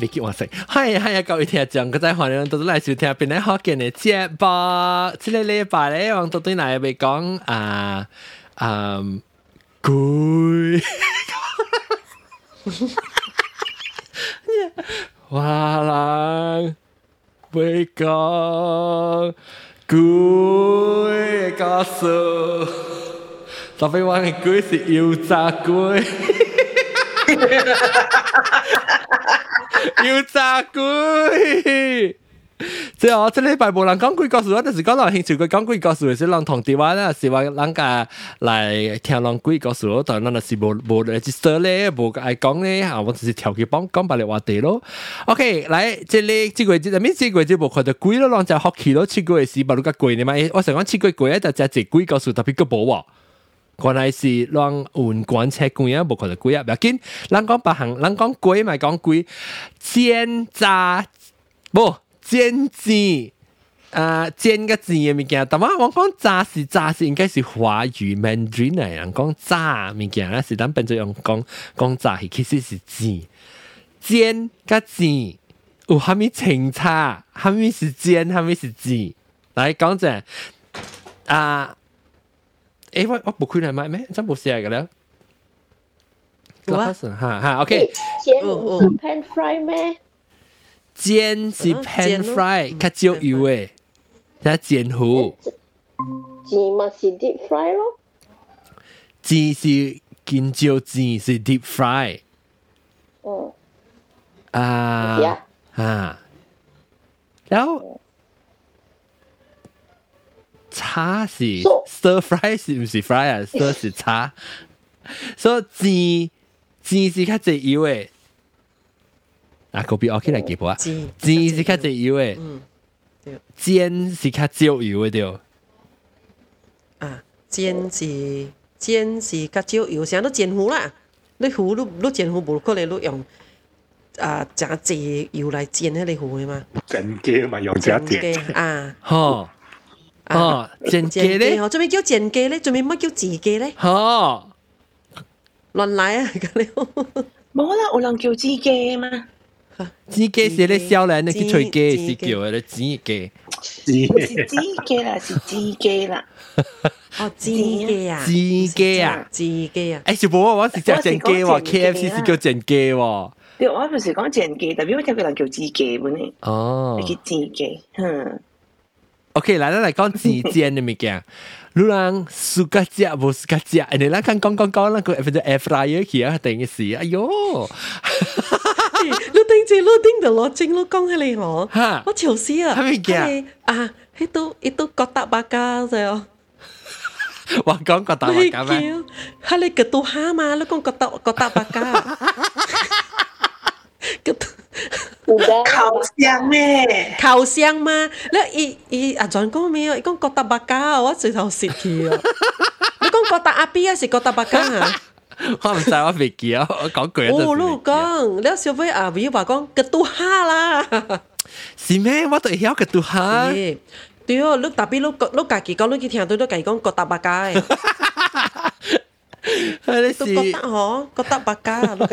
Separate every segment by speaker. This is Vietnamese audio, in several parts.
Speaker 1: 未记我食，系啊系啊，各位听众，嗰阵欢迎到嚟收听边啲学嘅节目。即个礼拜咧，我到对嚟被讲啊啊攰，话人被讲攰个数，特别话嘅攰是油炸攰。 要炸龟。即系我即系礼拜无人讲鬼故事，我就是讲落兴趣佢讲鬼故事，是人同电话咧，是话人家嚟听人鬼故事咯，但系是无无 register 咧，无爱讲咧，啊，我就是条件讲讲白嚟话题咯。OK，嚟即系即个月，入面即个月无看到鬼咯，人就学起咯，七个月是白碌个鬼呢嘛？我成讲七个月就只只鬼故事特别个冇喎。 原來是讓運觀測官啊，無可能鬼啊，唔要緊。咱講別行，咱講鬼咪講鬼，煎炸不煎煎啊煎個字嘅物件，但係我講炸是炸是應該是華語 Mandarin 嚟，人講炸物件咧是咱變做用講講炸，其實是煎煎個字有蝦米清差，蝦米是煎，蝦米是煎，來講者啊。诶，我我冇开嚟买咩？真冇写嘅啦。
Speaker 2: 哇！
Speaker 1: 哈哈，OK。
Speaker 3: 煎唔是 pan fry 咩？
Speaker 1: 煎是 pan fry，较少油诶，睇煎糊。
Speaker 3: 煎咪是 deep fry 咯。
Speaker 1: 煎是见椒煎是 deep fry。
Speaker 3: 嗯。
Speaker 1: 啊。啊。然后。 叉是 stir fry 是唔是 fry 啊？stir 是叉，所以煎煎是較濟油诶。啊，嗰邊我起來記波啊，煎是較濟油誒，煎是较少油诶对。
Speaker 2: 啊，煎是煎是较少油，啥都煎糊啦。你糊你你煎糊无可能你用啊真濟油来煎迄個糊的嘛。
Speaker 4: 煎鸡嘛用真
Speaker 2: 啲啊，
Speaker 1: 吼。哦，煎雞咧，
Speaker 2: 哦，做咩叫煎雞咧？做咩乜叫自己咧？
Speaker 1: 哦，
Speaker 2: 亂來啊！咁你
Speaker 5: 冇啦，有人叫自雞嘛？
Speaker 1: 自己是咧少年，你去吹雞是叫咧自己。
Speaker 5: 自自雞啦，是自己啦。
Speaker 2: 哦，自己啊，
Speaker 1: 自己啊，
Speaker 2: 自己啊！
Speaker 1: 誒，小寶，我是食煎雞喎，K F C 是叫煎雞喎。
Speaker 5: 對，我唔是講煎雞，特別我聽佢人叫自己本嚟。
Speaker 1: 哦，
Speaker 5: 叫自己，嗯。
Speaker 1: OK，嚟嚟嚟講自煎嘅物件，你人 suka 食無 suka 食，你人看講講講，那個或者 air fryer 去啊，定嘅事，哎喲，
Speaker 2: 你頂住，你頂就攞正，你講起嚟我，我潮死啊！
Speaker 1: 係咪嘅？
Speaker 2: 啊，喺度喺度覺得百家就。
Speaker 1: 我講覺得百家咩？
Speaker 2: 係你嘅到蝦嘛？你講覺得覺得百家。
Speaker 5: 烤箱咩？
Speaker 2: 烤箱嘛？你伊伊阿俊讲咩啊？伊讲国达百家，我直头蚀气啊！你讲国达阿 B 啊，是国达百家啊？
Speaker 1: 我唔知我未记啊，我讲句
Speaker 2: 哦，你讲，你小飞阿 V 话讲个杜哈啦，
Speaker 1: 是咩？我都晓个杜哈。
Speaker 2: 对哦，你特别你你家己讲，你去听到你家己讲国达百家诶。
Speaker 1: 你
Speaker 2: 是国达嗬，国达百家，你家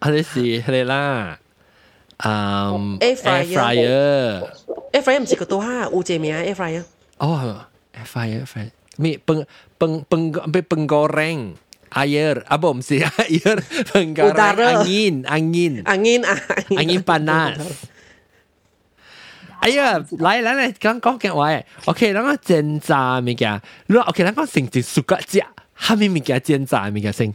Speaker 2: 己讲。
Speaker 3: 杜哈。udara bakar.
Speaker 1: Ada si Helena. Um,
Speaker 2: air fryer.
Speaker 1: Air fryer.
Speaker 2: Air fryer 唔是个刀哈，有只名 air fryer。
Speaker 1: 哦，air fryer air fryer. Mi peng peng peng peng penggoreng. Air, apa mesti air penggoreng angin, angin.
Speaker 2: Angin,
Speaker 1: angin panas. 哎呀，来来来，讲讲嘅话，OK，咱讲煎炸物件，你 OK，咱讲成只熟个食，虾米物件煎炸物件先。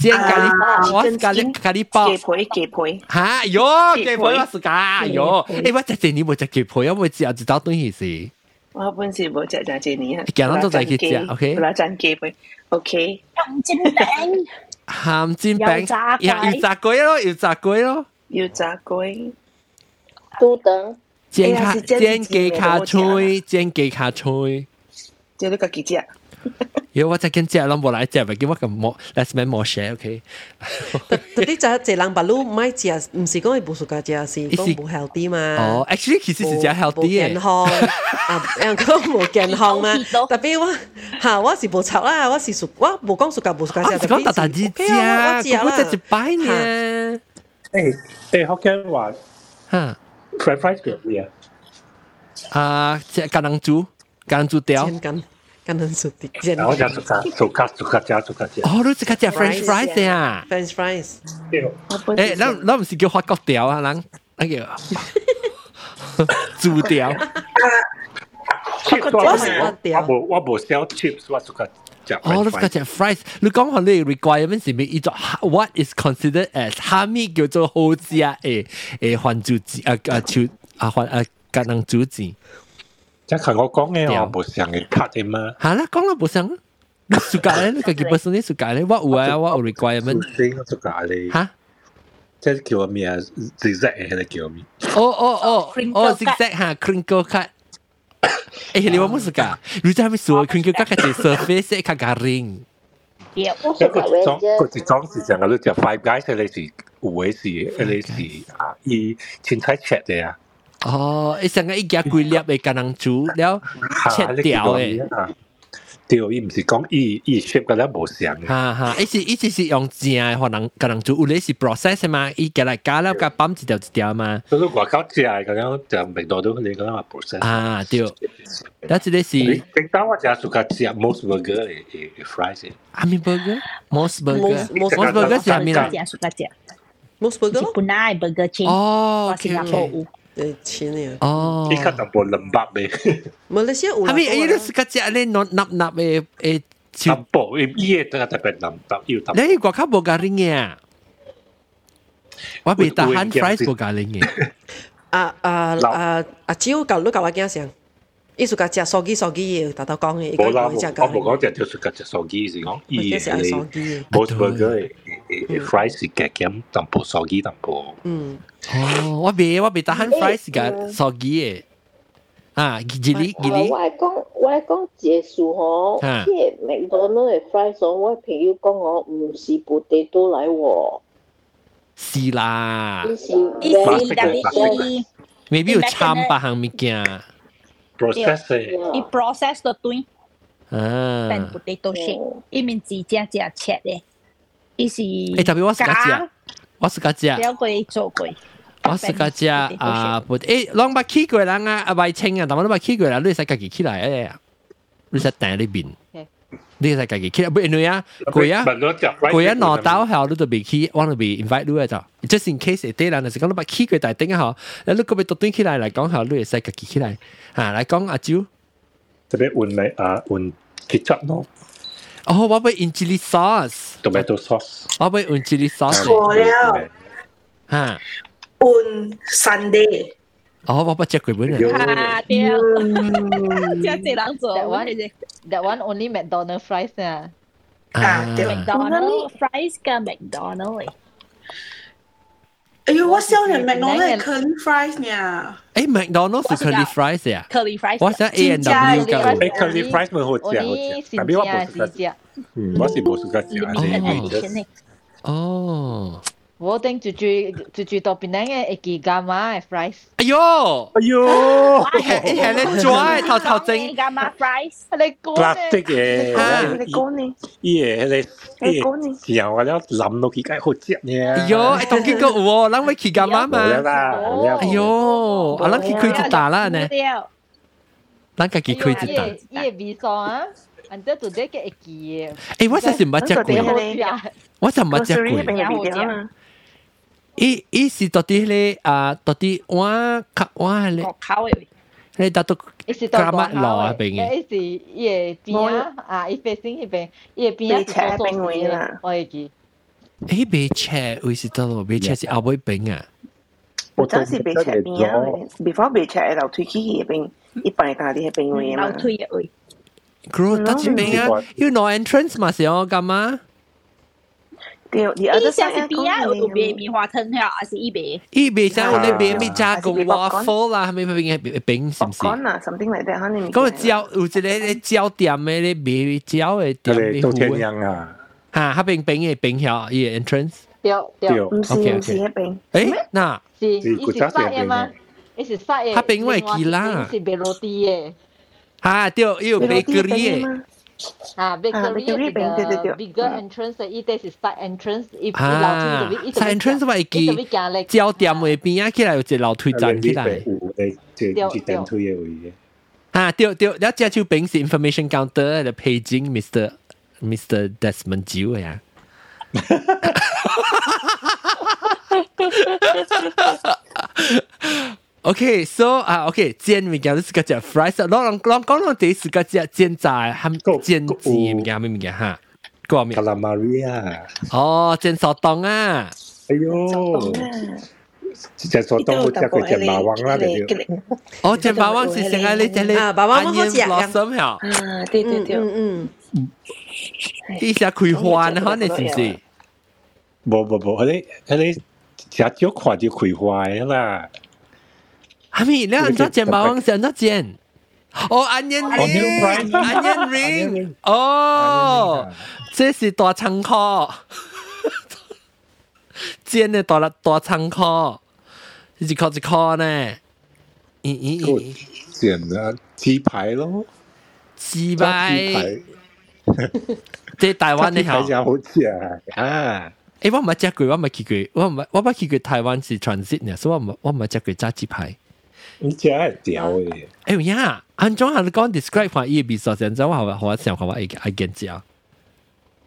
Speaker 1: 煎咖喱，我咖喱咖喱包。
Speaker 5: 鸡皮鸡皮。
Speaker 1: 吓哟，鸡皮我是假哟。诶，我食这年冇食鸡皮，我会食一道东西是。
Speaker 5: 我本时冇食就这年啊。
Speaker 1: 今日都在去食，OK。
Speaker 5: 我炸鸡皮，OK。
Speaker 6: 咸煎饼。
Speaker 1: 咸煎饼，又要炸龟咯，要炸龟咯。
Speaker 5: 油炸龟，
Speaker 3: 都等
Speaker 1: 煎卡
Speaker 5: 哎呀是煎
Speaker 1: 煎
Speaker 5: 鸡
Speaker 1: 鸡卡
Speaker 5: 我
Speaker 1: 脆，煎鸡卡脆。
Speaker 5: 即系呢个几只。
Speaker 1: 有我再跟只谂冇来只，咪叫我咁冇，let's make more share，OK？
Speaker 2: 特特啲就一人白路买食，唔是讲佢无暑假食，是讲无 healthy 嘛。
Speaker 1: 哦，actually 其实是只
Speaker 2: 无
Speaker 1: healthy
Speaker 2: 无健
Speaker 1: 嘅。
Speaker 2: 康啊，人讲无健康嘛
Speaker 6: 健康。
Speaker 2: 特别我吓我是无臭啦，我是属我无讲暑假无暑假
Speaker 1: 啊，
Speaker 2: 食，
Speaker 1: 是讲大大只只，
Speaker 2: 我知
Speaker 1: 嗰个只一
Speaker 2: 啦。
Speaker 1: 摆呢。
Speaker 4: 诶诶，福建话
Speaker 1: 吓
Speaker 4: fried rice 叫咩啊？
Speaker 1: 啊，只橄榄猪，橄榄猪条。
Speaker 2: 感すってじゃあ、
Speaker 4: そうか、そうか、そうか、じゃ、そうか、じゃ。
Speaker 1: 哦，你只看只 French fries 呀
Speaker 2: ？French fries。
Speaker 1: 诶，那那不是叫法国条啊？人那个猪
Speaker 4: 条。
Speaker 2: 我
Speaker 4: 我
Speaker 2: 我
Speaker 4: 冇 sell chips，我只看。
Speaker 1: 哦，你講 fries，你講下你 requirement 是咪依種 what is considered as 蝦米叫做好食誒誒，還主子啊啊，就啊還啊，格能主子。
Speaker 4: 即系我讲嘅，我冇上嘅 cut 嘅嘛。
Speaker 1: 吓啦，讲啦冇上，你暑假咧，你个基本上你暑假咧，我有啊，我有 requirement。
Speaker 4: 先我สุกั你，
Speaker 1: 吓？
Speaker 4: 即系叫咩啊？zigzag 嘅你叫咩？
Speaker 1: 哦哦哦
Speaker 6: Crinkle
Speaker 1: 哦
Speaker 6: cut
Speaker 1: ，zigzag 吓，crinkle cut。诶，你话冇暑假？你知系咪数 crinkle cut 嘅 surface 系较 garing？
Speaker 6: 对，
Speaker 3: 我
Speaker 4: 一个
Speaker 3: 是讲
Speaker 4: 装个是装是成个你就 five guys 你是有嘅是你是啊，以青菜切嘅啊，
Speaker 1: 哦，一成个一夹几粒嘅橄榄猪，了切掉嘅。
Speaker 4: 对，伊唔是讲伊伊 shape 嘅咧冇上嘅。
Speaker 1: 哈哈，一是一直是用正嘅，可能可能做有啲是 process 嘛，伊夹嚟加了，加绑一条一条嘛。
Speaker 4: 所以外口食咁样就明到到你咁样话 process。
Speaker 1: 啊，对，但系呢是
Speaker 4: 你正当我就系属食 most burger 嘅嘅 fries 嘅。
Speaker 1: 阿米 burger，mos burger，mos
Speaker 2: Mos-
Speaker 4: mos
Speaker 1: burger 是阿米啦。
Speaker 6: 食暑假食，
Speaker 2: Most burger
Speaker 6: 日
Speaker 2: 咯，
Speaker 6: 本奶 burger chain，
Speaker 1: 哦
Speaker 6: 我新加坡有。
Speaker 2: 诶钱嘅。
Speaker 1: 哦
Speaker 4: 依，家就冇冷白嘅，
Speaker 2: 马来西亚有啦。
Speaker 1: 阿米，伊都是个只咧糯糯糯嘅诶，
Speaker 4: 淡薄伊嘅都系特别冷白，要淡薄。
Speaker 1: 你国家冇咖喱嘅，我被打汉 fries 冇咖喱嘅。
Speaker 2: 啊啊
Speaker 4: 老
Speaker 2: 啊啊！只要教你教我惊上， 伊暑假食手机手机嘅，大豆讲嘅，
Speaker 4: 冇啦，
Speaker 2: 食
Speaker 4: 我冇讲就就属食手机，是讲
Speaker 2: 或
Speaker 4: 伊
Speaker 2: 者食手
Speaker 4: 嘅
Speaker 2: 机嘅。
Speaker 4: most burger 嘅 fries 是夹减淡薄手机淡薄。
Speaker 2: 嗯，
Speaker 1: 哦，我被我被打汉 fries 嘅手机嘅。啊，吉利吉
Speaker 3: 我
Speaker 1: 利，
Speaker 3: 系讲我系讲结束吼，
Speaker 1: 啊
Speaker 3: 即系麦当劳嘅 fries 吼我朋友讲我唔是 potato 嚟喎，
Speaker 1: 是啦
Speaker 3: 伊是
Speaker 6: 伊是
Speaker 4: Plastic
Speaker 6: 但
Speaker 4: 嘅
Speaker 6: 系伊，
Speaker 1: maybe 有参百项物件。
Speaker 4: process 嘅
Speaker 6: 伊 process 到对
Speaker 1: 啊，
Speaker 6: 变 potato shape，伊面自只只切嘅，伊是
Speaker 1: 诶，特别我自家食，我自家食。
Speaker 6: 了过做过，
Speaker 1: 我是个只啊，不诶，啷把起过人啊，啊白青啊，但系啷把起过人，你使家己起来诶，你使等你边， 你使家己起来，不因为啊，贵啊，贵啊，攞到后你就未起，我就未 invite 你就，just in case 一啲人就是讲你把起过大顶啊，你你个别独端起来嚟讲后，你会使家己起来，吓嚟讲阿蕉，
Speaker 4: 特别换咪啊换 ketchup 咯
Speaker 1: 哦，我会 in chili sauce，
Speaker 4: ，tomato sauce。
Speaker 1: 我会 in chili sauce，
Speaker 7: 错了
Speaker 1: 吓，
Speaker 7: on Sunday。
Speaker 1: 哦，我不食过本啊，
Speaker 6: 啊对，
Speaker 7: 嗯，
Speaker 6: 只只人做，
Speaker 8: That one that one only McDonald fries 啊。
Speaker 7: 啊对
Speaker 6: McDonald fries 跟 McDonald 嚟，
Speaker 7: 哎呦，我少年 McDonald curly fries 呢，
Speaker 1: 诶，McDonald 是 curly fries 啊，
Speaker 6: curly fries
Speaker 1: 我想 A and W 㗎。
Speaker 4: 诶 curly fries 咪好食好
Speaker 8: 我
Speaker 4: 食，特别我冇
Speaker 8: 是
Speaker 4: 食
Speaker 8: 食，
Speaker 4: 嗯，我是冇食食食。
Speaker 6: limited edition 嚟，
Speaker 1: 哦，
Speaker 8: 我顶住住住住到边嘅会记㗎嘛，fries。
Speaker 1: 哎呦！
Speaker 4: 哎呦
Speaker 1: 你系你系你拽头头正，
Speaker 6: 㗎嘛 fries，
Speaker 8: 你讲，
Speaker 4: plastic 嘅，
Speaker 5: 你讲呢？
Speaker 4: 伊嘅迄个
Speaker 5: 你讲呢？
Speaker 4: 时候我了谂到几解好食呢。
Speaker 1: 哎呦，诶当见过喎，啷会去干嘛
Speaker 4: 冇啦
Speaker 1: 嘛？
Speaker 4: 啦，冇啦
Speaker 1: 哎呦，啊啷去开一打啦呢？啷家己开一打？
Speaker 8: 伊伊味素啊，until today 嘅会记嘅。
Speaker 1: 诶，我真是唔食过，我就唔食
Speaker 5: grocery
Speaker 1: 过。
Speaker 5: 边有味道啊？
Speaker 1: 伊伊是到底咧啊，到底碗卡碗咧
Speaker 6: 国，口嘅，
Speaker 1: 咧到到
Speaker 8: 伊是到
Speaker 1: 乜落啊边嘅？
Speaker 8: 伊是伊嘅边啊，啊，伊 facing 迄边，伊嘅边啊是多数嘅，我会记。
Speaker 1: 诶未切，会是到咯，未切是后尾饼啊。
Speaker 5: 我真是被切边啊！before 被切喺楼推起入边，一般家啲系边位啊
Speaker 6: 楼
Speaker 5: 嘛。
Speaker 6: 推嘅位，
Speaker 1: Grow 得住饼啊，要 no entrance 嘛，是我干嘛？
Speaker 5: 对，而
Speaker 6: 伊
Speaker 5: other
Speaker 6: 像
Speaker 5: side
Speaker 6: 是边啊，有做卖
Speaker 5: 讲
Speaker 6: 棉花糖呀，还是伊卖？
Speaker 1: 伊袂使有咧边咪加个
Speaker 5: 还是你
Speaker 1: waffle 啦，系咪边边冰是唔是？
Speaker 5: 讲啊，something like that，可能
Speaker 1: 嗰个蕉有一个咧蕉店嘅咧卖蕉嘅店嘅
Speaker 4: 佢哋都天
Speaker 1: 糊
Speaker 4: 样啊，
Speaker 1: 吓，嗰边冰嘅冰晓伊嘅 entrance。
Speaker 8: 对对，
Speaker 4: 对，
Speaker 5: 唔是
Speaker 1: OK，OK
Speaker 5: 唔是迄边，
Speaker 1: 诶，嗱，
Speaker 8: 是伊是
Speaker 4: 是古早
Speaker 8: 塞嘅嘛
Speaker 4: 时，
Speaker 8: 伊是塞嘅。
Speaker 1: 它边位记啦
Speaker 8: 是卖罗蒂嘅。
Speaker 1: 吓，对，伊有 bakery 嘅。
Speaker 8: 啊，bakery
Speaker 5: 嘅
Speaker 8: bigger entrance，一啲是 side entrance，一
Speaker 1: ，side entrance
Speaker 8: 话
Speaker 1: 一啲，点会变，起来有只楼站起
Speaker 4: 来。
Speaker 1: 啊，对对，你要加就平时 information counter 的 paging Mr. Mr. Desmond Jiu 呀。OK, so 啊，OK，煎物件你是个只 fries，攞攞攞讲到第是个只煎炸含煎字嘅物件咩物件哈？个咩？
Speaker 4: Calamaria，
Speaker 1: 哦，煎手冻啊！
Speaker 4: 哎呦，只所当我只佢只马王啦，就叫。
Speaker 1: 哦，煎霸王是成个你只你
Speaker 2: 啊霸王好食啊
Speaker 1: blossom 吓，
Speaker 5: 啊，对对
Speaker 2: 嗯
Speaker 5: 对，
Speaker 2: 嗯嗯，
Speaker 1: 伊是开花呢？可能是唔是？
Speaker 4: 无无无，嗰啲嗰啲食少看就开花嘅啦。
Speaker 1: 阿咪，你还在煎吗？还在煎？哦，onion ring，onion
Speaker 4: ring，
Speaker 1: 哦，这是大仓库，煎的大，大仓库，一颗一颗呢。嗯嗯咦，
Speaker 4: 煎的鸡排咯，鸡
Speaker 1: 排。这台湾的
Speaker 4: 好家啊！
Speaker 1: 诶，我唔系食鬼，我唔系拒绝，我唔系，我不拒绝台湾是 transit 呢，所以我唔，我唔系食鬼炸鸡排。
Speaker 4: 你食系屌嘅，
Speaker 1: 哎呀，安怎下你讲 describe 下伊个味素先，怎我好我想看我会会见食。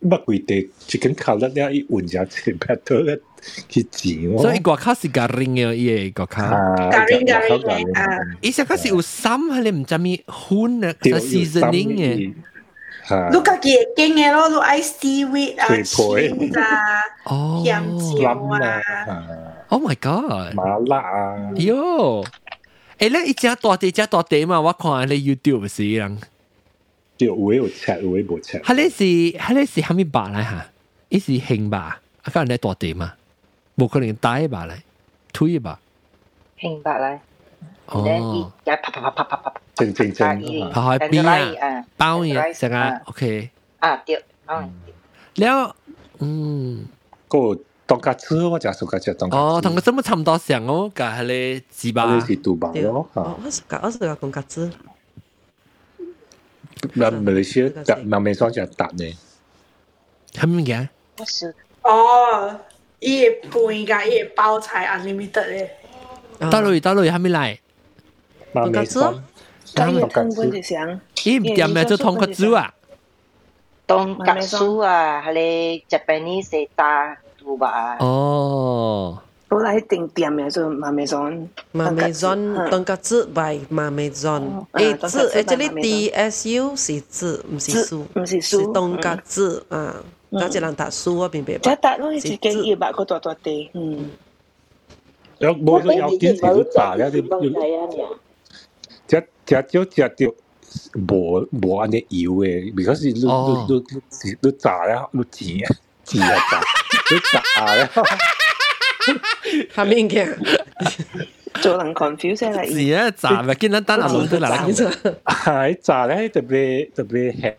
Speaker 4: 乜鬼地 chicken cutlet 咧，一换只切 better 咧，去煎咯。
Speaker 1: 所以外口是咖喱嘅，伊个外口。
Speaker 4: 啊，
Speaker 7: Garing garing 嘅啊，
Speaker 1: 伊食个是有参，你唔知咩薰啊，系 seasoning 嘅。
Speaker 4: 吓，
Speaker 7: 你家己会经嘅咯，你爱 seaweed 啊、
Speaker 4: 脆皮
Speaker 7: cheese 啊、
Speaker 1: 哦
Speaker 7: 香蕉
Speaker 4: 冧
Speaker 7: 啊，
Speaker 4: 啊，
Speaker 1: ，Oh my god！
Speaker 4: 麻辣啊，
Speaker 1: 哟， 哎，那一家大地，一家大地嘛，我看你 YouTube 是人。
Speaker 4: 就有诶有切，有诶无切。
Speaker 1: 迄个是，迄个是虾米肉来哈？伊是杏肉，啊，甲人咧大地嘛，无可能大一肉来，推
Speaker 9: 一肉。杏肉来。
Speaker 1: 哦。
Speaker 9: 啪啪啪啪啪啪。
Speaker 4: 正正正。
Speaker 1: 拍开边啊，包嘢食啊，OK。
Speaker 9: 啊
Speaker 1: 对，包。了，嗯。
Speaker 4: 个。当家吃我就食个只当家
Speaker 1: 哦，同佢真系差唔多上哦，㗎系你字吧
Speaker 4: 呢？是杜巴
Speaker 2: 对，
Speaker 4: 咯
Speaker 2: 哦，
Speaker 4: 吓。
Speaker 2: 我是讲我是讲讲夹子，
Speaker 4: 那马来西亚就马面爽就搭呢，
Speaker 1: 系咪嘅？
Speaker 9: 我是
Speaker 7: 哦，伊会拌甲伊会包菜 unlimited 咧，
Speaker 1: 得落得落系咪嚟？
Speaker 4: 马面爽，
Speaker 5: 但系
Speaker 4: 当家
Speaker 5: 根本就
Speaker 4: 吃。
Speaker 5: 想，
Speaker 1: 伊唔掂咩做通个猪啊？
Speaker 9: 当格苏啊，系你 Japanese 嘅 炸杜巴。
Speaker 1: 哦，
Speaker 5: 我来定店嘅做马美爽，
Speaker 2: 马美庄当夹子 by 马美庄，诶字 actually D S U 是字，唔是书，
Speaker 5: 唔是
Speaker 2: 是
Speaker 5: 书，
Speaker 2: 当夹子啊，嗰只人读书我并别
Speaker 5: 即系
Speaker 2: 白，
Speaker 5: 搭咯，自己要把个大大地，嗯，
Speaker 4: 有冇都有坚持都炸咧？啲要只只少只条无无安尼油嘅，because 你
Speaker 1: 哦
Speaker 4: 你你你炸咧，你煎 煎啊炸，你炸咧，
Speaker 2: 下面嘅，
Speaker 5: 做人 confuse 啦，
Speaker 1: 字啊，炸咪见得单啊，冇得嚟。
Speaker 4: 系炸咧特别特别吃。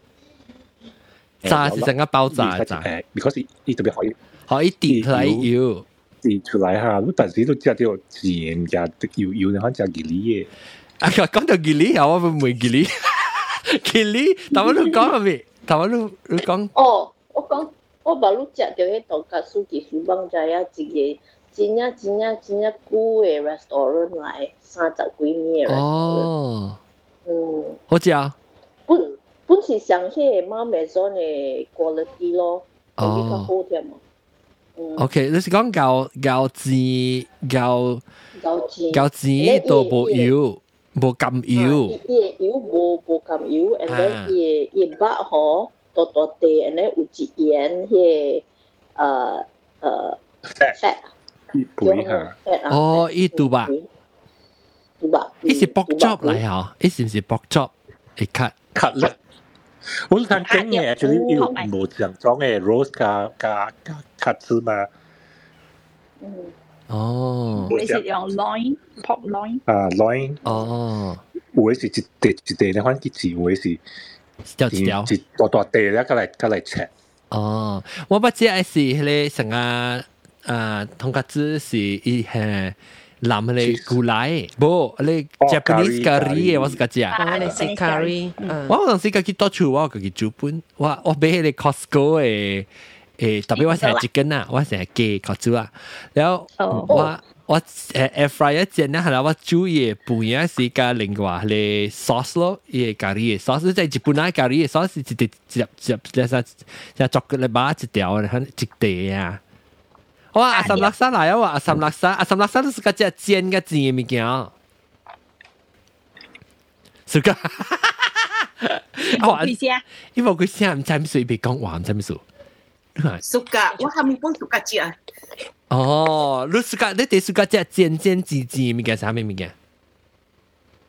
Speaker 1: 炸是成个爆炸炸，
Speaker 4: 诶，because 呢特别可以
Speaker 1: 可以跌出嚟要。
Speaker 4: 跌出嚟吓，咁但是都只条煎嘅，要要你可能只吉利嘅。
Speaker 1: 啊，讲到吉利啊，我唔会吉利。吉利，但我都讲系咪？但我都你讲
Speaker 3: 哦， 我讲我把你食到迄当家书其实帮在啊一个真正真正真正久嘅 restaurant 来，三十几年嘅 restaurant。
Speaker 1: 哦，
Speaker 3: 嗯，
Speaker 1: 好似啊，
Speaker 3: 本本是上迄个妈咪装嘅 quality 咯，比较好啲嘛。嗯，
Speaker 1: OK，你是讲教教字教
Speaker 3: 有钱。
Speaker 1: 教字都冇油，冇咁油。
Speaker 3: 伊嘅油无无咁油，and then 伊伊肉吼 大大地，and then 有一盐迄个呃呃 fat
Speaker 4: 背吓，
Speaker 3: fat 啊。
Speaker 1: 哦，伊杜吧，
Speaker 3: 杜吧，
Speaker 1: 伊是 pork chop 嚟吓，伊是唔是 pork chop？一 cut
Speaker 4: 咳咧， 我睇紧嘅 actually 要冇正装嘅 rose 加加加卡子嘛。
Speaker 1: 哦，
Speaker 6: 你是用 loin pork loin
Speaker 4: 啊 loin
Speaker 1: 哦，
Speaker 4: 有嘅是一地一地咧，反正字有嘅是
Speaker 1: 條一條。
Speaker 4: 一大大地咧，過來過來切。
Speaker 1: 哦，我不知係是迄個成個啊，通卡子是伊係南迄個古來，不，你 Japanese curry 嘅我是個食。
Speaker 2: 啊，你食 curry，嗯，
Speaker 1: 我有陣時家己倒厝，我家己煮本，我我買迄個 Costco 嘅誒，特別我成日一根啊，我成日雞烤煮啊，然後我。我誒 air fryer 煎咧，係啦，我煮嘢半夜時間另外咧 sauce 咯，嘢咖喱嘅 sauce，即係日本啊咖喱嘅 sauce，一滴一一一隻隻作嘅把一條，一滴啊。我話阿三六三嚟啊，話阿三六三，阿三六三都是個隻煎嘅煎嘅物件。是個。
Speaker 6: 我
Speaker 1: 因為佢聲唔知咩水，別講話唔知咩
Speaker 7: 水。是個，我係冇講是個字啊。
Speaker 1: 哦，你自家你哋自家只尖尖字字物件啥物物件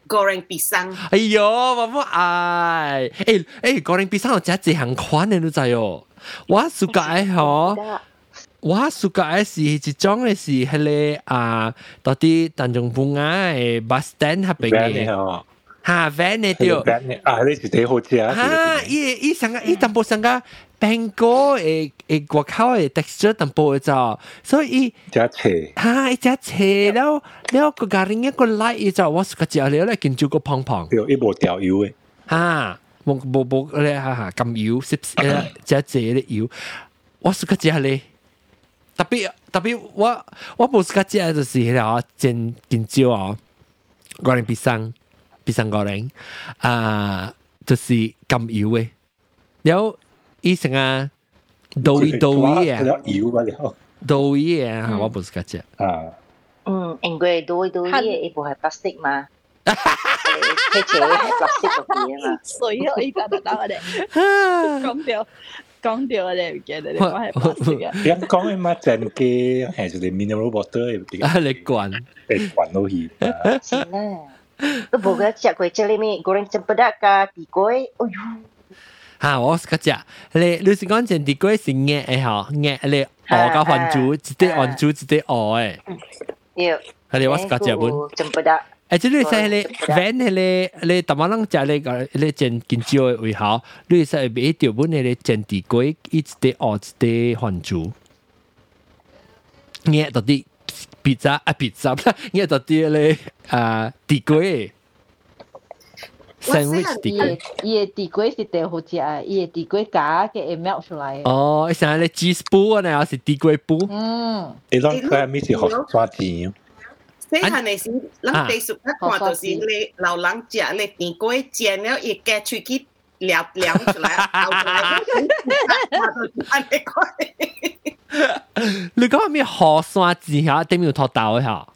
Speaker 7: ？Goreng pisang。
Speaker 1: 哎呦，我唔愛。誒誒，Goreng pisang 我食一行款嘅，你知哦。我自家嘅嗬，我自家嘅是一種嘅是迄個啊，到底淡中半啊嘅 bus stand 下邊嘅。哈，van 嘅對。
Speaker 4: 啊，你是幾好食啊？
Speaker 1: 哈，伊伊上個伊淡薄上個。蘋果誒誒外口誒特色淡薄咋，所以
Speaker 4: 食脆，
Speaker 1: 嚇食脆了了個咖喱一個奶一就我食個之後了咧，見住個胖胖，
Speaker 4: 對，伊無調油誒，
Speaker 1: 嚇冇冇冇咧嚇嚇咁油，食誒食脆咧油，我食個之後咧，特別特別我我冇食個之後就是迄個煎煎椒哦，高粱皮生皮生高粱啊，就是咁油誒，有。伊成啊豆衣豆衣啊，
Speaker 4: 油啊了，
Speaker 1: 豆衣啊，我冇时间食
Speaker 4: 啊。
Speaker 9: 嗯，因为豆豆嘢一部系 plastic 嘛。佢切系 plastic 嗰啲啊嘛。
Speaker 6: 水啊！依家得得我哋讲掉。讲掉我哋唔记得你讲系白色嘅。
Speaker 4: 你讲嘅嘛正嘅系就系 mineral water 嘅。
Speaker 1: 啊，你灌，
Speaker 4: 你灌落去。
Speaker 9: 是啦。都冇嘅食过这里面 goreng cempedak 加地龟，哎呦！
Speaker 1: 吓，我是个食，你你是讲正地龟是硬嘅嗬，硬你鹅加番薯，一啲番薯一啲鹅嘅。
Speaker 9: 要。
Speaker 1: 系你我是个食本。
Speaker 9: cempedak。
Speaker 1: 诶，即系你使迄个 van 迄个，你淡薄人食你个你煎金蕉嘅胃口，你使买条本迄个煎地龟，一啲鹅一啲番薯，嘢到啲 pizza 啊 pizza 啦，嘢到啲咧啊地龟。 sandwich 地龟，
Speaker 8: 伊嘅地龟是最好食啊！伊嘅地龟假嘅会 melt 出来。
Speaker 1: 哦，成日你 cheese 煲啊，呢是地龟煲。
Speaker 8: 嗯。
Speaker 4: 你讲佢咪是学抓钱？
Speaker 7: 即系你是，咱地属一看就是你老人食你地龟煎了，伊夹出去撩撩出来，咬出来，
Speaker 1: 你讲咩河山字下对面有托豆嘅
Speaker 4: 吓？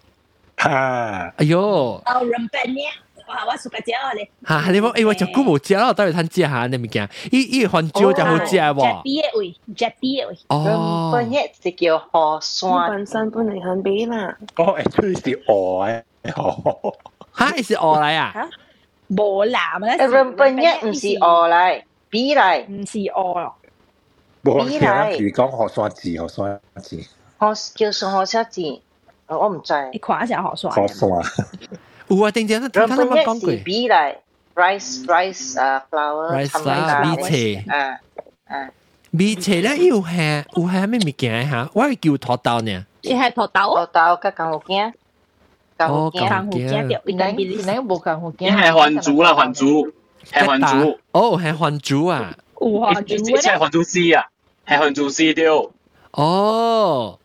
Speaker 1: 哎呦！
Speaker 6: 哦，人笨呢？ 哇！我สุก食我咧。
Speaker 1: 嚇！你讲诶，我就估冇食啦，等佢睇食下你物件。伊伊番椒就好食喎。
Speaker 6: 嘅味。
Speaker 1: 哦。
Speaker 9: 本嘢就叫河山。
Speaker 5: 本身本嚟很比啦。
Speaker 4: 哦，是鵝誒。
Speaker 1: 嚇，是鵝嚟啊？
Speaker 6: 冇藍咧。
Speaker 9: 日本嘢唔是鵝嚟，比嚟。
Speaker 6: 唔是鵝。
Speaker 4: 冇聽佢講河山字，河山字。
Speaker 9: 河叫上河山字，我唔知。
Speaker 6: 你看下河山。
Speaker 4: 河山。
Speaker 1: 有啊，定定
Speaker 9: 都聽他咁講句。B 嚟，rice rice 啊
Speaker 1: ，flour，rice flour B 車，
Speaker 9: 啊啊
Speaker 1: ，B 車咧又係有係咩物件嚇？我係叫土豆呢。
Speaker 6: 你係土豆？
Speaker 9: 土豆加干胡件，
Speaker 1: 干
Speaker 6: 胡件，干胡
Speaker 8: 件，你你你冇干胡件。
Speaker 10: 你係還珠啦，還珠，係還珠。
Speaker 1: 哦，係還珠啊！
Speaker 6: 哇，你
Speaker 10: 你係還珠絲啊？係還珠絲掉。
Speaker 1: 哦，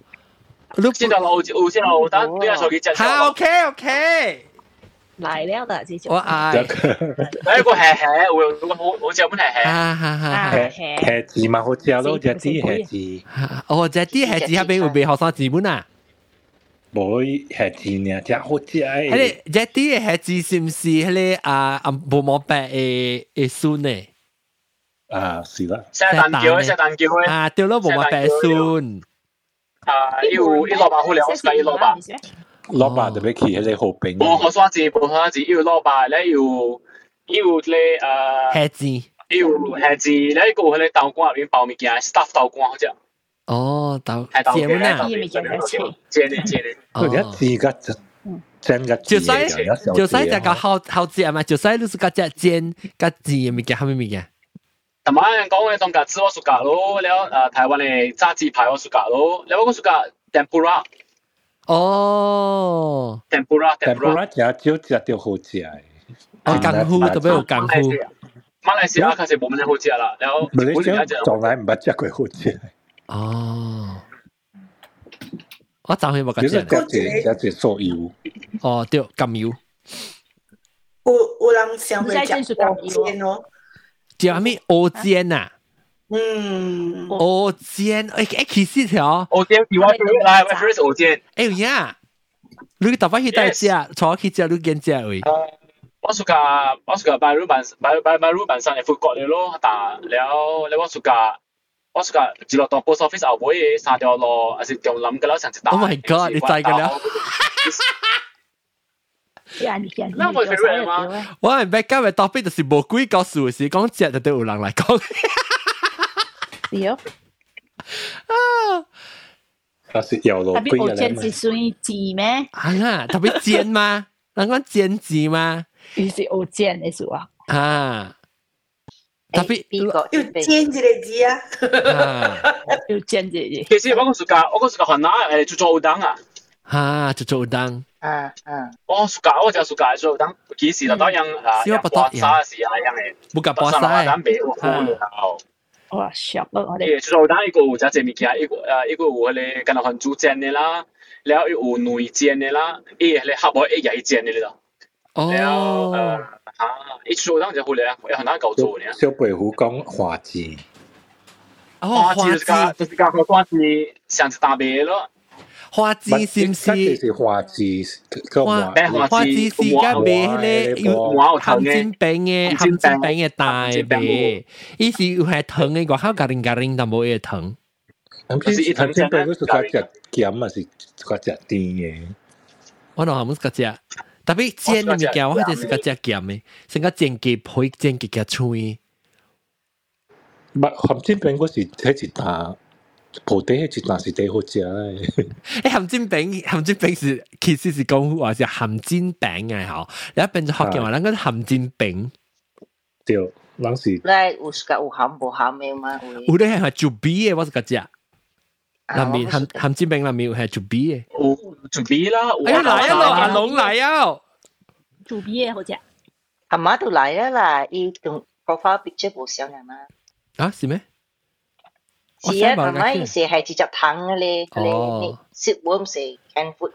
Speaker 10: 先就我我先我等，等下手機震。
Speaker 1: 好，OK，OK。
Speaker 6: 嚟了的之前。
Speaker 1: 我爱。
Speaker 10: 诶个系系，会有个好好似有本系系。
Speaker 1: 哈哈哈。
Speaker 4: 系系字嘛好食咯，只啲系字。
Speaker 1: 哦，只啲系字下边会俾学生字本啊？
Speaker 4: 冇系字呢，只好食诶。
Speaker 1: 系你只啲系字是唔是系你啊啊冇冇白诶诶孙呢？
Speaker 4: 啊，是啦。
Speaker 10: 石蛋叫，石蛋叫咧。
Speaker 1: 啊，对咯，冇冇白孙。
Speaker 10: 啊，要要萝卜好靓，我计萝 蔔。
Speaker 4: 蘿蔔特別企喺你後邊。
Speaker 10: 冇好刷子，冇好刷字，要蘿蔔咧，要要咧誒。
Speaker 1: 黑字。
Speaker 11: 有下次你個迄個豆乾入面包物件，staff 豆乾好似。
Speaker 1: 哦，豆
Speaker 11: 係豆
Speaker 1: 煎啊，
Speaker 6: 啲物件係切，
Speaker 11: 煎嚟煎嚟。
Speaker 4: 佢一字個真個
Speaker 1: 就使就使只個好好食嘛，就使你是個只煎個煎嘅物件，係咪物件？
Speaker 11: 同埋講嘅東格子我屬格咯，了誒台灣嘅炸雞排我屬格咯，了我屬格 tempura。
Speaker 1: 哦，
Speaker 11: tempura
Speaker 4: tempura 食少食到好食嘅。
Speaker 1: 哦，功夫特别有功夫。
Speaker 11: 马来西亚确实冇乜好食啦，然后
Speaker 4: 马来西亚从来唔捌食过好食。
Speaker 1: 哦，我暂时冇
Speaker 4: 食。食食食素油。
Speaker 1: 哦，对，甘油。
Speaker 12: 有有人想会食蚵煎咯。
Speaker 1: 叫咩蚵煎啊？
Speaker 12: 嗯，
Speaker 1: 蚵煎，诶诶，其实条
Speaker 11: 蚵煎，你话佢来，我 first 蚵煎。
Speaker 1: 诶呀，你特别去带食，坐去食你见食位。
Speaker 11: 我暑假我暑假拜鲁办拜拜拜鲁办上嚟复国嚟咯，但了你我暑假我暑假住落当 post office 后尾嘅三条路，还是仲谂嘅啦，成只大。
Speaker 1: Oh my god！你制嘅了。
Speaker 6: 呀，你呀，
Speaker 11: 那我 favorite 吗？
Speaker 1: 我系 back 今日 topic 就是无鬼告诉是讲食就对有人嚟讲。
Speaker 6: 系啊。
Speaker 1: 啊！
Speaker 4: 他是有咯。
Speaker 6: 特别我煎是属于煎咩？
Speaker 1: 啊，特别煎吗？人讲煎字吗？
Speaker 6: 于是我煎嘅数啊。
Speaker 1: 啊！特别
Speaker 12: 要煎一个字啊！
Speaker 6: 要煎一个。
Speaker 11: 其实我个暑假，我个暑假寒拿诶做做udang 啊。
Speaker 1: 啊，做做udang。
Speaker 9: 啊啊！
Speaker 11: 我暑假我就暑假做udang，几时就当样啊？
Speaker 1: 小不多
Speaker 11: 样。沙时啊样嘅。
Speaker 1: 冇夹波晒。
Speaker 6: 哇，熟啊！我
Speaker 11: 哋。做做 udang 一个有隻隻物件，一個誒一个有嗰啲跟住很煮煎的啦，然後有內煎的啦，誒係合我一日煎嘅啦。
Speaker 1: 哦。
Speaker 11: 啊！一做當就好咧，有很難搞做咧。
Speaker 4: 小白虎講花枝。
Speaker 1: 哦，
Speaker 11: 花枝就是講就是講個花枝像是大白咯。
Speaker 1: 花枝是唔是？
Speaker 4: 是花枝，
Speaker 1: 花花枝是而家卖咧有含煎饼嘅含煎饼嘅大白，伊是有系糖嘅，外口格零格零，但冇嘢糖。
Speaker 4: 含煎含煎饼嗰时个只咸啊，是个只甜嘅。
Speaker 1: 我谂系冇个只。特别煎嘅物件，我系是个只咸嘅，成个煎鸡配煎鸡嘅脆。
Speaker 4: 唔含煎饼嗰时系一打， 鋪底係一打是幾好食嘅。
Speaker 1: 誒含煎餅，咸煎餅是其實是講話是含煎餅嘅嗬，你一變咗學嘅話，咱講含煎餅。
Speaker 4: 對，咱是。
Speaker 9: 來有時個有含無含嘅嘛？
Speaker 1: 有啲係做 B 嘅，我是個只。入面含含煎餅入面係做 B 嘅。
Speaker 11: 哦，做 B 啦。
Speaker 1: 哎呀，來啊，阿龍來啊！
Speaker 6: 做 B 嘅好食。
Speaker 9: 阿媽都來啊啦，伊同 profile picture 冇相啊嘛。
Speaker 1: 啊，是咩？
Speaker 9: 是啊，同埋伊是系直接糖嘅咧，咧食碗是 can food。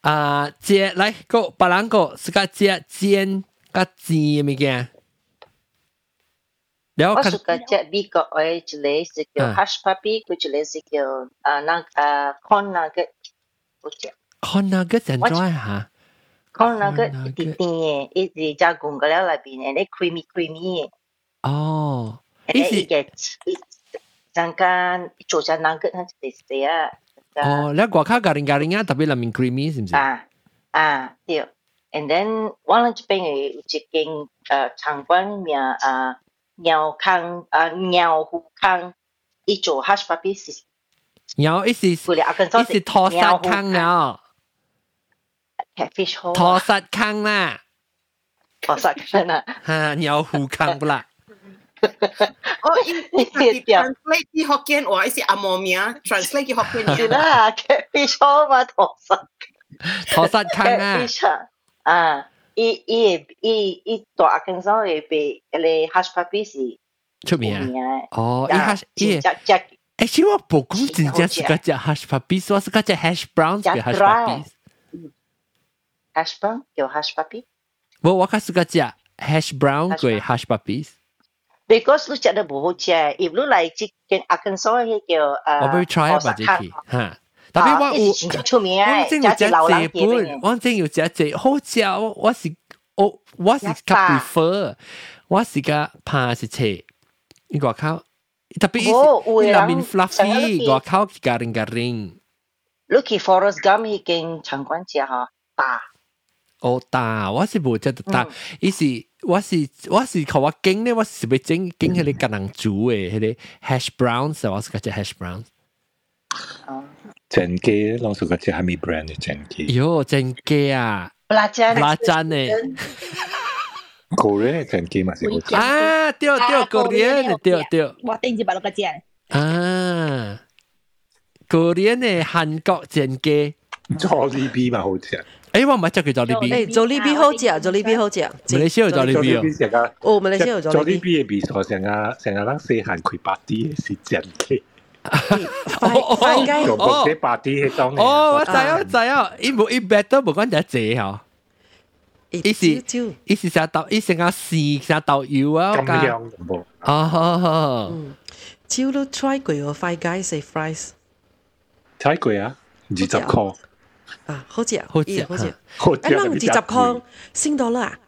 Speaker 1: 啊，煎来个别人个是个煎煎个煎嘅物件。
Speaker 9: 我是个只美国嘅一个是叫 hush puppy，佢一个是叫啊那啊 corn nugget，好食。
Speaker 1: corn nugget 点做啊？
Speaker 9: corn nugget 甜甜嘅，一直加工个了入边，诶，你 creamy creamy 嘅。
Speaker 1: 哦。
Speaker 9: 呢是嘅，阵间做只 nugget 系第四啊。
Speaker 1: 哦，你外口咖喱咖喱啊，特别入面
Speaker 9: sedangkan cuaca nugget kan stay stay ah oh lah gua kah garing-garing ah tapi lamin creamy sih ah ah dia and then one lunch bang
Speaker 1: eh ujiking uh, changguan mia ah nhau kang ah
Speaker 9: nhau hu
Speaker 1: kang i chỗ hash
Speaker 9: papi si nhau is
Speaker 1: is is is thò kang catfish
Speaker 7: hole thò sát kang na thò sát kang na 阿毛名，translate 啲福建名。
Speaker 9: 是啦，catfish 好嘛，拖沙。
Speaker 1: 拖沙康啊。
Speaker 9: 啊。伊伊伊伊大阿根沙嘅被咧 hash puppy 是
Speaker 1: 出名啊！哦，伊 hash 伊只只，诶，其实我冇讲真正是个只 hash puppy，我是个只 hash brown 嘅 hash puppy。
Speaker 9: hash brown 叫 hash puppy。
Speaker 1: 我我系是个只 hash brown 嘅 hash puppy。
Speaker 9: Because 你食得冇好食，if 你嚟即间阿根沙嘅叫诶，
Speaker 1: 我俾 try 一把自己吓。特别我
Speaker 9: 有出名
Speaker 1: 我真有只这本，我真有只这好食，我我是我我是较 prefer，我是个怕是切，你外口特别伊入面 fluffy，外口加零加零。
Speaker 9: 你去 Forest Gump 迄间餐馆食吓，大
Speaker 1: 哦打，我是无只打，伊是我是我是靠我经咧，我是要整经迄个橄榄煮诶，迄个 hash browns，我是个只 hash browns。
Speaker 4: 整鸡，老实讲，只系咪 brand 嘅整鸡？
Speaker 1: 哟，整鸡啊！
Speaker 9: 辣椒
Speaker 1: 辣椒呢？
Speaker 4: 个人嘅整鸡嘛是好食。
Speaker 1: 啊，对对，个人嘅对对。
Speaker 6: 我顶住把嗰个只。
Speaker 1: 啊，个人嘅韩国整鸡。
Speaker 4: Jollibee 嘛好食。
Speaker 1: 诶，我唔系叫佢 Jollibee。
Speaker 2: 诶，Jollibee 好食，Jollibee 好食。
Speaker 1: 马来西亚有 Jollibee
Speaker 4: 哦。
Speaker 2: 哦，马来西亚有
Speaker 4: Jollibee 嘅味素成日成日人细汉开 party 是整鸡。
Speaker 2: 快鸡
Speaker 4: 做部啲 party 迄种。
Speaker 1: 哦，我知我知啊，伊无伊 better 无讲就济嗬。伊是伊是成豆，伊成个豉成豆油啊。
Speaker 4: 咁样冇。
Speaker 1: 哦。
Speaker 2: 招都 try 过喎，Five Guys 食 fries。
Speaker 4: try 过啊？二十块。
Speaker 2: 啊，好食，
Speaker 1: 好食，
Speaker 2: 好食。
Speaker 4: 好食。
Speaker 2: 一蚊二十块，升到啦。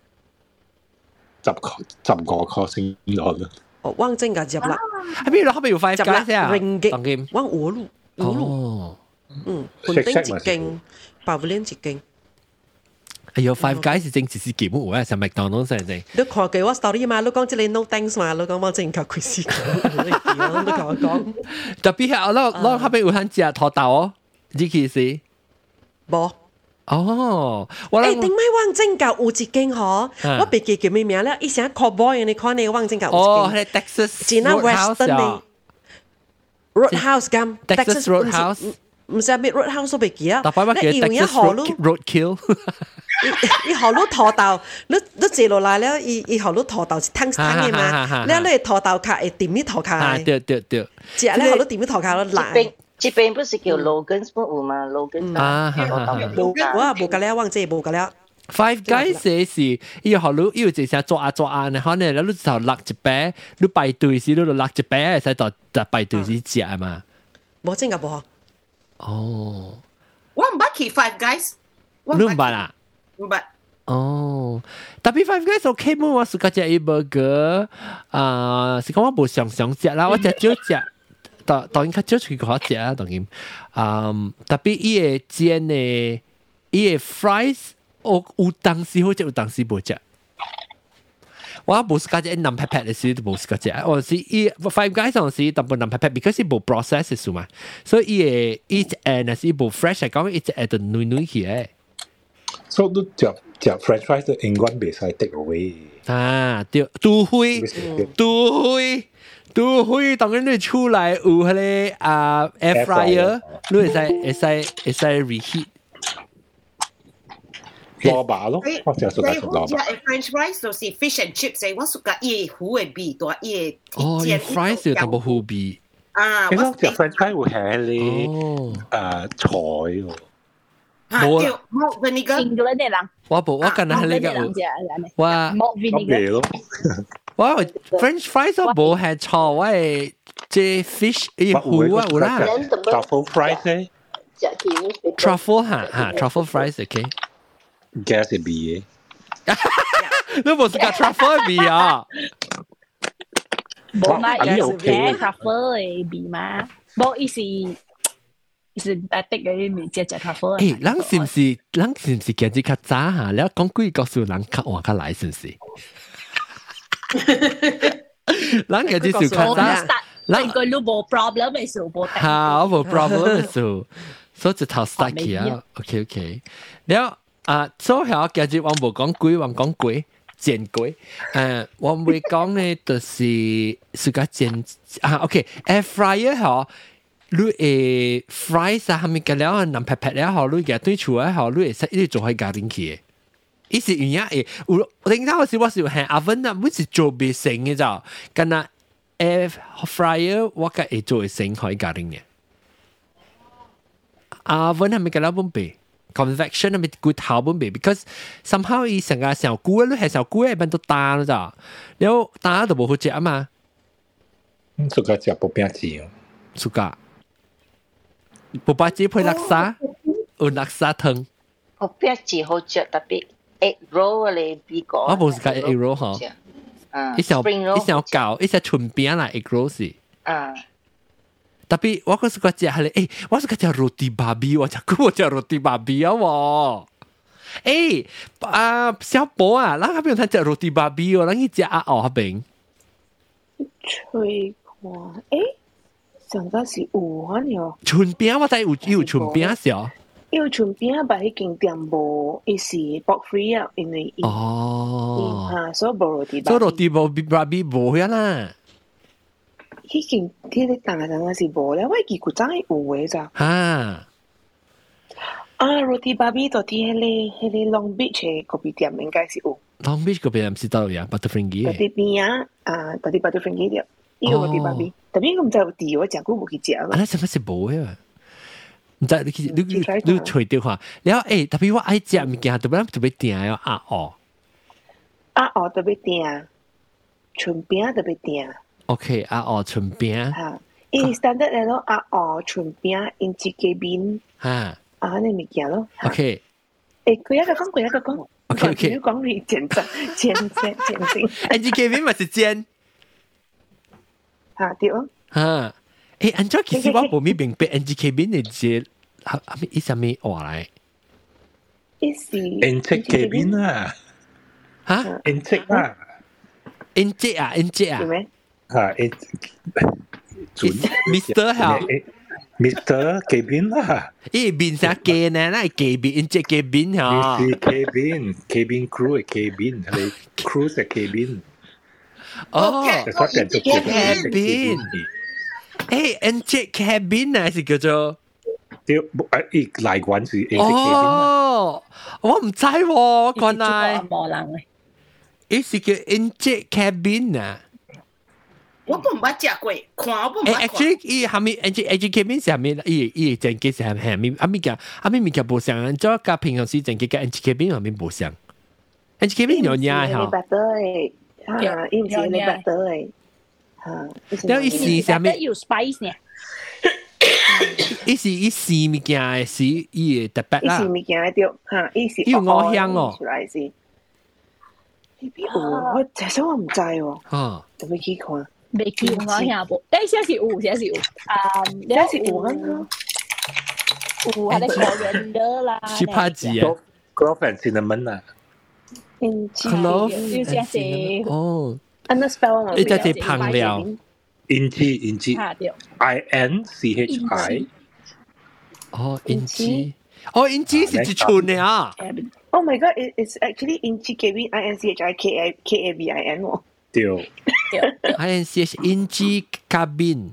Speaker 4: 十块，十个块升到啦。
Speaker 2: 哦，汪正噶入啦。
Speaker 1: 喺边度？后边有 Five Guys 啊？
Speaker 2: ringgit，汪五路，五路。
Speaker 1: 哦。
Speaker 2: 嗯，盘丁捷径，白布链捷径。
Speaker 1: 哎呦，Five Guys 是正只是基本有啊，系麦当劳先正。
Speaker 2: 你看嘅我 story 嘛，你讲即系 no thanks 嘛，你讲我正靠佢试过，你同我讲。
Speaker 1: 特别系我我后边有肯食土豆哦，呢件事。
Speaker 2: 播
Speaker 1: 哦，
Speaker 2: 誒點解汪正教伍志敬嗬？我俾記叫咩名咧？以前 call boy 你 call 你汪正教伍志敬
Speaker 1: 哦，喺 Texas，
Speaker 2: 即係那 Western，Roadhouse 咁。
Speaker 1: Texas Roadhouse
Speaker 2: 唔使咩 Roadhouse 都俾記啊，
Speaker 1: 但係我記得佢叫咩河路，Roadkill。
Speaker 2: 佢佢河路拖刀，你你坐落嚟咧，佢佢河路拖刀係㓤㓤㡳嘛？你話你係拖刀客，係點嘅拖刀客啊？
Speaker 1: 對對對，
Speaker 2: 即係咧河路點嘅拖刀客都
Speaker 9: 難。这边不是叫 Logan 有嘛？Logan
Speaker 1: 啊，
Speaker 2: 冇我冇㗎咧，忘记冇㗎咧。
Speaker 1: Five Guys 是是，伊学你伊有一成做啊做啊，然后呢，你就落一摆，你排队时你就落一摆，使到就排队时食嘛。
Speaker 2: 冇真㗎冇。
Speaker 1: 哦，
Speaker 7: 我唔捌去 Five Guys，
Speaker 1: 你唔捌啊？
Speaker 7: 唔捌。
Speaker 1: 哦，特别 Five Guys OK 冇，我是个只伊 burger，啊，是讲我冇常常食啦，我只少食， 当当然较少去嗰食啊，当然，嗯，特别伊个煎嘅，伊个 fries，我有当时好食，有当时冇食。我冇试过只南拍拍嘅时都冇试过只，我是伊 Five Guys 上时特别南拍拍，because 伊冇 process 嘅数嘛，所以伊嘅伊诶那是冇 fresh 嚟讲，伊只诶就软软起嘅。
Speaker 4: 所以你食食 French fries 都永远袂使 take away。
Speaker 1: 啊，对，除非除 非除非当然你出来有迄个啊 air fryer，你会使会使会使 reheat。
Speaker 4: 萝卜咯，我成日食萝卜。
Speaker 7: 食 French fries 就是 fish and chips，我属个伊糊嘅味多，伊
Speaker 1: 哦，伊 fries 有淡薄糊味。
Speaker 7: 啊，
Speaker 4: 我食 French fries 会系你诶菜喎。
Speaker 1: 冇
Speaker 7: 啊，冇 vinegar。
Speaker 6: 英国啲人。
Speaker 1: 我冇，我近系呢个。我
Speaker 6: 冇 vinegar。
Speaker 1: 我 French fries 我冇系菜，我系即 fish 伊糊啊，有啦。
Speaker 4: Truffle fries 咧。
Speaker 1: Truffle 吓吓 Truffle fries
Speaker 4: OK。gas 嘅味
Speaker 1: 嘅，你冇食过 truffle 嘅味啊？
Speaker 6: 冇嘛，有嘅 truffle 嘅味嘛，冇意思。是大滴嘅味，只只 truffle。
Speaker 1: 诶，人是唔是？人是唔是见至较早吓？你讲几个数人较换较来，是唔是？ 咱嘅至少簡單，
Speaker 6: 咱個都冇 problem 嘅事，冇
Speaker 1: 係我冇 problem 嘅事，所以就頭 start 起啊。OK OK，了啊，所以我今日我冇講鬼，我講鬼剪鬼。誒，我會講咧，就是是個剪啊。OK，air fryer 嗬，你誒 fry 曬下面嘅料，淋劈劈料，嗬，你嘅對廚咧，嗬，你係識呢啲做喺家庭嘅。伊是原因诶，有顶阵时我是有系 oven 啊，每次做未成嘅咋，跟那 air fryer 我嘅会做会成喺家庭嘅。oven 系咪嘅了本备？convection 系咪骨头本备？because somehow 伊成个小菇你系小菇一般都打咗咋，然后打都冇好食啊嘛。
Speaker 4: สุกา食薄饼子哦，
Speaker 1: สุกา。不把鸡配垃圾，有垃圾汤。
Speaker 9: 我边字好食，特别 egg roll 嚟比个。
Speaker 1: 我冇食过 egg roll 嗬。
Speaker 9: 啊，
Speaker 1: 一小一小搞，一小春饼啦 egg roll 是。
Speaker 9: 啊。
Speaker 1: 特别我嗰时个食系诶，我是个食 roti babi，我食过我食 roti babi 啊喎。 诶啊小宝啊，咱嗰边睇只 roti babi 哦，咱去食阿牛嗰边。
Speaker 5: 吹看，诶，上个是有可能。
Speaker 1: 春饼我睇有有春饼少。
Speaker 5: 因为春饼把迄间店无，伊是 box free 啊，因为
Speaker 1: 哦，
Speaker 5: 吓，所以无 roti babi。
Speaker 1: 所以 roti babi 无呀啦。
Speaker 5: 迄件迄个大人嘅是无咧，我记古早系有嘅咋。
Speaker 1: 啊。
Speaker 5: 啊，roti babi 到啲迄个迄个 Long Beach 嘅嗰边店应该是有。
Speaker 1: Long Beach 嗰边唔知道呀，Butterfingers。
Speaker 5: 嗰啲边啊，啊，嗰啲 Butterfingers 啲，呢个 roti babi。特别我唔知有啲我食过冇去食啦。
Speaker 1: 啊，什么是无嘅？ 你你你你你吹的话，然后诶，特别我爱食物件，特别特别甜哦，鸭鹅，
Speaker 5: 鸭鹅特别甜，春饼特别甜。
Speaker 1: OK，鸭鹅春饼。
Speaker 5: 哈，因为单得来咯，鸭鹅春饼因自己边。
Speaker 1: 哈，
Speaker 5: 啊，你咪见咯。
Speaker 1: OK，
Speaker 5: 诶，佢一个讲，佢一个讲。
Speaker 1: OK OK，
Speaker 5: 要讲你简单，简 简简
Speaker 1: 单。自己边咪是煎。
Speaker 5: 哈，对哦。
Speaker 1: 哈。诶，安怎其实我冇咪明白 N G K 边嘅字，啊啊咩意思咩话嚟？
Speaker 5: 伊是
Speaker 4: N G K 边啊？
Speaker 1: 吓？
Speaker 4: N G 啊？
Speaker 1: N G 啊？N G 啊？
Speaker 4: 吓？N
Speaker 1: Mister 好。
Speaker 4: Mr. Kevin lah.
Speaker 1: Eh, bin sa Kevin lah, Kevin, encik Kevin ha.
Speaker 4: Mr. Kevin, Kevin crew eh Kevin, hay crew sa Kevin.
Speaker 1: Oh,
Speaker 4: Kevin.
Speaker 1: Kevin. Eh, encik Kevin 啊，是叫做。
Speaker 4: 啲诶嚟滚是 encik Kevin
Speaker 1: 哦，我唔知喎，原来。
Speaker 6: 冇人嘅。
Speaker 1: 伊是叫 encik Kevin 啊。
Speaker 7: 我不捌食过，看我不捌看。
Speaker 1: actually 伊下面 N G N G K 边是下面，伊伊正机是下面，阿咪讲阿咪咪讲无相，做甲平常时正机甲 N G K 边下面无相。N G K 边有影
Speaker 5: 吓。白得诶，吓，伊唔是你白得
Speaker 1: 诶， 了一时啥物？
Speaker 6: 有 spice 呢？
Speaker 1: 伊是伊是物件诶，是伊诶特别啦。
Speaker 5: 伊是物件诶着，哈，伊是
Speaker 1: 伊有五香哦，
Speaker 5: 出来是。邊有？我其實我唔知喎。
Speaker 1: 嚇，
Speaker 5: 有冇去看？
Speaker 6: 未見我下部，但係是有，先是有。啊，
Speaker 5: 先是有啊。
Speaker 6: 有啊，你求人得啦。
Speaker 1: 是怕字啊
Speaker 4: ？Clove and cinnamon 啊。
Speaker 1: Hello，
Speaker 6: 要先是。
Speaker 1: 哦。
Speaker 5: 安那 spell 啊？
Speaker 1: 你即系烹料，
Speaker 4: 印记印记，I N C H I，
Speaker 1: 哦，印记，哦，印记是一串嘅啊。
Speaker 5: Oh my god! It, it's actually Inchi Kevin I N C H I K A K A V I N 喎。
Speaker 4: 对。
Speaker 1: I N C H Inchi cabin。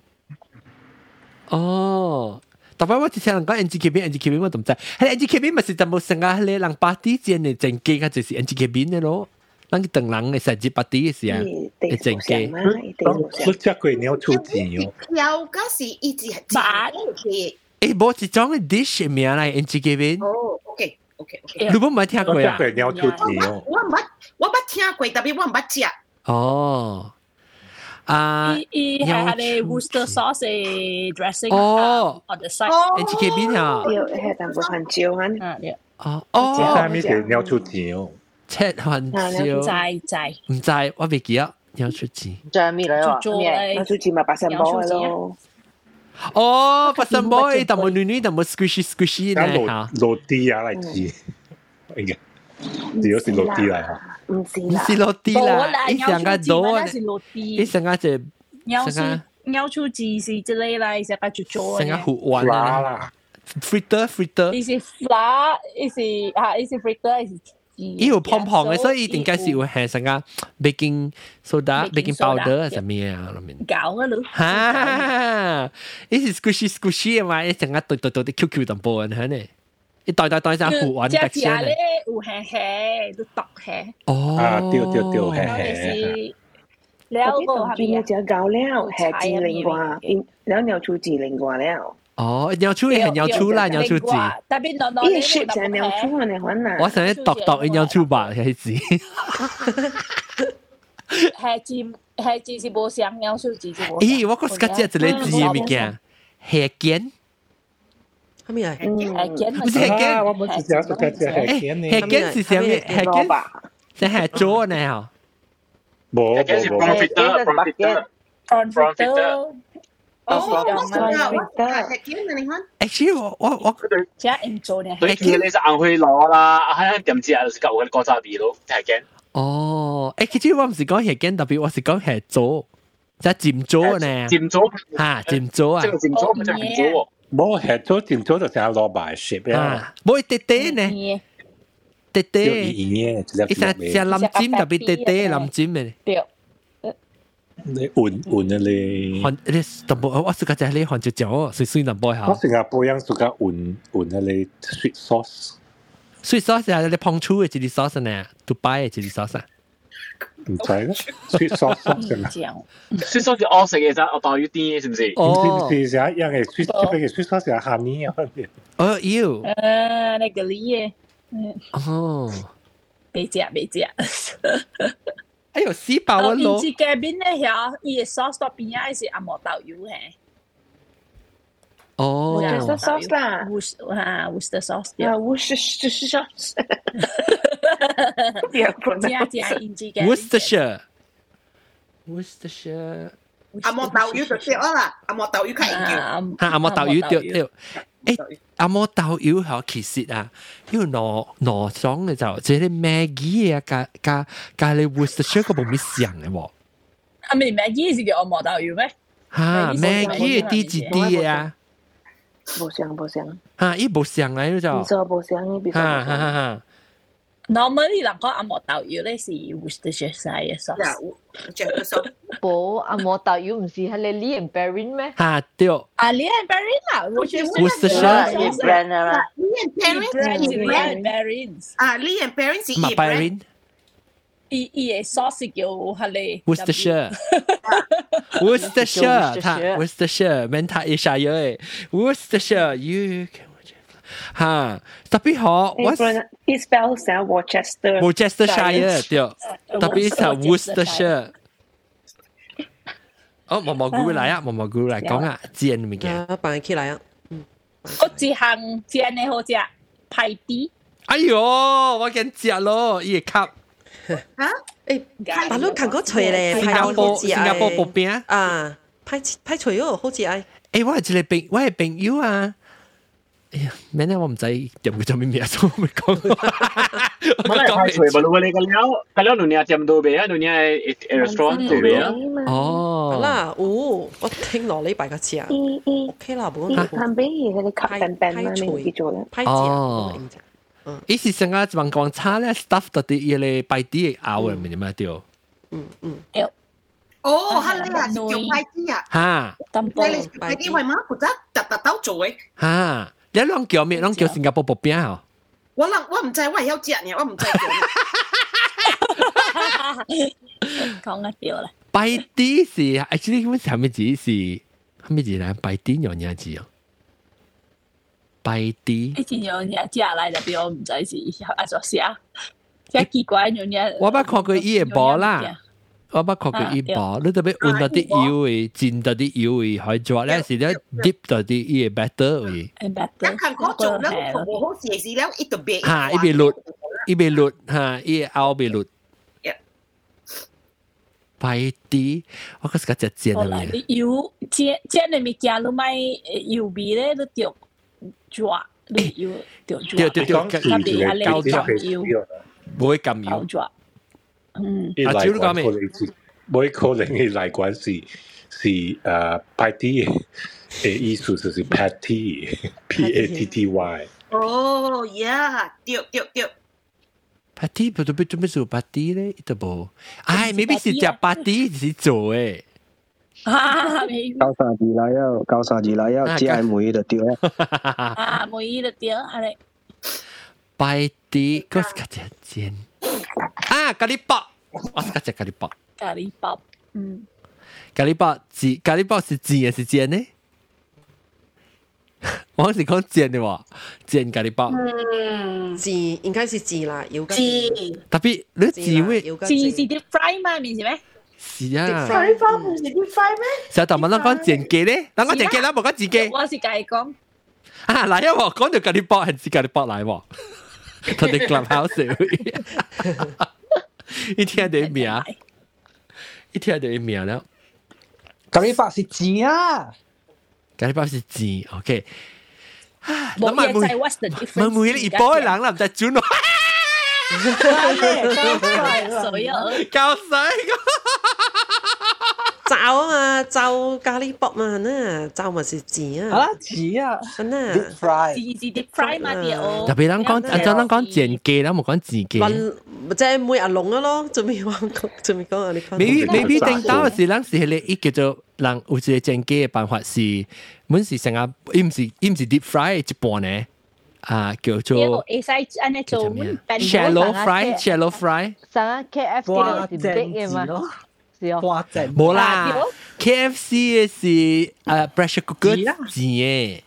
Speaker 1: 哦，特别我之前人讲 N G cabin N G cabin 我都唔知，系 N G cabin 咪是就冇成日咧人 party 之嘅正机嘅就是 N G cabin 嘅咯。 咱去等人嘅实际 party 嘅时啊，嘅正机。
Speaker 4: 我食过鸟出钱哦。
Speaker 7: 条嗰时一直系嘅。
Speaker 1: 诶，冇一种嘅 dish 名嚟 N G cabin。
Speaker 7: 哦，OK OK OK。
Speaker 1: 你冇冇听过啊？
Speaker 4: 我食过鸟出钱哦。
Speaker 7: 我唔捌，我捌听过，特别我唔捌食。
Speaker 1: 哦。啊，
Speaker 6: 伊系系你 Worcester sauce dressing
Speaker 1: 哦，
Speaker 6: on the side。
Speaker 1: NGKB 啊，
Speaker 5: 要系淡薄番椒啊。
Speaker 1: 哦哦，
Speaker 4: 下面系鸟出钱哦。
Speaker 1: 赤番椒，
Speaker 6: 唔知知，
Speaker 1: 唔知，我未记得鸟出钱。
Speaker 9: 就系咩嚟啊？
Speaker 5: 鸟出钱咪白神波咯。
Speaker 1: 哦，白神波，但冇女女，但冇 squishy squishy
Speaker 4: 咧吓。落地啊嚟治，应该只有是落地嚟吓。
Speaker 5: 唔是
Speaker 1: 唔是落地啦，伊成个多，
Speaker 6: 伊
Speaker 1: 成个就
Speaker 6: 鸟出鸟出字是之类啦，伊成个就做
Speaker 1: 成个糊弯啦，fritter fritter，
Speaker 6: 伊是 flat，伊是吓，伊是 fritter，伊是。
Speaker 1: 伊有胖胖嘅，所以一定解是会系成个 baking soda、baking powder 系咩啊？里面
Speaker 6: 搞嘅咯。
Speaker 1: 吓，伊是 squishy squishy 嘅嘛，伊成个对对对啲 QQ 淡薄嘅系呢。一袋袋袋就糊稳
Speaker 6: 特色咧，有轻轻都毒轻。
Speaker 1: 哦，
Speaker 4: 啊，对对对，轻轻。
Speaker 6: แล้วก็
Speaker 5: กินจะเกาแล้วแห่จีลิงกว่าแล้วแนวชูจีลิงกว่าแล้ว
Speaker 1: 哦，鸟出系鸟出啦，鸟出字。
Speaker 6: 但系攞攞
Speaker 5: 呢 shape 就系鸟出啊，你揾啊。
Speaker 1: 我成日度度鸟出吧，系字。
Speaker 6: 系字系字是冇想鸟出字是冇。
Speaker 1: 咦，我觉得只一个字嘅物件，系件。
Speaker 2: 系咪啊？
Speaker 6: 系件，
Speaker 1: 唔是系件，
Speaker 4: 我们是讲系件系件呢？
Speaker 1: 系件是啥物？系件，即系做呢？嗬。
Speaker 4: 冇
Speaker 10: 系件 是 profiter，profiter。
Speaker 6: profiter。
Speaker 7: 哦，我知道，我系见你看。
Speaker 1: actually 我我我
Speaker 6: 即系唔做呢？
Speaker 10: 对，其实你就硬去攞啦，喺点知啊，就是旧嘅嗰扎味咯，系嘅。
Speaker 1: 哦，诶，其实我唔是讲系惊特别，我是讲系做，即系渐做呢，
Speaker 10: 渐做
Speaker 1: 吓渐做啊，
Speaker 10: 即系渐做，咪就系渐做喎。
Speaker 4: 冇系做渐做就成日攞埋 ship 啊，
Speaker 1: 啊，冇滴滴呢，滴
Speaker 4: 叫
Speaker 1: 滴，
Speaker 4: 嘢嘅，
Speaker 1: 一阵只冧尖特别滴滴冧尖嘅，
Speaker 6: 对，
Speaker 4: 你换换啊你。
Speaker 1: 韩你特别我是个就系你韩就讲，水水淡薄
Speaker 4: 我
Speaker 1: 下，
Speaker 4: 新加坡人自家换换啊你 sweet sauce，
Speaker 1: 水 sauce 系你碰醋嘅一啲 sauce 呢，杜拜嘅一啲 sauce，
Speaker 4: 唔知咧 sweet sauce sauce 啊。
Speaker 6: 讲
Speaker 10: 所以所以我食嘅就我当要啲，是唔是？
Speaker 4: 唔是唔是，成一样嘅 sweet，即系 sweet sauce 系下面嘅。
Speaker 1: 哦妖，
Speaker 6: 诶，那个你嘅，
Speaker 1: 哦，
Speaker 6: 别食别食。
Speaker 1: 哎呦，死爆啊咯
Speaker 6: 唔！知嘅边咧有伊嘅 sauce 嗰边啊，是阿莫豆油嘅，
Speaker 1: 哦，
Speaker 5: Worcester sauce 啦，
Speaker 6: 乌吓 Worcester sauce
Speaker 5: 啊，Worcester sauce，不要讲
Speaker 6: 正正印记嘅
Speaker 1: Worcestershire。Worcestershire，
Speaker 7: 阿莫豆鱼就食啦，阿莫豆鱼系叫。
Speaker 1: 吓阿莫豆鱼掉掉， 诶，阿摩导游好其实啊，要攞攞上嘅就，即系 Maggie 啊，加加加你 Worcestershire 个嘅喎？
Speaker 6: 系咪 Maggie 是叫阿摩导咩
Speaker 1: ？，Maggie 啲字啲嘢啊，
Speaker 5: 冇上冇上，
Speaker 1: 吓，依冇，就，
Speaker 5: 唔错冇
Speaker 1: 上，呢，
Speaker 6: normally 人讲阿莫豆油咧是 Worcestershire 嘅 sauce。
Speaker 7: 就系收。
Speaker 8: 冇阿莫豆油唔是系你 Lee and Baron 咩？
Speaker 1: 吓对，
Speaker 6: 啊，你系 Baron 啊，
Speaker 1: Worcestershire
Speaker 9: Lee brand 啦，
Speaker 7: Lee and Perrin 是
Speaker 6: Baron
Speaker 7: brand。
Speaker 6: Baron，
Speaker 7: 啊，Lee and Perrin 是
Speaker 1: 麦
Speaker 7: E
Speaker 1: 拜
Speaker 7: brand。
Speaker 1: 仁
Speaker 6: 伊伊嘅 sauce 叫系你
Speaker 1: Worcestershire。Worcestershire，他 Worcestershire，免他一下嘢诶，Worcestershire you 吓，特别好，我
Speaker 5: It spells 成 Worcester。
Speaker 1: Worcestershire 对，特别系 Worcestershire。哦，毛毛菇嚟啊，毛毛菇嚟讲啊，煎物件。
Speaker 2: 啊，扮起来啊！
Speaker 6: 我一项正嘅好食，排啲。
Speaker 1: 哎呦，我见食咯，伊个吸。
Speaker 7: 吓？
Speaker 2: 诶，把你看过吹咧，
Speaker 1: 新加坡新加坡薄饼
Speaker 2: 啊，派派吹哦，好似系。
Speaker 1: 诶，我系一个朋，我系朋友啊。 哎呀，明咧我唔知点佢做咩名，所以我咪讲。
Speaker 10: 我嚟排除吧，如果你个料个料你店度俾啊，你系 restaurant 度俾啊。
Speaker 1: 哦，
Speaker 2: 啦，哦，我听落礼拜个字啊，OK 啦，冇
Speaker 5: 咦，旁边而家啲吸病病啦，你记住啦。
Speaker 2: 派字啊，
Speaker 1: 伊是成个横广差咧，stuff 到啲嘢嚟摆啲嘅咬嘅，明唔明掉？
Speaker 2: 嗯嗯。
Speaker 7: 哦，系你啊，叫派啲啊。
Speaker 1: 吓，
Speaker 7: 你你派啲为乜负责特特兜做嘅？
Speaker 1: 吓， 你啷叫咩？啷叫新加坡薄饼啊？
Speaker 7: 我諗我唔知，我系有隻嘅，我唔知
Speaker 6: 講一條啦。
Speaker 1: 拜啲是，actually 根本係咩字是？係咩字咧？拜啲有咩字啊？拜啲。
Speaker 6: 以前有嘢食嚟就俾我唔知是阿作寫，即係奇怪樣嘢。
Speaker 1: 我捌看過伊嘅波啦。我捌看过伊波，你特别换到啲油嘅，煎到啲油嘅，可以做咧是咧 dip 到啲伊嘅 batter 嘅。
Speaker 7: 一看嗰做咧，服务好似是咧，一度别。
Speaker 1: 吓，伊边律，伊边律吓，伊嘅拗边律。拜啲，我嗰时间只煎
Speaker 6: 系咪？你油煎煎你咪加落咪油味咧都掉抓，你油掉抓。
Speaker 1: 掉掉掉，
Speaker 6: 特别系你揿油，
Speaker 1: 唔会揿油。
Speaker 6: 抓。嗯，
Speaker 1: 阿招都讲咩？
Speaker 4: 每个人嘅嚟讲是是诶 patty 嘅意思就是 patty，P A T T Y。
Speaker 7: 哦呀，对对对。
Speaker 1: patty 不都不做咩做 patty 咧？都冇。唉，maybe 是食 patty 是做诶。
Speaker 6: 啊，
Speaker 13: 交沙字来啊，交沙字来啊，只系梅就掉啊。
Speaker 6: 啊，梅就掉，系你。
Speaker 1: patty 嗰时间 煎。啊，咖喱包，我是食咖喱包。
Speaker 6: 咖喱包，嗯。
Speaker 1: 咖喱包煎，咖喱包是煎还是煎呢？我是讲煎的喎，煎咖喱包。
Speaker 2: 嗯，煎应该是煎啦，有
Speaker 7: 煎。
Speaker 1: 特别你煎会
Speaker 6: 煎是 deep fry 嘛，面是咩？
Speaker 1: 是啊。
Speaker 12: fry 包唔是 deep fry 咩？
Speaker 1: 成日同问我讲煎鸡咧，嗱我煎鸡啦，冇讲煎鸡。
Speaker 6: 我是介讲。
Speaker 1: 啊，嚟啊！喎，讲到咖喱包系指咖喱包嚟喎。同你 clubhouse 一听到名，一听到名了。
Speaker 14: 咖喱包是煎啊！
Speaker 1: 咖喱包是钱，OK。
Speaker 6: 冇嘢就系 what's the difference？
Speaker 1: 咪每一波嘅人啦，唔使转咯。
Speaker 6: 水啊！
Speaker 1: 教水。
Speaker 2: 罩啊嘛，罩咖喱卜嘛，呢罩咪是钱啊。
Speaker 14: 啊，钱啊，
Speaker 2: 真啊。
Speaker 14: deep fry。
Speaker 6: 是是 deep fry 嘛啲哦。
Speaker 1: 特别人讲，啊，就人讲煎鸡啦，冇讲自己。
Speaker 2: 即系每阿龙啊咯，仲未讲，仲未讲啊！你讲。
Speaker 1: maybe maybe 顶到时，人是你一叫做人有一个煎鸡嘅办法是，本是成日，伊唔是伊唔是 deep fry 一半呢，啊叫做。
Speaker 6: 会使安尼做
Speaker 1: shallow fry，shallow fry。
Speaker 8: 成日 KFC 嗰啲 big 嘅嘛。
Speaker 14: 哇！正
Speaker 1: 冇啦，KFC 嘅是诶 pressure cooker 煎嘅，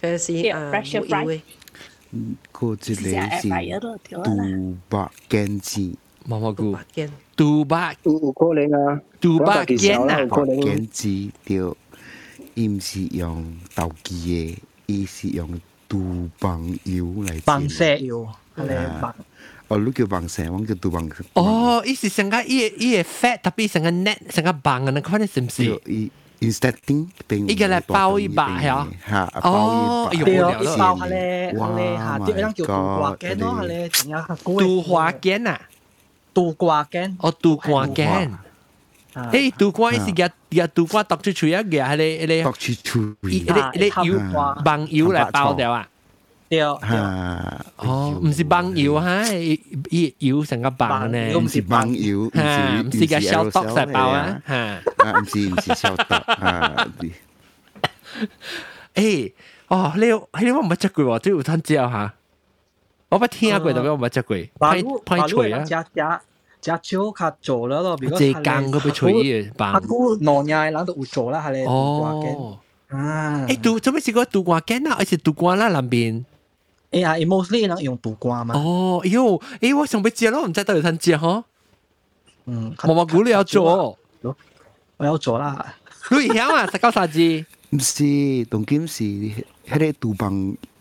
Speaker 2: KFC 啊
Speaker 6: pressure fry。
Speaker 15: 嗰只你是杜白镜子，
Speaker 1: 毛毛菇，
Speaker 2: 镜，
Speaker 1: 杜白，
Speaker 13: 有可能啊，
Speaker 1: 杜白镜啊，
Speaker 15: 镜子对，伊唔是用豆机嘅，伊是用杜棒油嚟
Speaker 14: 棒石油，系棒。
Speaker 15: 哦，你叫棒石，我叫杜棒。
Speaker 1: 哦，伊是成个伊伊系 fat，特别成个 net 成个棒嘅，你看你是唔是？
Speaker 15: 伊 instead 丁并
Speaker 1: 一个嚟包一把系啊，
Speaker 15: 吓，
Speaker 1: 哦，
Speaker 14: 对，一包系咧，系咧吓，啲人叫杜瓜镜咯，系咧，仲有吓
Speaker 1: 杜花镜啊，
Speaker 14: 杜瓜镜，
Speaker 1: 哦，杜瓜镜。诶，杜瓜是嘅，嘅杜瓜剁出去一嘅，系你你
Speaker 15: 剁出去，
Speaker 1: 你你油棒油嚟包掉啊？
Speaker 14: 对，
Speaker 1: 哦，唔是棒油哈，伊油成个棒呢，
Speaker 15: 唔是棒油，唔
Speaker 1: 是唔是个小刀嚟包啊，吓，
Speaker 15: 啊，唔是唔是小刀啊，
Speaker 1: 诶，哦，你你我唔捌食过喎，都有吞椒吓，我捌听过，但系我唔捌食过，派派脆啊，
Speaker 14: 食食食少较做啦咯，如果
Speaker 1: 即间嗰边脆嘅棒，
Speaker 14: 阿姑农嘢人都会做啦，系咧，
Speaker 1: 哦，
Speaker 14: 啊，
Speaker 1: 诶，杜做咩试过杜瓜镜啊？而且杜瓜啦南边。
Speaker 14: 哎呀，mostly 人用读瓜吗。
Speaker 1: 哦，又，诶，我想被接咯，唔知到底想接嗬。
Speaker 14: 嗯，
Speaker 1: 毛毛菇你要做？
Speaker 14: 我要做啦。
Speaker 1: 你晓啊？十九三字。
Speaker 15: 唔 是，重點是迄个杜棒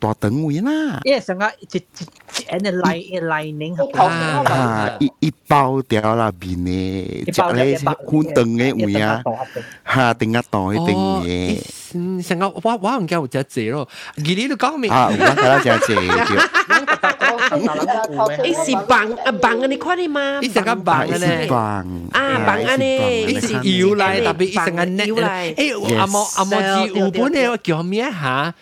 Speaker 15: 大等位啦，
Speaker 14: 因为成个一一一嘅内嘅内宁
Speaker 15: 啊，一一包掉啦边嘅，食咧宽灯嘅位啊，吓定一档嘅定嘅。
Speaker 1: 嗯，成个我我唔记得有只字咯，而你都讲咩？
Speaker 15: 啊，我睇到只字
Speaker 2: 诶是棒啊棒啊，你看你嘛？
Speaker 1: 伊成个棒嘅咧，
Speaker 15: 棒
Speaker 2: 啊棒啊呢，
Speaker 1: 伊是摇嚟，特别伊成个 net 诶，阿莫阿莫字有本嘅叫咩吓？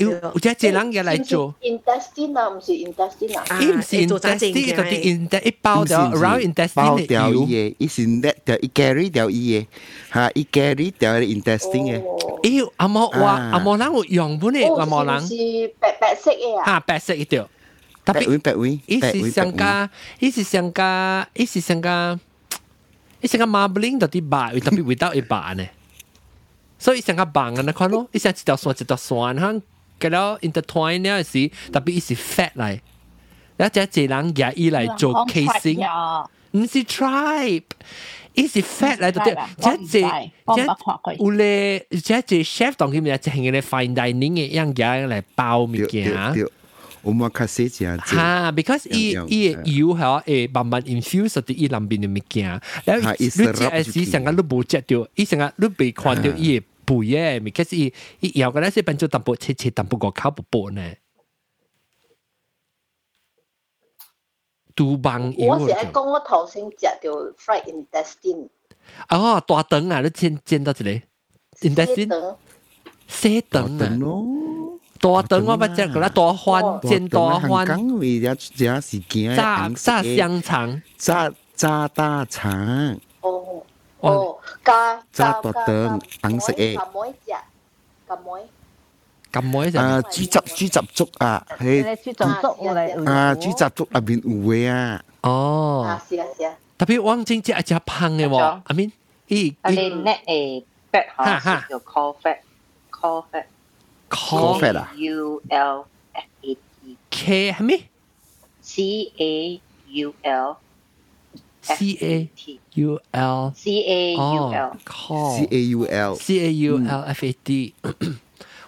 Speaker 1: 有有只隻人也来做。
Speaker 3: intestine 啊，唔是 intestine 啊。
Speaker 1: 伊唔是 intestine，就啲 intestine 一包掉，around intestine
Speaker 15: 包掉伊嘅，伊是 net 掉，伊 carry 掉伊嘅，嚇，伊 carry 掉啲 intestine 嘅。
Speaker 1: 咦，阿莫話阿莫人有用本嘅，阿莫人。
Speaker 3: 是白白色嘅啊。
Speaker 1: 嚇，白色一條。特
Speaker 15: 別白位，
Speaker 1: 伊是上加，伊是上加，伊是上加，伊上加 marbling 到啲白，特別 without 一白呢。所以上加棒啊，你看咯，伊上一條線一條線，嚇。嘅咯，intertwine 呢时特别伊是 fat 嚟，一只只人也伊嚟做 casing，唔是 tribe，伊是 fat 嚟到啲，即只即有咧，即只 chef 当佢咪就系嘅 fine dining 嘅样嘢嚟包物件。
Speaker 15: 我冇卡死只
Speaker 1: 吓，because 伊伊油系诶慢慢 infuse 到伊里边嘅物件，然后你只系时成日都冇食到，伊成日都被看到伊。背嘅， 咪其實伊伊有個咧是變做淡薄切切淡薄個烤不薄呢。杜棒
Speaker 3: 我是喺講我頭先食到 fried intestine。
Speaker 1: 哦，大腸啊，你煎煎到一個 intestine。西腸啊。大腸我捌食過啦，大番煎大番。
Speaker 15: 香味一一時間。
Speaker 1: 炸炸香腸。
Speaker 15: 炸炸大腸。
Speaker 3: 哦。哦，加
Speaker 15: 炸大肠，红色嘅。
Speaker 3: 咁妹只，咁妹。
Speaker 1: 咁妹就
Speaker 15: 啊，猪汁猪汁粥啊，
Speaker 8: 系。猪汁粥我嚟。
Speaker 15: 啊，猪汁粥入边有嘅啊。
Speaker 1: 哦。
Speaker 3: 啊，是啊是啊。
Speaker 1: 特别王晶只系只胖嘅喎，阿面，咦？
Speaker 9: 我哋 net 诶 fat 吓叫 call fat，call fat。
Speaker 15: call fat 啊？
Speaker 9: U L F A T。
Speaker 1: K 系咩？
Speaker 9: C A U L。
Speaker 1: C A U L
Speaker 9: C A U L
Speaker 15: C A U L
Speaker 1: C A U L F A D。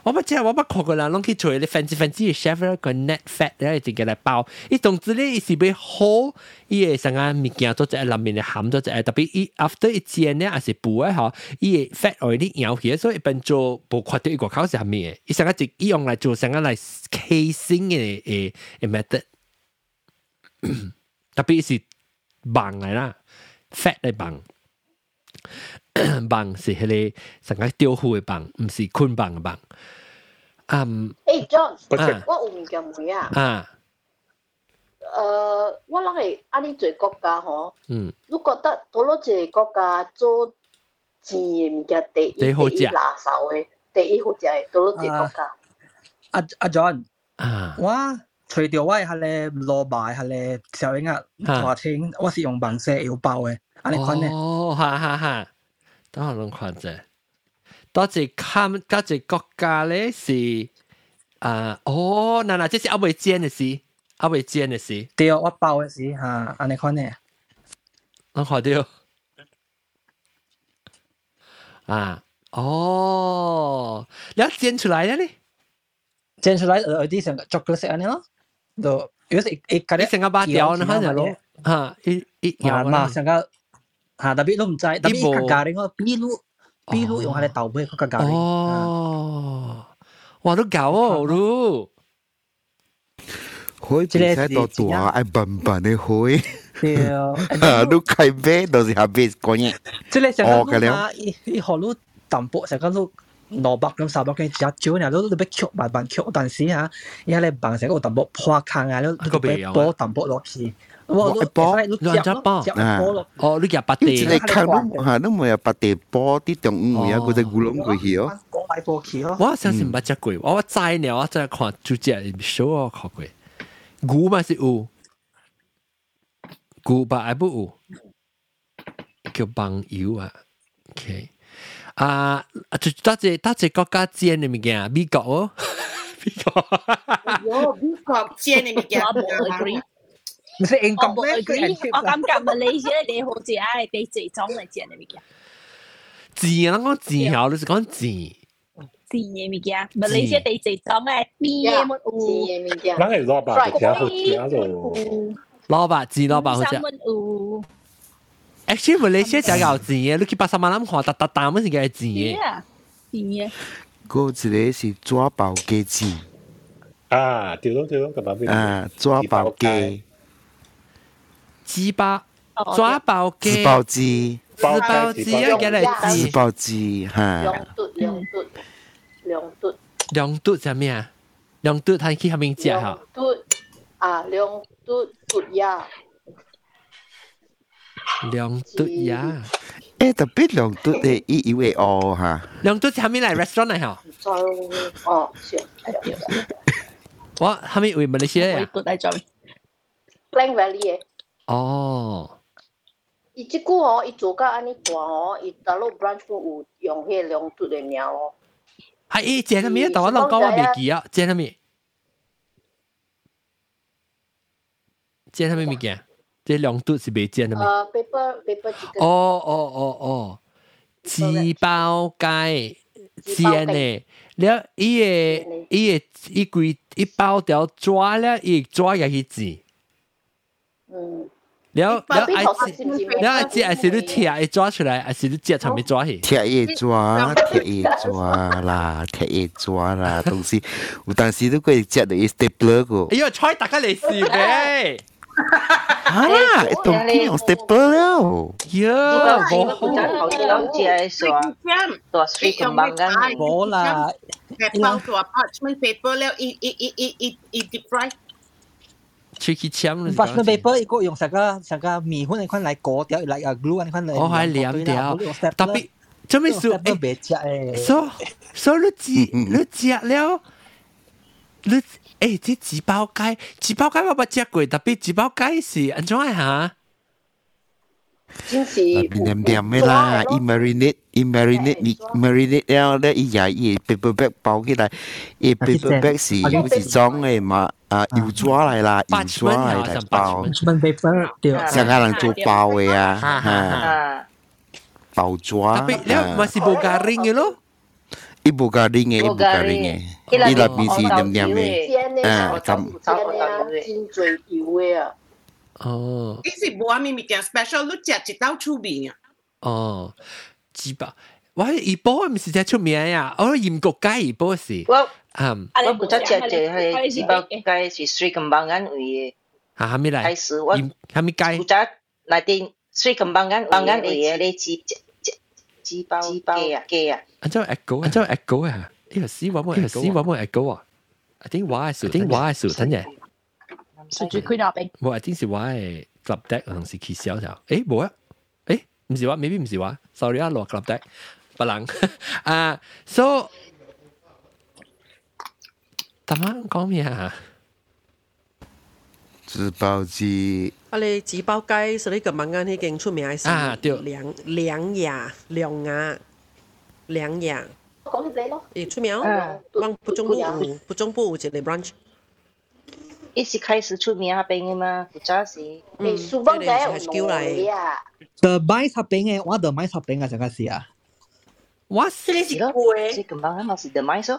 Speaker 1: 我不知我不看過人攏去做你分子分子嘅 chef 個 net fat 咧，直接嚟包。伊總之咧，伊是要好，伊會成個物件做只裡面嘅含做只，特別伊 after 一煎咧，还是補咧嗬，伊嘅 fat 我啲咬起，所以一般做無看到一個口是係咩？伊成個直伊用嚟做成個嚟 casing 嘅嘅嘅 method，特別是 棒嚟啦，fat 嚟棒。棒是迄个成个雕虎嘅棒，唔是捆棒嘅棒。嗯，
Speaker 3: 诶 John，我有物件问啊。
Speaker 1: 啊。
Speaker 3: 诶，我谂系安尼做国家吼，嗯，你觉得多咗一个国家做钱嘅物件第一第一拿手嘅，第一好食嘅多咗一个国家。
Speaker 14: 阿阿 John，
Speaker 1: 啊，
Speaker 14: 我 除掉我系咧萝卜系咧小英啊，华清，我是用白色油包嘅，安尼款咧。
Speaker 1: 哦，哈哈哈。等我谂看者，多只看嗰只国家咧是啊，哦，嗱嗱，即是阿未煎嘅事，阿未煎嘅事，
Speaker 14: 对，我包嘅事吓，安尼看咧，
Speaker 1: 我看到啊，哦，你煎出来咧？
Speaker 14: 煎出来有啲成 chocolate 色安尼咯， 就如果是一个
Speaker 1: 你成个把掉，你看下咯，吓，一一
Speaker 14: 咬嘛，成个。吓，特别都唔知，特别客家嗰个秘鲁，秘鲁用系嚟豆杯嗰个咖喱。
Speaker 1: 哦，哇，都搞哦，都。
Speaker 15: 开比赛到大，爱笨笨的开。对啊，都开杯都是下杯讲嘢。
Speaker 14: 即系成个嘛，一一学路淡薄，成个路 萝卜咁三百几只少呢，都都俾曲慢慢曲，但是吓，而家咧扮成个淡薄破坑啊，都都俾波淡薄落去。
Speaker 15: 我波
Speaker 1: 两只波，哦，你夹八地，
Speaker 15: 你看都吓都冇有八地波啲中午啊，嗰只古龙过去哦。
Speaker 1: 我相信捌食过，我知了，我真系看就只少我看过，牛嘛是有，牛吧还不有，叫棒油啊，OK， 啊，就多谢多谢国家煎嘅物件，美国哦，美国，
Speaker 7: 有美国煎嘅物件。
Speaker 14: 唔是英国咩？
Speaker 6: 我感觉马来西亚地好似系地最种嚟食嘅物件。
Speaker 1: 钱啊，讲钱啊，你是讲钱。
Speaker 6: 钱嘅物件，马来西亚地最种嘅边嘅物
Speaker 3: 钱嘅物件。
Speaker 4: 咱系老爸就听好听咯。
Speaker 1: 老爸钱，老爸好食。Actually，马来 西亞真有錢嘅，你去巴沙馬諗看，達達達乜是嘅錢嘅。
Speaker 6: 錢嘅。
Speaker 15: 嗰一個是抓包雞錢。
Speaker 4: 啊，對咯對咯，咁樣。
Speaker 15: 啊，抓包雞。
Speaker 1: 雞包抓包雞，
Speaker 15: 自爆雞，
Speaker 1: 自爆雞啊，叫嚟
Speaker 15: 自爆雞嚇。
Speaker 3: 兩嘟兩嘟兩嘟。
Speaker 1: 兩嘟係咩啊？兩嘟係佢係名字啊？
Speaker 3: 兩嘟啊，兩嘟嘟呀。
Speaker 1: 两嘟呀。
Speaker 15: 诶，特别两嘟嘅 E U A O 吓。
Speaker 1: 两嘟系咩嚟 restaurant 嚟吓？
Speaker 3: 哦，是。
Speaker 1: 我系咪为马来西亚啊？
Speaker 3: Klang Valley 嘅。
Speaker 1: 哦，
Speaker 3: 伊即久吼，伊做甲安尼大吼，伊大陆 branch 有用迄两嘟的名咯。
Speaker 1: 啊，伊剪什么？但我老讲我袂记啊，剪什么？剪什么物件？ 这两度是袂见的咩？
Speaker 3: 呃，paper paper。
Speaker 1: 哦哦哦哦，鸡包雞煎的，了伊个伊个伊规一包条抓了，伊抓入去煎。
Speaker 3: 嗯。
Speaker 1: 了了愛了愛只係是你貼一抓出來，還是你只還沒抓起？
Speaker 15: 貼一抓，貼一抓啦，貼一抓啦，东西有当时都可以接到一 stapler 個。
Speaker 1: 哎呦，猜大家嚟試咩？
Speaker 15: 啊，当天用 stapler 了。
Speaker 1: 呀，
Speaker 9: 我好似谂住系说，做 street 咁样嘅。
Speaker 14: 冇啦，
Speaker 7: 包做 parchment paper 了，一一一一一一 deep
Speaker 1: fry。tricky 签。
Speaker 14: 发个 paper 一个用成个成个米粉嗰款嚟裹掉，嚟啊 glue 嗰款嚟。
Speaker 1: 我系黏掉，特别做咩事？
Speaker 14: 诶，别食诶。
Speaker 1: 所所你食你食了，你 诶这纸包鸡，纸包鸡我冇食过，特别纸包鸡是安怎吓？
Speaker 3: 真是
Speaker 15: 黏黏的啦，伊 marinate 伊 marinate 伊 marinate 了咧，伊也伊 paper bag 包起来，伊 paper bag 是有一种诶嘛啊油纸嚟啦，油纸嚟嚟包，
Speaker 14: มัน paper 对，
Speaker 15: 成个人做包嘅啊，吓，包纸。
Speaker 1: Tapi dia masih bau garing gitu loh.
Speaker 15: Ibu garing嘅 ，ibu garing嘅，伊入边是黏黏嘅，啊咁。
Speaker 3: 真济油嘅啊！
Speaker 1: 哦，
Speaker 7: 伊是无阿咪物件 special，你食一道趣味啊！
Speaker 1: 哦，知吧？我怡保唔是真出名呀，我盐焗鸡怡保是。
Speaker 9: 我
Speaker 1: 嗯，
Speaker 9: 我不知食就系只包鸡是水金邦间位嘅。
Speaker 1: 吓，系咪嚟？
Speaker 9: 开始我
Speaker 1: 系咪鸡？
Speaker 9: 不知内边水金邦间邦间位嘅你只 只包鸡啊鸡啊。
Speaker 1: 安怎 echo？安怎 echo 啊？呢个屎话冇 echo，屎话冇 echo 啊？I think 话系数，I think 话系数，真嘅。
Speaker 6: 数住佢那边。
Speaker 1: 冇，I think 是话系 club deck 同时揭晓就，诶冇啊？诶唔是话，maybe 唔是话，sorry 啊，落 club deck。不能啊，so 大妈讲咩啊？
Speaker 15: 紙包鸡。
Speaker 2: 啊，你纸包鸡是你個晚間已經出名係
Speaker 1: 啊，對，
Speaker 2: 兩兩牙兩牙兩牙。
Speaker 3: 講你咯。
Speaker 2: 誒出名哦，往不中部有不中部有一個 branch。
Speaker 9: 一時開始出名那邊嘅嘛，古早時。
Speaker 3: 誒，蘇邦仔有攞嚟啊。
Speaker 14: The buy 插餅嘅，我 the 買插餅啊，成個事啊。
Speaker 1: 我
Speaker 3: 是你是貴，
Speaker 9: 是咁樣，我是 the 買數。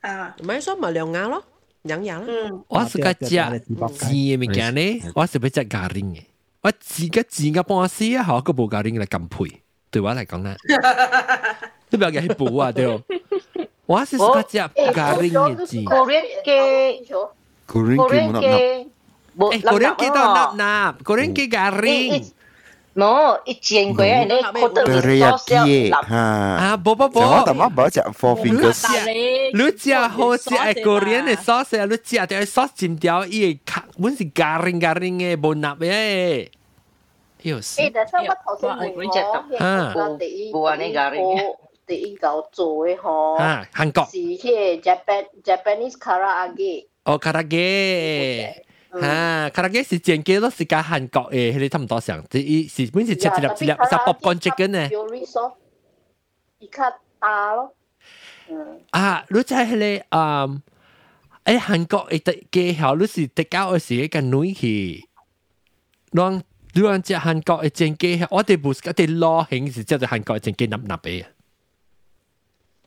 Speaker 2: 啊，買數咪兩牙咯，两牙咯。
Speaker 3: 嗯。
Speaker 1: 我是个食字嘅物件咧，我是要食咖喱嘅。我字个字个半死啊，我个冇咖喱嚟咁配，对我嚟讲咧，你不要嘅去补啊，对。我是个食咖喱嘅字。
Speaker 9: Korean 嘅
Speaker 15: Korean
Speaker 9: 嘅。
Speaker 1: 诶，Korean 嘅都纳纳，Korean 嘅咖喱。
Speaker 9: No, 一煎过啊，你觉得
Speaker 15: teriyaki 吓。
Speaker 1: 啊，冇冇冇。
Speaker 15: 我头妈冇食 four fingers。
Speaker 1: 你食好食系 Korean 嘅 sauce 啊，你食条 sauce 尖条，伊系卡，本是咖喱咖喱嘅，冇纳嘅。有时。
Speaker 3: 诶，但系我头先问我，
Speaker 1: 啊，
Speaker 9: 冇啊，你咖喱。
Speaker 3: 第一嚿做嘅嗬。
Speaker 1: 啊，韩国。
Speaker 3: 是迄 Japan Japanese karaage。
Speaker 1: 哦，karaage。 啊，卡拉鸡是正嘅咯，是加韩国嘅，佢哋差唔多上，即系是本是切一粒一粒十 popcorn chicken 呢。
Speaker 3: 伊较大咯。嗯。
Speaker 1: 啊，你就系咧，嗯，诶韩国诶特嘅后，你是特交嘅时个女去，让让只韩国嘅正嘅，我哋唔是嗰啲攞hình是即系韩国正嘅napnap嘅。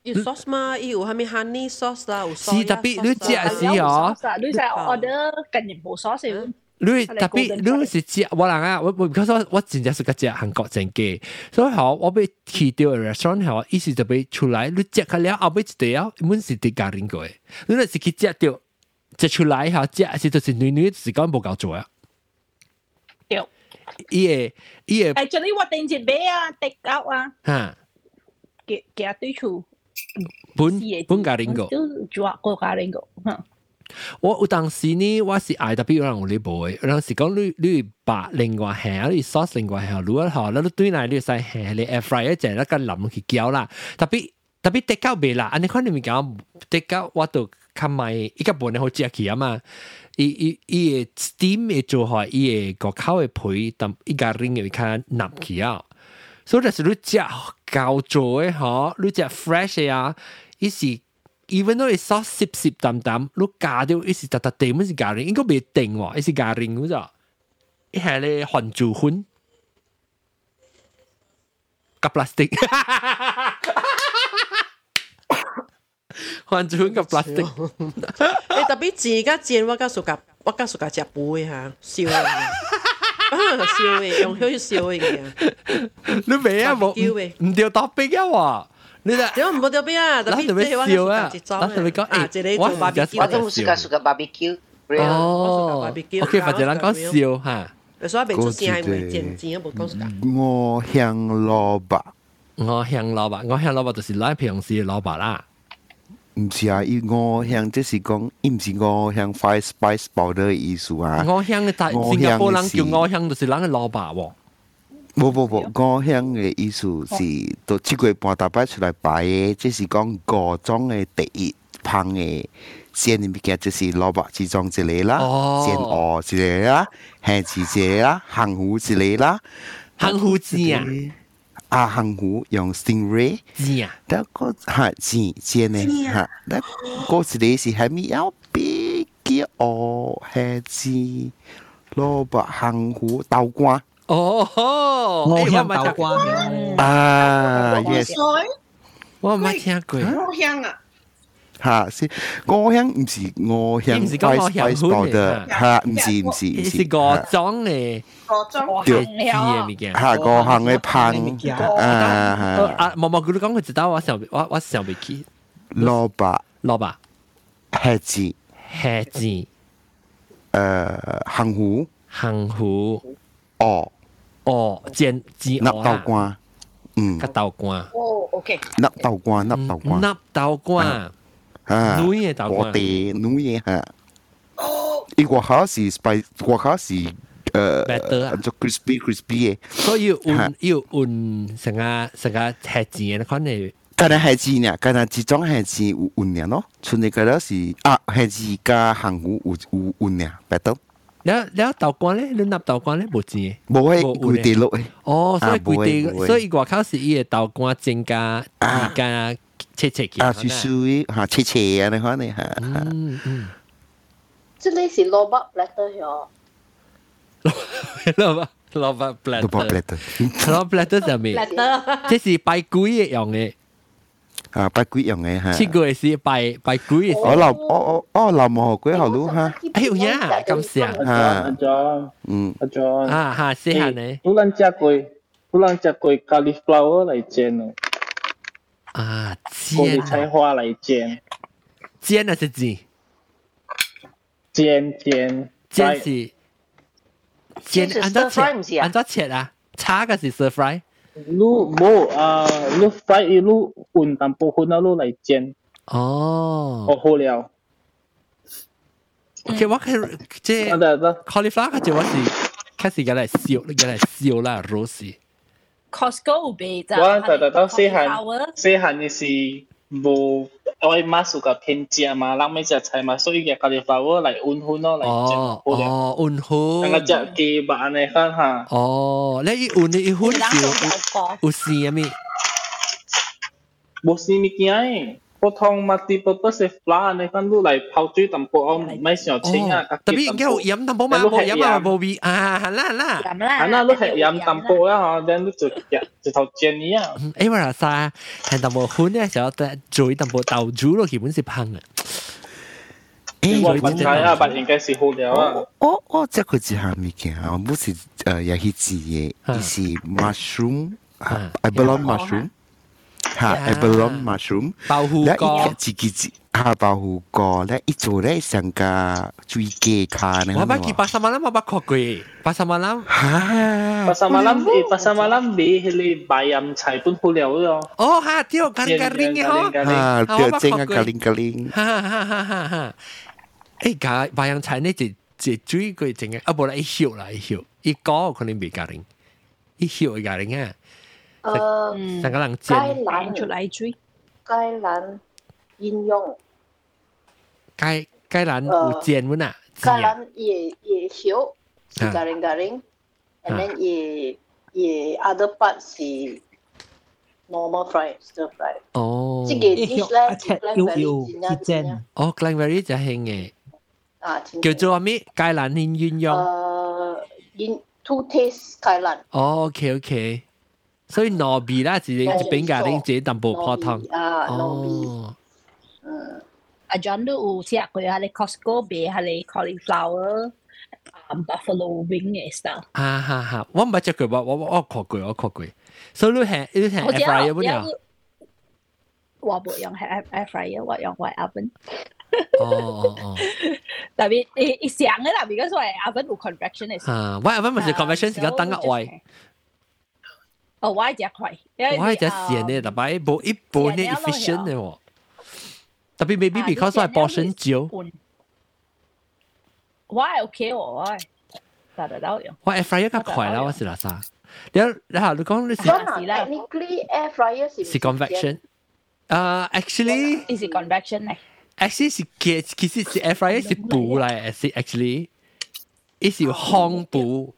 Speaker 2: 有 sauce 嘛？有係咪 honey sauce 啦？有 sauce。
Speaker 1: 是特別你食是哦，
Speaker 6: 你食 order 近年冇 sauce。
Speaker 1: 你特別你是食我人啊，我我 because 我我真正是個食韓國正嘅，所以好我被去到 restaurant 後，意思就被出來，你食開了後尾一條，滿是啲家人個嘅，你若是去食到食出來後食是就是女女時間冇夠做啊。
Speaker 6: 對。
Speaker 1: 伊個伊個。
Speaker 6: 誒，就你我定節俾啊，滴 out 啊。
Speaker 1: 嚇。
Speaker 6: 嘅嘅對處。
Speaker 1: 本本格林狗，
Speaker 6: 就主要国家林狗。
Speaker 1: 我有当时呢，我是 I W 让我哩 boy，然后是讲你你把另外下，你 sauce 另外下，如果好，那你对你使，你 air fry 一阵，那个淋去搅啦，特别特别得搞别啦，你看你咪搞得搞，我都看埋一个本来好接起啊嘛，伊伊伊个 steam 做好，伊个个烤的皮，一个 ring 淋起。所以就是你食旧做嘅嗬，你食 fresh 嘅啊，伊是 even though 你 sauce 湿湿淡淡，你加掉伊是特特地，唔是咖喱，应该未定喎，伊是咖喱嗰咋，伊系咧韩煮款，夹 plastic，韩煮款夹 plastic。
Speaker 2: 你特别自家煎，我家属夹，我家属夹食杯吓，烧啊！ 烧嘅，用香烧嘅。
Speaker 1: 你未啊？冇唔掉多冰啊？喎！你啦，
Speaker 2: 点唔好掉冰啊？特别即系
Speaker 1: 笑啊！
Speaker 2: 嗱，
Speaker 1: 同你讲，
Speaker 2: 啊，即系你做 barbecue，
Speaker 9: 我都冇试过做 barbecue。
Speaker 1: 哦，OK，或者咱讲笑吓。
Speaker 2: 所以未出声系咪渐渐一步讲㗎？
Speaker 15: 我香萝卜，
Speaker 1: 我香萝卜，我香萝卜就是咱平时嘅萝卜啦。
Speaker 15: 唔是啊，伊五香，即是讲，毋是五香 five spice powder 的意思啊。
Speaker 1: 五香的新加坡人叫五香，就是人的萝卜。
Speaker 15: 不不不，五香的意思是都几月半大块出来摆的，即是讲五种的第一香的。先你咪讲，就是萝卜是装这里啦，咸鹅是来啦，虾子是来啦，咸芋是来啦，
Speaker 1: 咸芋是啊。
Speaker 15: 啊行湖用 stingray
Speaker 1: 煎啊，
Speaker 15: 得個係煎煎呢嚇，得嗰時你是係咪有比較哦係煎蘿蔔行湖豆瓜。
Speaker 1: 哦，
Speaker 14: 我香豆瓜
Speaker 15: 啊，yes，
Speaker 1: 我冇聽。過。
Speaker 7: 好香啊！
Speaker 15: 吓是五香唔是五香
Speaker 1: 唔是讲五香
Speaker 15: spice powder 吓，唔是唔是唔
Speaker 1: 是个种嘅，
Speaker 7: 个种
Speaker 15: 对
Speaker 1: 嘅物件。
Speaker 15: 吓个行嘅烹啊
Speaker 1: 啊！毛毛咕噜讲佢知道，我想我我想唔起。
Speaker 15: 萝卜
Speaker 1: 萝卜
Speaker 15: 虾子
Speaker 1: 虾子
Speaker 15: 诶行糊
Speaker 1: 行糊
Speaker 15: 哦
Speaker 1: 哦煎煎
Speaker 15: 纳豆干嗯
Speaker 1: 个豆干
Speaker 3: 哦，OK，
Speaker 15: 纳豆干纳豆干
Speaker 1: 纳豆干。
Speaker 15: 啊，
Speaker 1: 女嘅豆干
Speaker 15: 我哋女嘅吓。伊外口是 spice，外口是诶
Speaker 1: better 啊，
Speaker 15: 做 crispy crispy 嘅。
Speaker 1: 所以要换要换成个成个虾子嘅，可能
Speaker 15: 干那虾子呢？干那一种虾子有混呢咯，剩嘅嗰是啊虾子加行糊有有混呢，白豆。
Speaker 1: แล้วแล้ว豆干咧，你纳豆干咧冇煎嘅，
Speaker 15: 冇系攰地落嘅。
Speaker 1: 哦，所以攰地，
Speaker 15: 啊
Speaker 1: 所以外口是伊嘅豆干煎加加 切切嘅。
Speaker 15: 啊，水水吓切切啊，你看你吓。
Speaker 1: 嗯嗯。
Speaker 3: 即系是萝卜 platter 咗。
Speaker 1: 萝卜萝卜 platter。
Speaker 15: 萝卜 platter。
Speaker 1: 萝卜 platter 就咩？即是拜鬼嘅用嘅。
Speaker 15: 啊，拜鬼用嘅吓。
Speaker 1: 切鬼是拜拜鬼嘅。
Speaker 15: 我留我我我留毛鬼后路吓。
Speaker 1: 哎呦呀，咁像
Speaker 15: 啊。
Speaker 16: 阿 John，
Speaker 15: 嗯，
Speaker 16: 阿 John，
Speaker 1: 啊哈，试下呢。
Speaker 16: 好撚食过，好撚食过 cauliflower 嚟煎哦。
Speaker 1: 啊，
Speaker 16: 過
Speaker 1: 煎
Speaker 16: 啲菜花来煎，
Speaker 1: 煎的是几？
Speaker 16: 煎煎。
Speaker 1: 煎是？煎，按照切，
Speaker 9: 啊？
Speaker 1: 按照切啊，叉嘅是 stir fry。
Speaker 16: 你冇啊，你 fry 你混淡薄混啊，你嚟煎，
Speaker 1: 哦，
Speaker 16: 好好了。
Speaker 1: 其實我係即係 cauliflower 就我是開始嘅嚟燒，嘅嚟燒啦，roast 是。
Speaker 6: Costco
Speaker 16: beza. Wah, tak tahu sihan. Sihan ni si bu oi masuk ke penjia mah, lang mai jia cai mah, so iya cauliflower lai unhun lo lai. Oh, oh,
Speaker 1: unhun.
Speaker 16: Nang jia
Speaker 1: ki ba ne
Speaker 16: kan ha. Oh, lai un ni hun si.
Speaker 1: Usi ami. Bos ni mikiai 一混是有有丝啊咪？
Speaker 16: 冇事物件诶，普通 multi-purpose flour 你看你嚟泡水淡薄，我唔系想清啊。
Speaker 1: 特别而家有饮淡薄嘛，冇饮啊冇味啊，系啦系啦。
Speaker 6: 饮啦。
Speaker 16: 啊，那你系饮淡薄啊，然后你就日就头煎呢啊。
Speaker 1: 诶，我话晒系淡薄混咧，就得做淡薄豆煮咯，基本是烹嘅。
Speaker 15: 诶，
Speaker 16: 我唔知啊，但应该是好了啊。
Speaker 15: 我我即佢一项物件，我唔是诶也去煮嘅，伊是 mushroom，啊，abalone mushroom。 吓，abalone mushroom，
Speaker 1: 爆胡
Speaker 15: 歌，自己自吓爆胡歌咧，一做咧成个水鸡卡呢。
Speaker 1: 我捌记巴沙马兰，我捌学过，巴沙马兰。
Speaker 15: 吓，
Speaker 16: 巴沙马兰，诶，巴沙马兰味系你白饮菜本好了咯。
Speaker 1: 哦，吓，屌，咖喱咖喱嘅嗬，
Speaker 15: 吓，屌正啊，咖喱咖喱。
Speaker 1: 哈哈哈哈哈！诶，咖白饮菜呢，就就最贵正嘅，啊，无啦，一晓啦，一晓，一个可能未咖喱，一晓咖喱啊。
Speaker 3: 诶，
Speaker 1: 成个人
Speaker 3: 芥
Speaker 1: 煎
Speaker 3: 兰
Speaker 6: 出嚟追，
Speaker 3: 芥兰应用，
Speaker 1: 芥芥兰有煎乜啊？
Speaker 3: 芥兰也也小，是 garing garing，and then 也也 other part 是 normal fry stir fry。
Speaker 1: 哦，
Speaker 3: 即系 dish 咧，
Speaker 14: blackberry
Speaker 1: 要煎。哦，blackberry 就兴嘅，
Speaker 3: 啊，
Speaker 1: 叫做咩？芥兰鸳鸳鸯。
Speaker 3: 诶，in two taste 芥兰。
Speaker 1: 哦，OK OK。 所以糯米啦，自己一边家丁自己淡薄泡汤。
Speaker 3: 啊，糯米。
Speaker 1: 哦。
Speaker 3: 嗯。
Speaker 6: 阿 John 都有食过下你 Costco 买下你 cauliflower，啊 buffalo wing 嘅 style。
Speaker 1: 啊哈哈，我唔系食过，我我我学过，我学过。所以你系你系 air fryer 乜嘢？
Speaker 6: 我冇用系 air air fryer，我用系 oven。
Speaker 1: 哦哦哦。
Speaker 6: 特别你你想嘅啦，because 我系 oven 有 convection 嘅。
Speaker 1: 啊，我 oven 咪是 convection 是个等一位。
Speaker 6: 哦，我系只快，
Speaker 1: 我系只线咧，特别一部一部咧 efficient 嘅喎。特别 maybe because 我系 portion 少。
Speaker 6: 我系 OK 喎，我系得得得用。
Speaker 1: 我 air fryer 较快啦，我是啦啥？你你下你讲你是
Speaker 3: technically air fryer 是
Speaker 1: 是 convection。啊，actually
Speaker 6: 呢是 convection 嚟。
Speaker 1: actually 是其其实是 air fryer 是布嚟，是 actually，伊是烘布。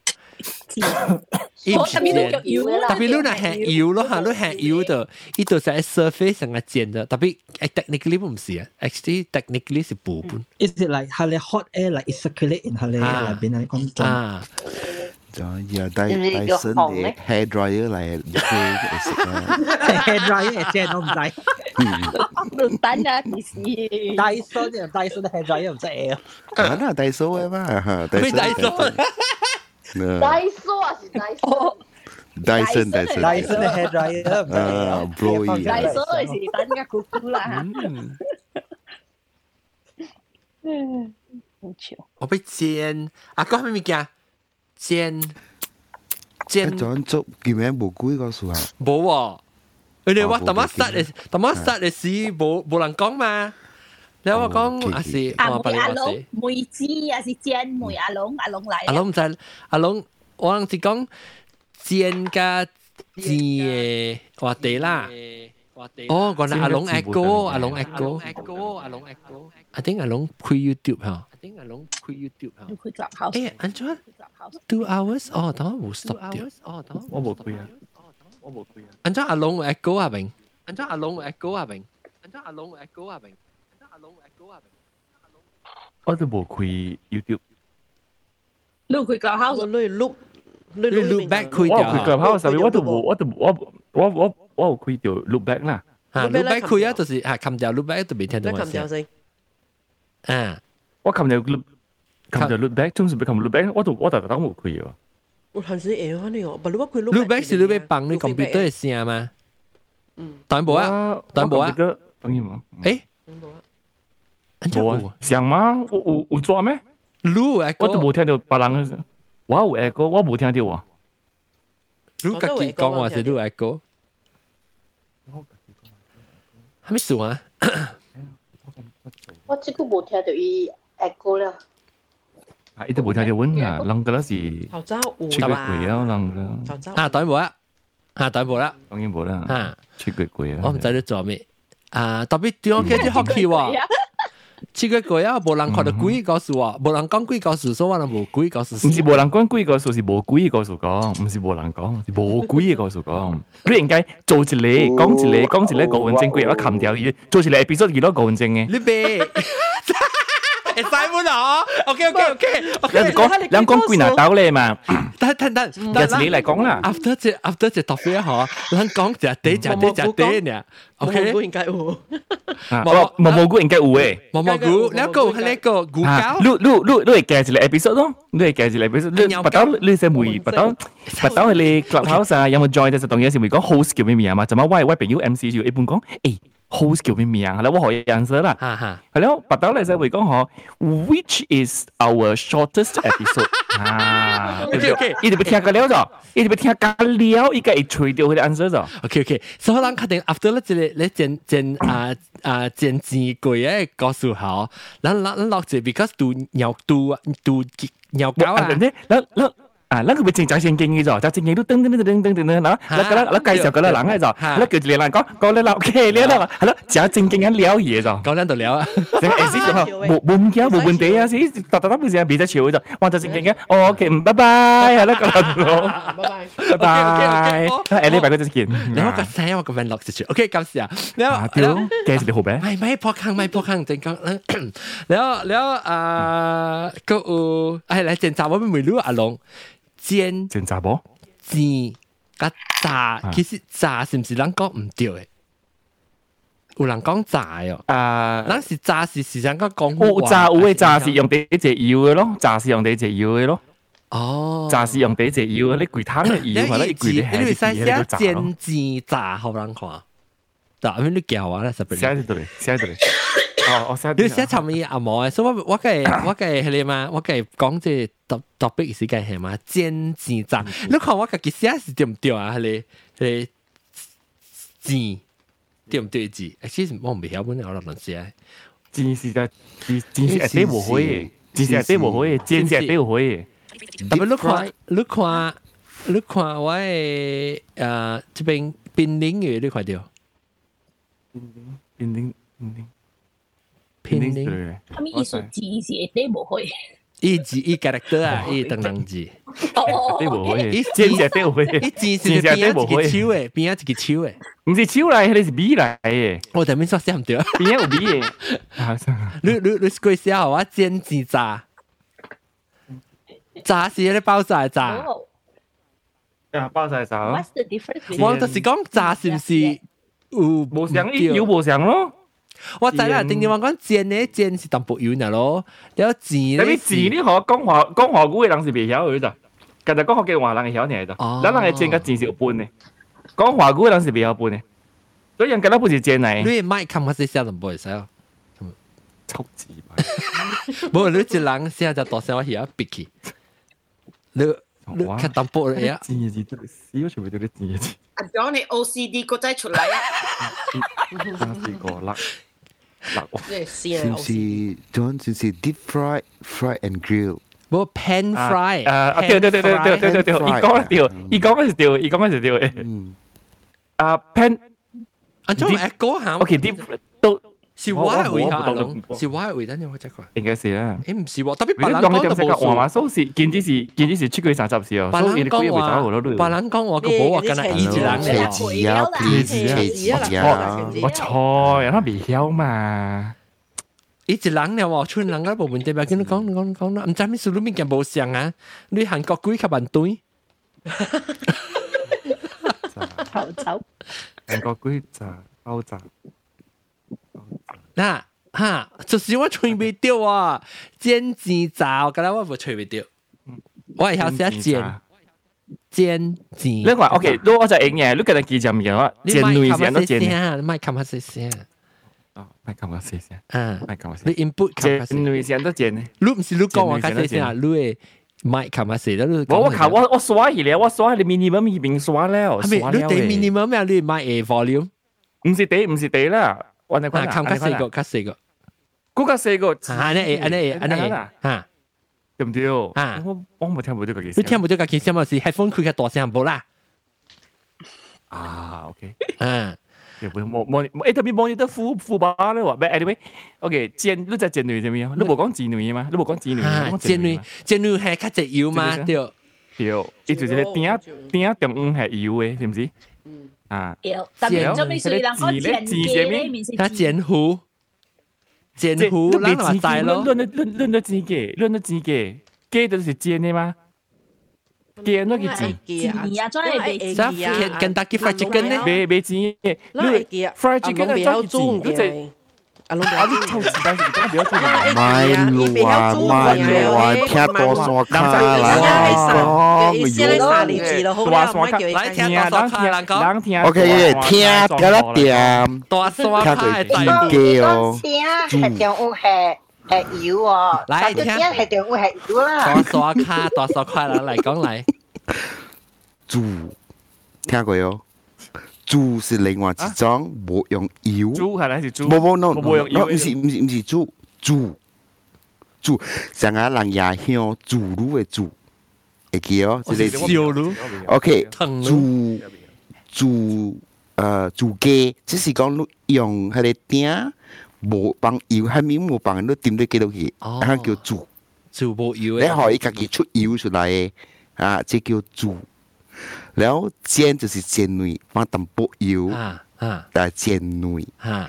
Speaker 1: 伊唔是煎，特别你若系油咯吓，你系油就伊就系 surface 上嘅煎的，特别 technically 唔是啊，actually technically 是部分。
Speaker 14: Is it like 系你 hot air like it circulate in 系你入边系讲
Speaker 1: 啊？
Speaker 15: 就而家戴戴森嘅 hair dryer 嚟，
Speaker 14: hair dryer 即系都唔使。
Speaker 6: 唔等啊，电视。
Speaker 14: 戴森嘅戴森嘅 hair dryer 唔使啊。
Speaker 15: 系啦，戴森嘅嘛，
Speaker 1: 戴森。 戴森。
Speaker 3: Daiso 啊，是
Speaker 15: Daiso。Dyson Dyson
Speaker 14: Dyson hair dryer
Speaker 15: 啊，blowy
Speaker 6: Daiso 是等嘅姑姑啦。嗯，好笑。
Speaker 1: 我被煎，阿哥系咩物件？煎煎。
Speaker 15: 转做叫咩无鬼告诉啊？
Speaker 1: 冇喎，佢哋话特乜杀嘅，特乜杀嘅事冇冇人讲嘛？ 你我讲阿是
Speaker 6: 阿梅阿龙梅子啊是煎梅阿龙阿龙嚟。
Speaker 1: 阿龙唔知阿龙，我谂是讲煎加煎嘅话地啦。哦，讲阿龙 echo，阿龙 echo，阿龙 echo。I think 阿龙开 YouTube 吓。I think 阿龙开 YouTube 吓。
Speaker 6: 开 Clubhouse。
Speaker 1: 诶，安怎？Two hours？哦，等我冇 stop 掉。
Speaker 10: 哦，等我冇开啊。我冇开啊。
Speaker 1: 安怎阿龙 echo 啊明？安怎阿龙 echo 啊明？安怎阿龙 echo 啊明？
Speaker 10: 我都冇开 YouTube。
Speaker 6: 你开 Clubhouse，
Speaker 2: 你录
Speaker 1: 你 look back 开
Speaker 10: 掉。我开 Clubhouse，我都冇，我都我我我我有开掉 look back 啦。
Speaker 1: 吓，look back 开啊，就是吓，冚掉 look back 都未听到我
Speaker 2: 声。
Speaker 1: 啊，
Speaker 10: 我冚掉 look 冚掉 look back，总是俾冚 look back，我都我特登冇开喎。
Speaker 2: 我系先诶，你我，不如我开
Speaker 1: look back 是你俾帮你 computer 嘅声嘛？嗯，当然冇啊，当然冇啊。
Speaker 10: 当然冇。
Speaker 1: 诶。
Speaker 10: 冇啊，像吗？有有有抓咩？
Speaker 1: 录
Speaker 10: 我都冇听到别人，我有 echo，我冇听到啊。
Speaker 1: 录家己讲话是录 echo，系咪数啊？
Speaker 3: 我即个冇听到伊 echo 啦。
Speaker 10: 啊，伊都冇听到阮啊，人个是
Speaker 2: 头早有
Speaker 10: 出过鬼啊，人
Speaker 2: 个。
Speaker 1: 啊，当然冇啦，啊，当然冇啦，
Speaker 10: 当然冇啦，
Speaker 1: 啊，
Speaker 10: 出过鬼啊。
Speaker 1: 我唔知你做咩，啊，特别点解啲学期喎？ 七个鬼啊，无人看到鬼告诉我，无人讲鬼告诉说话，人无鬼告诉。
Speaker 10: 毋是无人讲鬼告诉，是无鬼告诉讲，唔是无人讲，是无鬼告诉讲。你应该做一你，讲一你，讲一个，高证据鬼要砍掉伊，做一个，比如说几多高文正诶。
Speaker 1: 你别。会使满啊！OK OK OK。
Speaker 10: 你讲，你讲鬼拿刀咧嘛？
Speaker 1: 等等等，
Speaker 10: 由你嚟讲啦。
Speaker 1: After 只 After 只 topic 嗬，你讲只地只地只地呢？OK。
Speaker 2: 应该有。
Speaker 10: 毛毛毛菇应该有诶。
Speaker 1: 毛毛菇，你个系你个菇胶。
Speaker 10: 你你你你系介一个 episode 咯，你系介一个 episode。你不到你系每不到不到系你 clubhouse 啊，有冇 join 嘅时候，当然是会讲 host 叫咩名嘛？怎么我我朋友 MC 就一般讲，诶。 host 叫咩名？系啦，我可以 answer 啦。系咯，白豆嚟就会讲嗬，which is our shortest episode 啊？OK OK，伊哋要听个了咗，伊哋要听个了，伊个会吹掉佢哋 answer 咗。
Speaker 1: OK OK，所以咱确定 after 咧，即系咧剪剪啊啊剪字句嘅告诉好，咱咱咱落住，because 读鸟读读鸟狗啊。
Speaker 10: 咧，咱咱。啊， 아, 랑 그, 칭, 장신, 갱이, 저, 장신, 갱이, 등, 등, 등, 등, 등, 등, 등, 나, 나, 그, 나, 나, cái, cái, là lắng hay rồi, là liền là có, có lên ok, liền là, hay là, giả
Speaker 1: kinh anh léo gì rồi,
Speaker 10: có lên được léo, thế là exit rồi, bộ bốn kia, bộ bốn gì, tập tập bây giờ bị ra chiều rồi, hoàn toàn trình kinh anh, ok, bye bye, hay là có
Speaker 1: lần rồi,
Speaker 10: bye bye, là em đi bài cái chương
Speaker 1: trình, nếu mà cái xe mà van lọc sự, ok,
Speaker 10: cảm ơn, nếu, cái gì hộp
Speaker 1: bé, mai mai bỏ khăn, kinh, nếu, nếu, à, có, à, là trình chào với mình lúa à long 个诶嚟正集我咪รู้阿龙。煎
Speaker 10: 煎炸波，
Speaker 1: 煎甲炸，其实炸是唔是人讲唔对嘅？有人讲炸哦，
Speaker 10: 啊，
Speaker 1: 咱是炸是时常讲讲
Speaker 10: 有炸有嘅炸是用第一只油嘅咯，炸是用第一只油嘅咯。
Speaker 1: 哦，
Speaker 10: 炸是用第一只油，你攰汤嘅油，或者攰你系
Speaker 1: 写写煎煎炸好人看，炸咩你叫啊？咧十
Speaker 10: 写喺度嚟，写喺度嚟。 哦我写
Speaker 1: 你写沉迷啊冇啊？所以我我 我嘅系你嘛我嘅讲即系特特别时计系嘛？煎煎炸你看我嘅己写系唔啊？系你即系煎对字？其字我唔系晓我谂阵先啊。
Speaker 10: 煎时间煎煎对唔可嘅。煎时对唔可嘅煎时对唔可嘅。
Speaker 1: 特你看你看你看我诶诶即边边领域你看对
Speaker 10: 唔对边领
Speaker 1: 边领 音，
Speaker 6: 他们艺术字是一啲冇去。
Speaker 1: 伊字伊 character 啊，伊等人字。
Speaker 10: 你无会，伊真正啲会，
Speaker 1: 伊字是边一个手诶，边一个手诶，
Speaker 10: 唔是手嚟，你是米嚟嘅。
Speaker 1: 我头先说写唔对，
Speaker 10: 边有米嘅？
Speaker 1: 你你你鬼写好啊？煎字炸，炸是咧包晒炸。
Speaker 10: 啊，包晒炸。
Speaker 6: What's the difference？
Speaker 1: 我就是讲炸是唔是有
Speaker 10: 无相？有无相咯？
Speaker 1: 我知啦，定定话讲煎咧，煎是淡薄油呢咯，有字咧。
Speaker 10: 但系字呢学讲华讲华语嘅人是未晓嘅咋，其实讲学嘅话人系晓呢咋，咱人系煎个字是有半嘅，讲华语嘅人是未晓半嘅，所以人家都不是煎嚟。
Speaker 1: 你麦看下写写就唔会使咯，
Speaker 10: 粗字嘛。
Speaker 1: 冇你一人写就大声我晓逼佢，你你看淡薄嚟啊。
Speaker 10: 字字都死，全部都系字字。
Speaker 7: 阿 John 你 OCD 个仔出嚟啊！
Speaker 10: 真系个甩。
Speaker 15: 是唔是 John 是是 deep fry fry and grill？
Speaker 1: 冇 pan fry。
Speaker 10: 啊，對對對對對對對對，伊講係對，伊講係對，伊講係對誒。
Speaker 15: 嗯。
Speaker 10: 啊 pan，
Speaker 1: 啊，仲誒嗰下。
Speaker 10: OK
Speaker 1: 是我回下龍，是我回得你會識佢。
Speaker 10: 應該是啦。
Speaker 1: 誒唔係喎，特別白蘭
Speaker 10: 江就冇。黃馬蘇是見之時，見之時出佢三十時哦。
Speaker 1: 白蘭江話，白蘭江話個寶話跟阿伊子
Speaker 15: 蘭嘅。切字啊，切字啊，切字啊！
Speaker 10: 我錯，人哋未曉嘛。
Speaker 1: 伊子蘭咧喎，村人家部門對白跟你講講講啦，唔知咩事，你邊件冇上啊？你韓國鬼吸人堆。
Speaker 6: 頭頭。
Speaker 10: 韓國鬼咋？歐咋？
Speaker 1: 那哈，就是我吹袂掉啊，煎鸡罩，我刚才我不吹袂掉，我也要写煎煎鸡。
Speaker 10: 另外，OK，如果我在营业，你可能记着咪话，你女煎都煎。
Speaker 1: 麦卡马斯先，
Speaker 10: 哦，麦卡马斯先，
Speaker 1: 嗯，
Speaker 10: 麦卡马斯，
Speaker 1: 你 input
Speaker 10: 煎女煎都煎呢？
Speaker 1: 卢不是卢讲我卡马斯啊，卢诶。买卡嘛死，
Speaker 10: 我我卡我我刷起了，我刷你 minimum 已经刷了，
Speaker 1: 刷了。你 minimum 咩？你买 a volume？
Speaker 10: 唔是得，唔是得啦。我哋
Speaker 1: 看看四个，看四个，
Speaker 10: 嗰个四个，
Speaker 1: 啊，呢诶，呢诶，呢诶，吓，
Speaker 10: 对唔对？
Speaker 1: 啊，
Speaker 10: 我我冇听唔到个意思。
Speaker 1: 你听唔到个意思嘛？是 headphone 佢嘅大声冇啦。
Speaker 10: 啊，OK，
Speaker 1: 嗯，
Speaker 10: 冇冇冇，诶特别冇得副副把咧话，咩？anyway，OK，煎你就煎女点样？你冇讲煎女嘛？你冇讲煎女，
Speaker 1: 煎女煎女系较只油嘛？对，
Speaker 10: 对，伊就是咧点点中央系油嘅，是唔是？ 啊，
Speaker 6: 特别做咩事？然后剪嘅，面是
Speaker 1: 剪胡，剪胡，乱乱在咯，
Speaker 10: 乱乱乱乱乱剪嘅，乱那剪嘅，嘅都是剪的吗？剪那个剪，
Speaker 6: 剪啊，专业
Speaker 1: 剪啊，跟大家 fried chicken 呢？
Speaker 10: 别别剪，
Speaker 2: 那
Speaker 10: fried 中，
Speaker 2: 鸡在。
Speaker 10: 阿啲臭時代時真係表出
Speaker 15: 嚟，咪路啊，咪路啊，聽多索卡啦，講
Speaker 2: 咪有，多索卡，聽啊，
Speaker 1: 當聽啊，當聽
Speaker 15: ，OK，聽得啦點，
Speaker 1: 多索卡係
Speaker 15: 大嘅哦，
Speaker 9: 係點烏係係油哦，
Speaker 1: 嚟聽
Speaker 9: 係點烏係油啦，
Speaker 1: 多索卡，多索卡啦，嚟講嚟，
Speaker 15: 住，聽過有。豬是另外一种，冇用油。
Speaker 10: 豬係咪是豬？
Speaker 15: 冇冇 no，
Speaker 10: 冇用油。
Speaker 15: 唔是唔是唔是豬，豬豬成個人也香豬乳嘅豬，會記哦，即係
Speaker 1: 燒乳。
Speaker 15: OK，豬豬誒豬雞，只是講用佢哋鼎冇放油，係面冇放，你點都記到佢，係叫豬。
Speaker 1: 豬冇油
Speaker 15: 你可以自己出油出来嘅，啊，即叫豬。然后煎就是煎软，放薄油，
Speaker 1: 啊啊，
Speaker 15: 但煎软，
Speaker 1: 啊。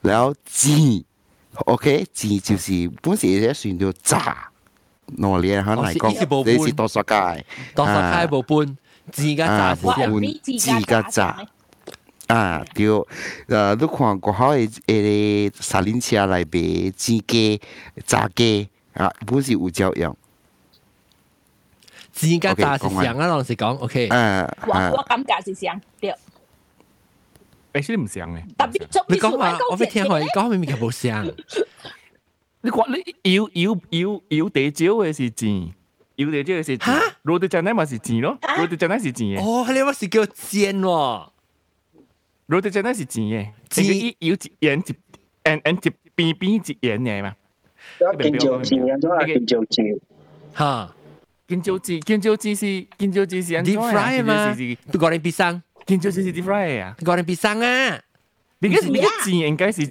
Speaker 15: 然后煎，OK，煎就是本身也算叫炸，哪里可能讲这是剁手街？
Speaker 1: 剁手街无分，自家炸
Speaker 15: 不搬，自家炸。啊，对，啊，你看国好诶，诶，咧零食车内备煎鸡、炸鸡啊，不是有作用。
Speaker 1: 自家炸是上啊，老實講，OK。
Speaker 6: 我我感覺是上，對。
Speaker 10: 誒，你唔上嘅。
Speaker 6: 特別做
Speaker 1: 你講話，我未聽過，你講明明係冇上。
Speaker 10: 你講你要要要要地椒嘅是煎，要地椒嘅是煎。羅地醬奶咪是煎咯，羅地醬奶是煎嘅。
Speaker 1: 哦，你話是叫煎喎。
Speaker 10: 羅地醬奶是煎嘅，煎要鹽一鹽鹽一邊邊一鹽嘅嘛。
Speaker 13: 見椒煎啊，都係見椒煎。
Speaker 1: 嚇。
Speaker 10: Kinjau cheese, kinjau cheese, kinjau cheese ăn Deep fry mà. Tôi goreng pisang.
Speaker 1: Kinjau cheese deep fry à? gọi Goreng pisang à. vì
Speaker 10: cái gì cái gì nên cái gì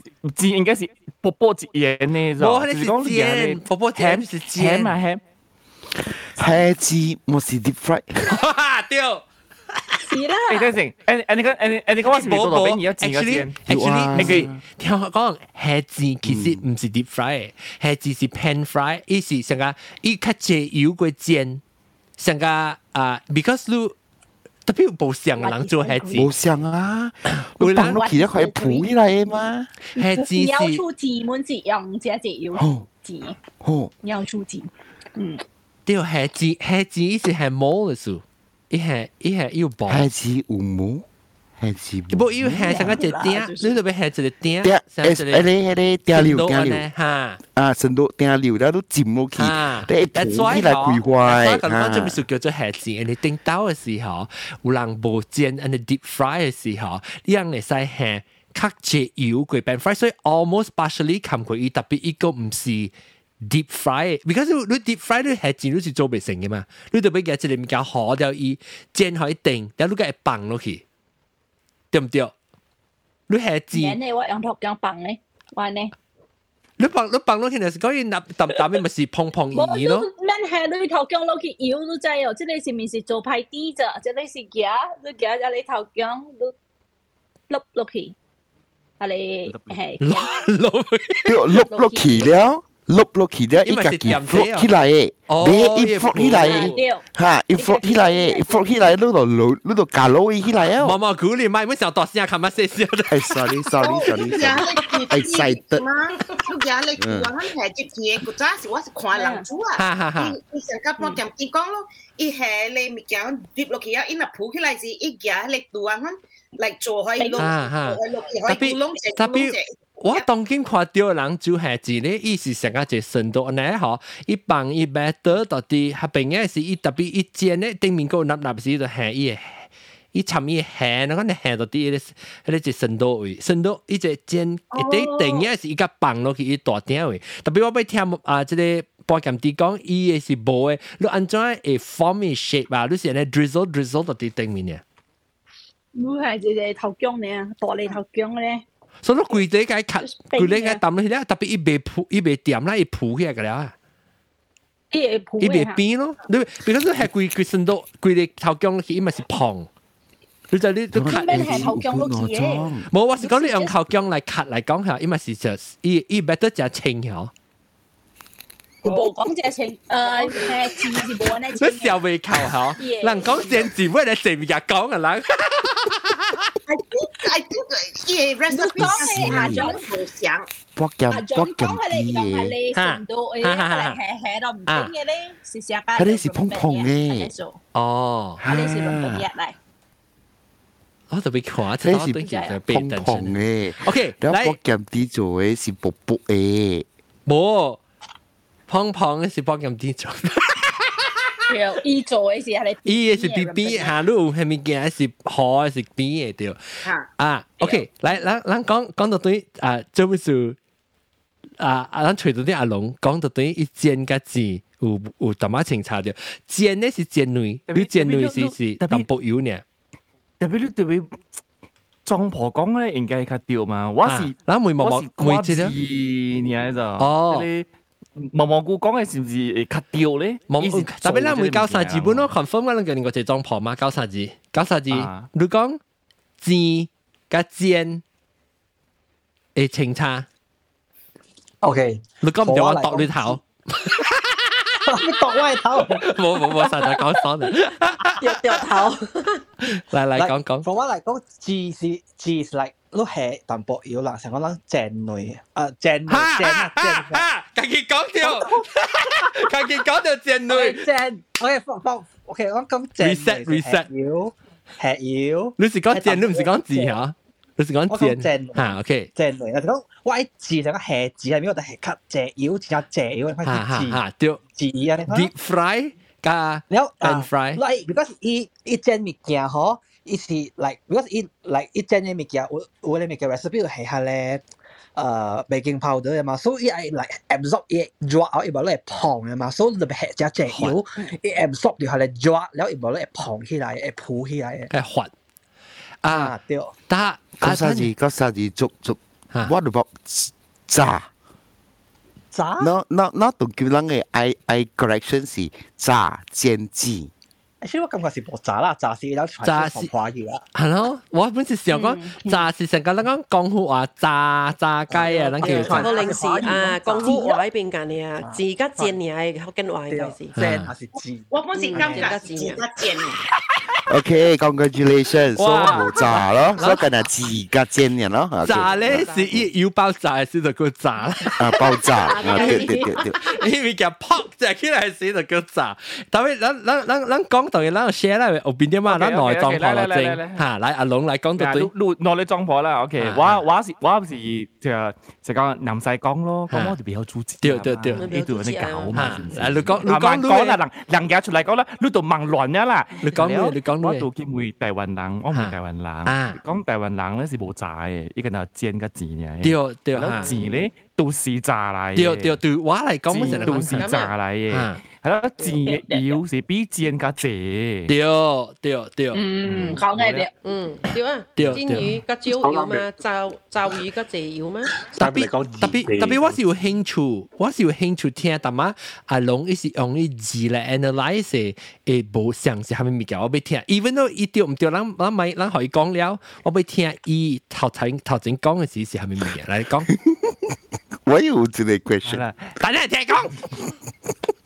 Speaker 1: nên cái gì bò bò
Speaker 10: gì vậy nè rồi bò bò ham ham mà ham ham gì Because 你個字應該是字應該是波波字眼呢，
Speaker 1: 就係講字波波甜是甜
Speaker 10: 嘛甜。
Speaker 15: 係字，冇是 deep fry.
Speaker 1: fry。哈哈，掉。
Speaker 6: 是啦。
Speaker 10: 誒，等陣，誒誒，你講誒誒，你講我是咪做到邊而家剪嗰剪
Speaker 1: ？Actually，你佢聽我講，蝦子其實唔是 deep fry，蝦子是 pan fry，意思成個伊較濟油過煎，成個啊，because 你特別冇上嘅人做蝦子，
Speaker 15: 冇上啊，你放落去咧可以鋪起來嘅嘛。
Speaker 1: 蝦子是
Speaker 6: 要出字門字用這隻油字，要出字，嗯。
Speaker 1: 對，蝦子蝦子意思係冇嘅事。伊系伊系要薄，
Speaker 15: 系似有毛，系似
Speaker 1: 不要系成个只钉，你特别系只钉，
Speaker 15: 钉，诶诶你系你钉料钉料，
Speaker 1: 吓，
Speaker 15: 啊，成到钉料，然后都浸落去，你铺起来攰坏，
Speaker 1: 所以咁讲做咩事叫做虾子？你叮到嘅时候，有人无煎，你 deep fry 嘅时候，呢样嚟使系较济油过 pan fry，所以 almost partially 冚过伊特别一个唔是。 deep fry，because 你 deep fry 你系剪，你是做袂成嘅嘛？你特别嘅一个物件好掉伊煎可以定，然后你个放落去，对唔对？你系剪。
Speaker 6: 你我用头姜放咧，我呢？
Speaker 1: 你放你放落去，就是讲伊纳淡淡嘅，咪是碰碰伊咯。
Speaker 6: 免系你头姜落去油都知哦，即系是咪是做派啲咋？即系是夹，你夹咗你头姜都碌落去，啊你系
Speaker 1: 碌落
Speaker 15: 去，碌落去了。 碌落去咧，伊家己 float 起来诶，你伊 float 起来诶，吓，伊 float 起来诶，float 起来，你度落，你度加落起来啊！
Speaker 1: 毛毛鼓你买，唔想大声，看乜细声的。
Speaker 15: 系，sorry，sorry，sorry。excited。
Speaker 7: 你讲你讲紧系接嘢，嗰阵时我是看人做啊。伊成个帮咁伊讲咯，伊系你咪讲跌落去啊，伊那铺起来是伊夹你度啊，嚟做开落，做开落，可以窿只窿只。
Speaker 1: 我当今看钓人就系只咧，意思上加只深度安尼吼，一 ju heji ne 样是一特别一尖咧顶面 sundo ane aho i pang i bete to ti hepeng ye si i tapi i jien ne teng min ko naddabis i form a shape 吧？你先咧 drizzle drizzle 到底顶面
Speaker 6: he 孩就是头强咧大力 to 咧
Speaker 1: 所以规个该卡，规个该抌落去咧，特别伊袂铺，伊袂掂啦，伊铺起来个了。
Speaker 6: 伊会铺。
Speaker 1: 伊袂变咯，你比如说系规规身都规个头姜去，伊咪是碰。你就你都卡。
Speaker 6: 咩系头姜落去嘅？
Speaker 1: 冇，我是讲你用头姜嚟卡嚟讲下，伊咪是就伊伊 better 就清晓。
Speaker 6: 冇讲只清，诶系字是冇呢。
Speaker 1: 你笑未扣吓？人讲正字，乜你成日讲嘅人。
Speaker 7: I think I think 嘢 recipe 系下咗好想。
Speaker 15: 博咁博咁啲
Speaker 6: 嘢，吓吓吓吓，系到唔定嘅咧，是成家。
Speaker 15: 佢哋是碰碰嘅。
Speaker 1: 哦，
Speaker 6: 佢哋是碰碰嘢嚟。
Speaker 1: 我特别看，
Speaker 15: 这是碰碰嘅。
Speaker 1: OK，
Speaker 15: 然后博咁啲做嘅是薄薄嘅。
Speaker 1: 冇。碰碰嘅是帮咁啲做，
Speaker 6: 伊做嘅是係你，
Speaker 1: 伊嘅是 B B 下路係咪件是好是 B 嘅对，啊，OK，来，咱咱讲讲到对啊，做咩事啊？啊，咱隨到啲阿龙讲到对一煎個字有有淡仔清查掉，煎呢是煎女，你煎女是是淡薄油呢，
Speaker 10: 特别你特别庄婆讲咧，應該係較對嘛。我是，
Speaker 1: 咱每毛毛
Speaker 10: 每次咧，你喺度哦。毛毛菇講嘅是唔是卡掉咧？
Speaker 1: 特別咱每教啥字本咯，confirm 我哋叫你個字裝婆嘛，教啥字？教啥字？你講字加尖誒清差。
Speaker 14: OK，
Speaker 1: 你講唔叫我度你頭。
Speaker 14: 你度我头？
Speaker 1: 冇冇冇，实在讲爽啦。
Speaker 2: 掉掉头。
Speaker 1: 嚟嚟讲讲。
Speaker 14: 从我嚟讲，字是字是嚟。都系淡薄油啦，成个人正女啊，正女正啊正
Speaker 1: 啊，家己讲掉，家己讲掉正女
Speaker 14: 正。OK，放放 OK，我讲正
Speaker 1: reset reset
Speaker 14: 油，吃油。
Speaker 1: 你是讲正，你唔是讲字吓？ 你是講剪
Speaker 14: 正
Speaker 1: 嚇，OK
Speaker 14: 正類。我是講我一字就講下字係邊個？就係 cut 隻腰，只隻腰，你
Speaker 1: 開始字嚇對
Speaker 14: 字啊
Speaker 1: ！Deep fry 加 pan fry。
Speaker 14: Like because 伊伊整物件嗬，伊是 like because 伊 like 伊整嘅物件，我我嘅物件 recipe 係下咧。誒 baking powder 啊嘛，所以係嚟 absorb 嘢 drop out，然後咧膨啊嘛，所以就係只隻曉，absorb 掉下嚟 drop，然後然後咧膨起嚟，誒抱起
Speaker 1: 嚟，誒滑。啊，
Speaker 14: 對。
Speaker 15: 但嗰三字嗰三字足足，what about 炸？
Speaker 14: 炸。
Speaker 15: 那那那都叫人嘅 I I correction 是炸煎雞。
Speaker 14: 其实我感觉是冇炸啦，炸是有
Speaker 1: 炸是
Speaker 14: 华语啦。
Speaker 1: 系咯，我本时时候讲炸是成个咱讲江湖话炸炸鸡啊，咱叫
Speaker 2: 炸。个零时啊，江湖话呢边间嘅啊，自家煎嘅系福建话应该是。
Speaker 14: 煎还是煎？
Speaker 7: 我本是感觉自家煎。
Speaker 15: OK, congratulations！所以冇炸咯，所以今日自家煎人咯。
Speaker 1: 炸咧是一要爆炸先就叫炸啦。
Speaker 15: 啊，爆炸啊！对对对对，
Speaker 1: 因为叫 pop 就起来先就叫炸。但系咱咱咱咱讲 到嘅，咱 share 啦，后边啲嘛，咱内装破落正吓。来阿龙来讲到对，
Speaker 10: 内内里装破啦。OK，我我是我是就就讲南西讲咯，讲我哋比较注重。
Speaker 1: 对对对，
Speaker 10: 呢度有啲搞嘛。
Speaker 1: 啊，你讲你
Speaker 10: 讲讲啦，人人家出嚟讲啦，呢度忙乱嘅啦。
Speaker 1: 你讲你讲。
Speaker 10: 我做见会台湾人，我唔系台湾人。
Speaker 1: 啊，
Speaker 10: 讲台湾人咧是冇炸嘅，依个就煎个字嘅。
Speaker 1: 对对，
Speaker 10: 然后字咧都是炸嚟。
Speaker 1: 对对对，我嚟讲，
Speaker 10: 字都是炸嚟嘅。 係咯，字要是比煎個字。
Speaker 1: 對對對。
Speaker 6: 嗯，講嘅對。
Speaker 2: 嗯，對啊。煎魚個椒要嘛，炸炸魚個字要嘛。
Speaker 1: 特別特別特別，我是有興趣，我是有興趣聽，但嘛阿龍伊是用啲字嚟 analyse 誒無像是蝦米物件，我俾聽。even though 伊對唔對，咱咱咪咱可以講了，我俾聽伊頭前頭前講嘅事是蝦米物件嚟講。
Speaker 15: 我有一個 question，
Speaker 1: 大家 聽講。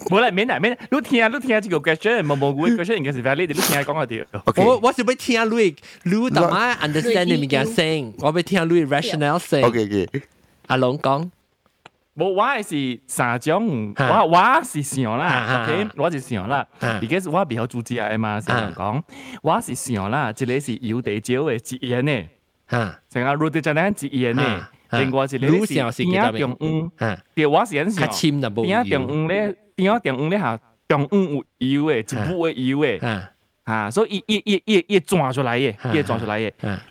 Speaker 10: 冇啦，免啦免啦，你聽你聽這個 question，冇冇個 question 應該是 valid，你聽講下啲。
Speaker 1: 我我是要聽你，你同埋 understand 你物件聲，我要聽你 rationale 聲。
Speaker 15: OK OK，
Speaker 1: 阿龍講。
Speaker 10: 冇，我係是三種，我我是想啦，OK，我是想啦，而家我比較注意啊嘛，先講，我是想啦，一個是有地少嘅節煙呢，成日 root 就呢，另外一你是边啊中午，别我是，咧，有，一，所以一一一一出，一出。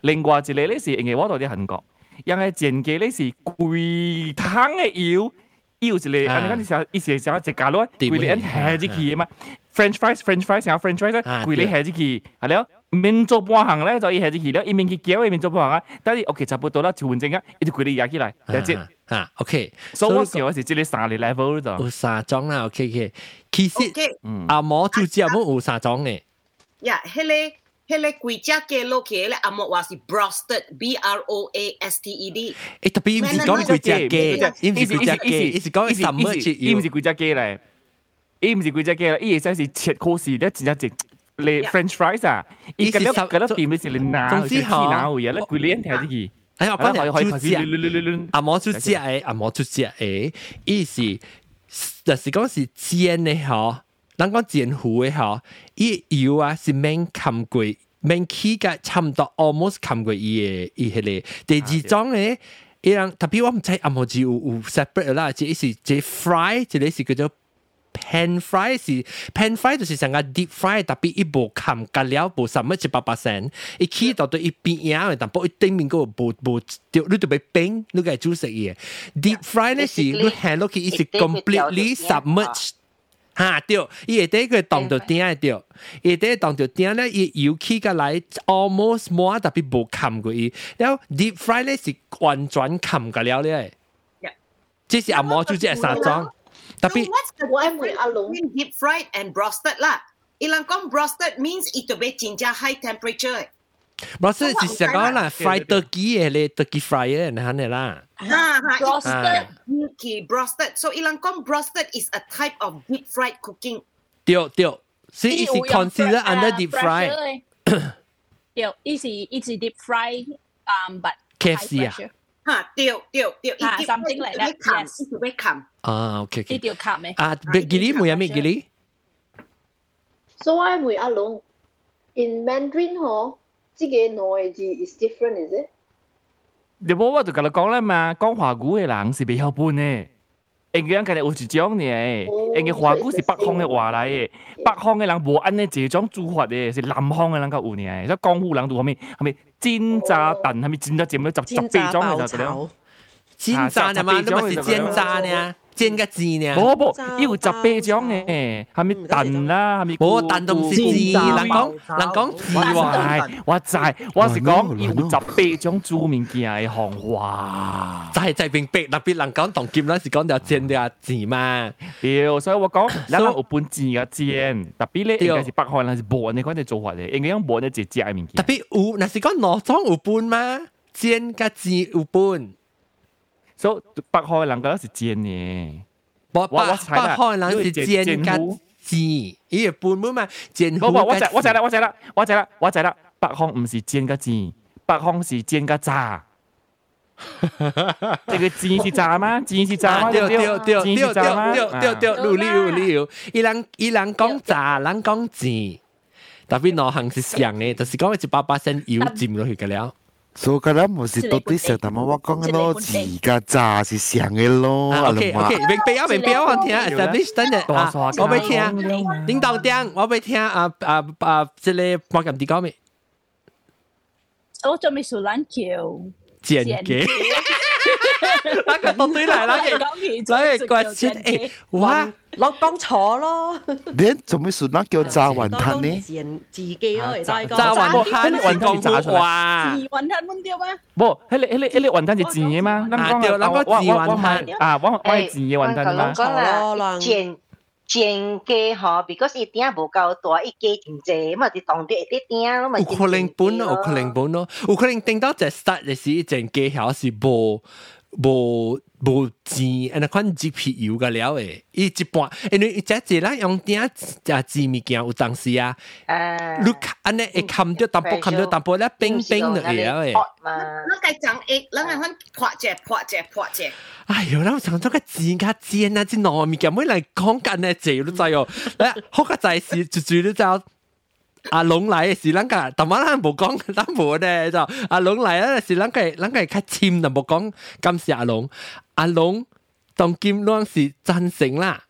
Speaker 10: 另外一个咧是，因为我到韩国，因为前期咧是贵汤诶油，一，你，起嘛。？French fries，French fries，想 French fries 咧，贵你下子去，系咯？面做半行咧就一下子去了，一面去搅，一面做半行啊。但系 OK 差不多啦，就换正啊，一直贵你压起来，就接
Speaker 1: 啊 OK。
Speaker 10: 所以我想我是即系三个 level 度，
Speaker 1: 有三种啦，OK OK。其实阿毛就只冇有三种嘅。
Speaker 7: 呀，迄个。迄个贵只嘅落去咧，阿莫话是 broasted，B R O A S T E D。
Speaker 1: 诶，特别唔是讲贵只嘅，唔是贵只嘅，伊是讲什么节？
Speaker 10: 伊唔是贵只嘅咧， 伊唔是贵只嘅啦，伊系真系切好时咧，真系直你 French fries 啊，伊嗰粒嗰粒片咪是你拿，总之吓，拿回嘢咧，贵你一睇啲嘢。
Speaker 1: 哎呀，关键就只，阿毛就只诶，阿毛就只诶，伊是，就是讲是煎嘅嗬。咱讲煎糊嘅嗬，伊油啊是免冚过，免起嘅差唔多 almost 冚过伊嘅伊迄个。第二种咧，伊人特别我唔知阿毛字有有 separate 啦，即系即 fry，即系是叫做 Pan fry 是 pan fry 就是成個 deep fry，特別一部冚隔了無什麼一百 percent，伊起到到一邊樣嘅，但不一頂面嗰個無無掉，你特別冰，你個係煮食嘢。deep fry 咧是你行落去，伊是 completely submerged。哈。對，伊會第個當到頂對，伊第當到頂咧，伊油起個來 almost 冇特別無冚過伊，然後 deep fry 咧是完全冚個了咧，即是阿毛就即係三種，Tapi so
Speaker 7: what's the one with along deep fried and roasted lah. Ilang kong roasted means ito be jinja high temperature.
Speaker 1: Roasted so, is siya lah fried turkey eh le turkey fryer eh, na han lah.
Speaker 7: Ha ha roasted ah. turkey roasted. So ilang kong roasted is a type of deep fried cooking.
Speaker 1: Tio tio. see, is it considered ah, under deep fry?
Speaker 6: Eh. Tio, it is it deep fry um but
Speaker 1: KFC ah
Speaker 7: 哈，对对对，
Speaker 6: 啊，something like that. Yes，
Speaker 7: 一定要冚。
Speaker 1: 啊，OK OK。
Speaker 6: 一定要冚咩？
Speaker 1: 啊，吉利冇有咩吉利？
Speaker 3: So I 会阿龙，in Mandarin 嗬，这个 noise is different, is it?
Speaker 10: 你冇我就甲你讲啦嘛，讲华语嘅人是比较笨嘅。 因个人家有一種呢，因為華語是北方的话来嘅，北方嘅人无安尼這種煮法嘅，是南方嘅人較有呢。所以江湖人做係咪係咪煎炸燉，係咪煎炸煎咗十十幾種嘅就咁樣。
Speaker 1: 煎炸啊嘛，你咪是煎炸呢？煎嘅字呢？
Speaker 10: 冇冇，要十八種嘅，係咪燉啦？係咪？
Speaker 1: 冇燉同是字，人講人講字
Speaker 10: 話，我就係我是講要十八種做物件嘅行話，
Speaker 1: 就係就係明白特別人講同劍嗰時講就煎嘅字嘛。
Speaker 10: 屌，所以我講 人有半字嘅煎，特別咧應該是北韓係冇人哋講啲做法嘅，應該用冇人直接嘅物件。
Speaker 1: 特別有，那是講羅裝有半嗎？煎嘅字有半。
Speaker 10: 所以北海人嗰是煎嘅，
Speaker 1: 北北海人是煎甲煎，伊個半碗嘛煎。
Speaker 10: 我我知我知啦我知啦我知啦我知啦，北方唔是煎甲煎，北方是煎甲炸。這個煎是炸嗎？煎是炸嗎？
Speaker 1: 對對對對對對對，有理有理有。伊人伊人講炸，人講煎，特別兩項是像嘅，就是講一百巴仙油浸落去嘅了。
Speaker 15: 所以咱唔是到底上，但系我讲嘅咯，自家炸是上嘅咯。
Speaker 1: OK OK，明白啊明白啊，我听，establish 等阵啊，我俾听，领导点，我俾听啊啊啊，即系我咁啲讲咩？
Speaker 6: 我仲未数撚桥。
Speaker 1: 剪嘅。 那个都对嚟啦，嚟个question 诶，哇！
Speaker 2: 落讲错咯。
Speaker 15: 你做咩说那叫炸云吞呢？
Speaker 2: 自己咯，
Speaker 1: 炸云吞云吞炸出
Speaker 6: 来。自云吞焖掉咩？
Speaker 10: 不，迄个迄个迄个云吞是自嘅吗？
Speaker 1: 啊，对，那个自云吞
Speaker 10: 啊，我我系自嘅云吞嘛。
Speaker 9: 讲啦，煎 真鸡吼，because 伊顶无够大，伊鸡真济，嘛伫当地一啲顶，嘛
Speaker 1: 有可能本咯，有可能本咯，有可能顶到一 start 时，真鸡还是无无。无钱，安尼款 GPU 个了诶，伊一般，因为遮只咱用点加几物件有当时啊，诶，你安尼会砍掉淡薄，砍掉淡薄，咧冰冰了了诶。
Speaker 7: 那个讲诶，咱安款破解破解破解。
Speaker 1: 哎哟，咱常做个钱甲尖啊，只糯物件，每来讲干呢，这你知哦，来，好个在时就就你知。阿龙嚟嘅时，咱个，但系咱冇讲，咱冇咧就阿龙嚟咧时，咱个咱个较签就冇讲感谢阿龙。阿龙当金龙是赞成啦，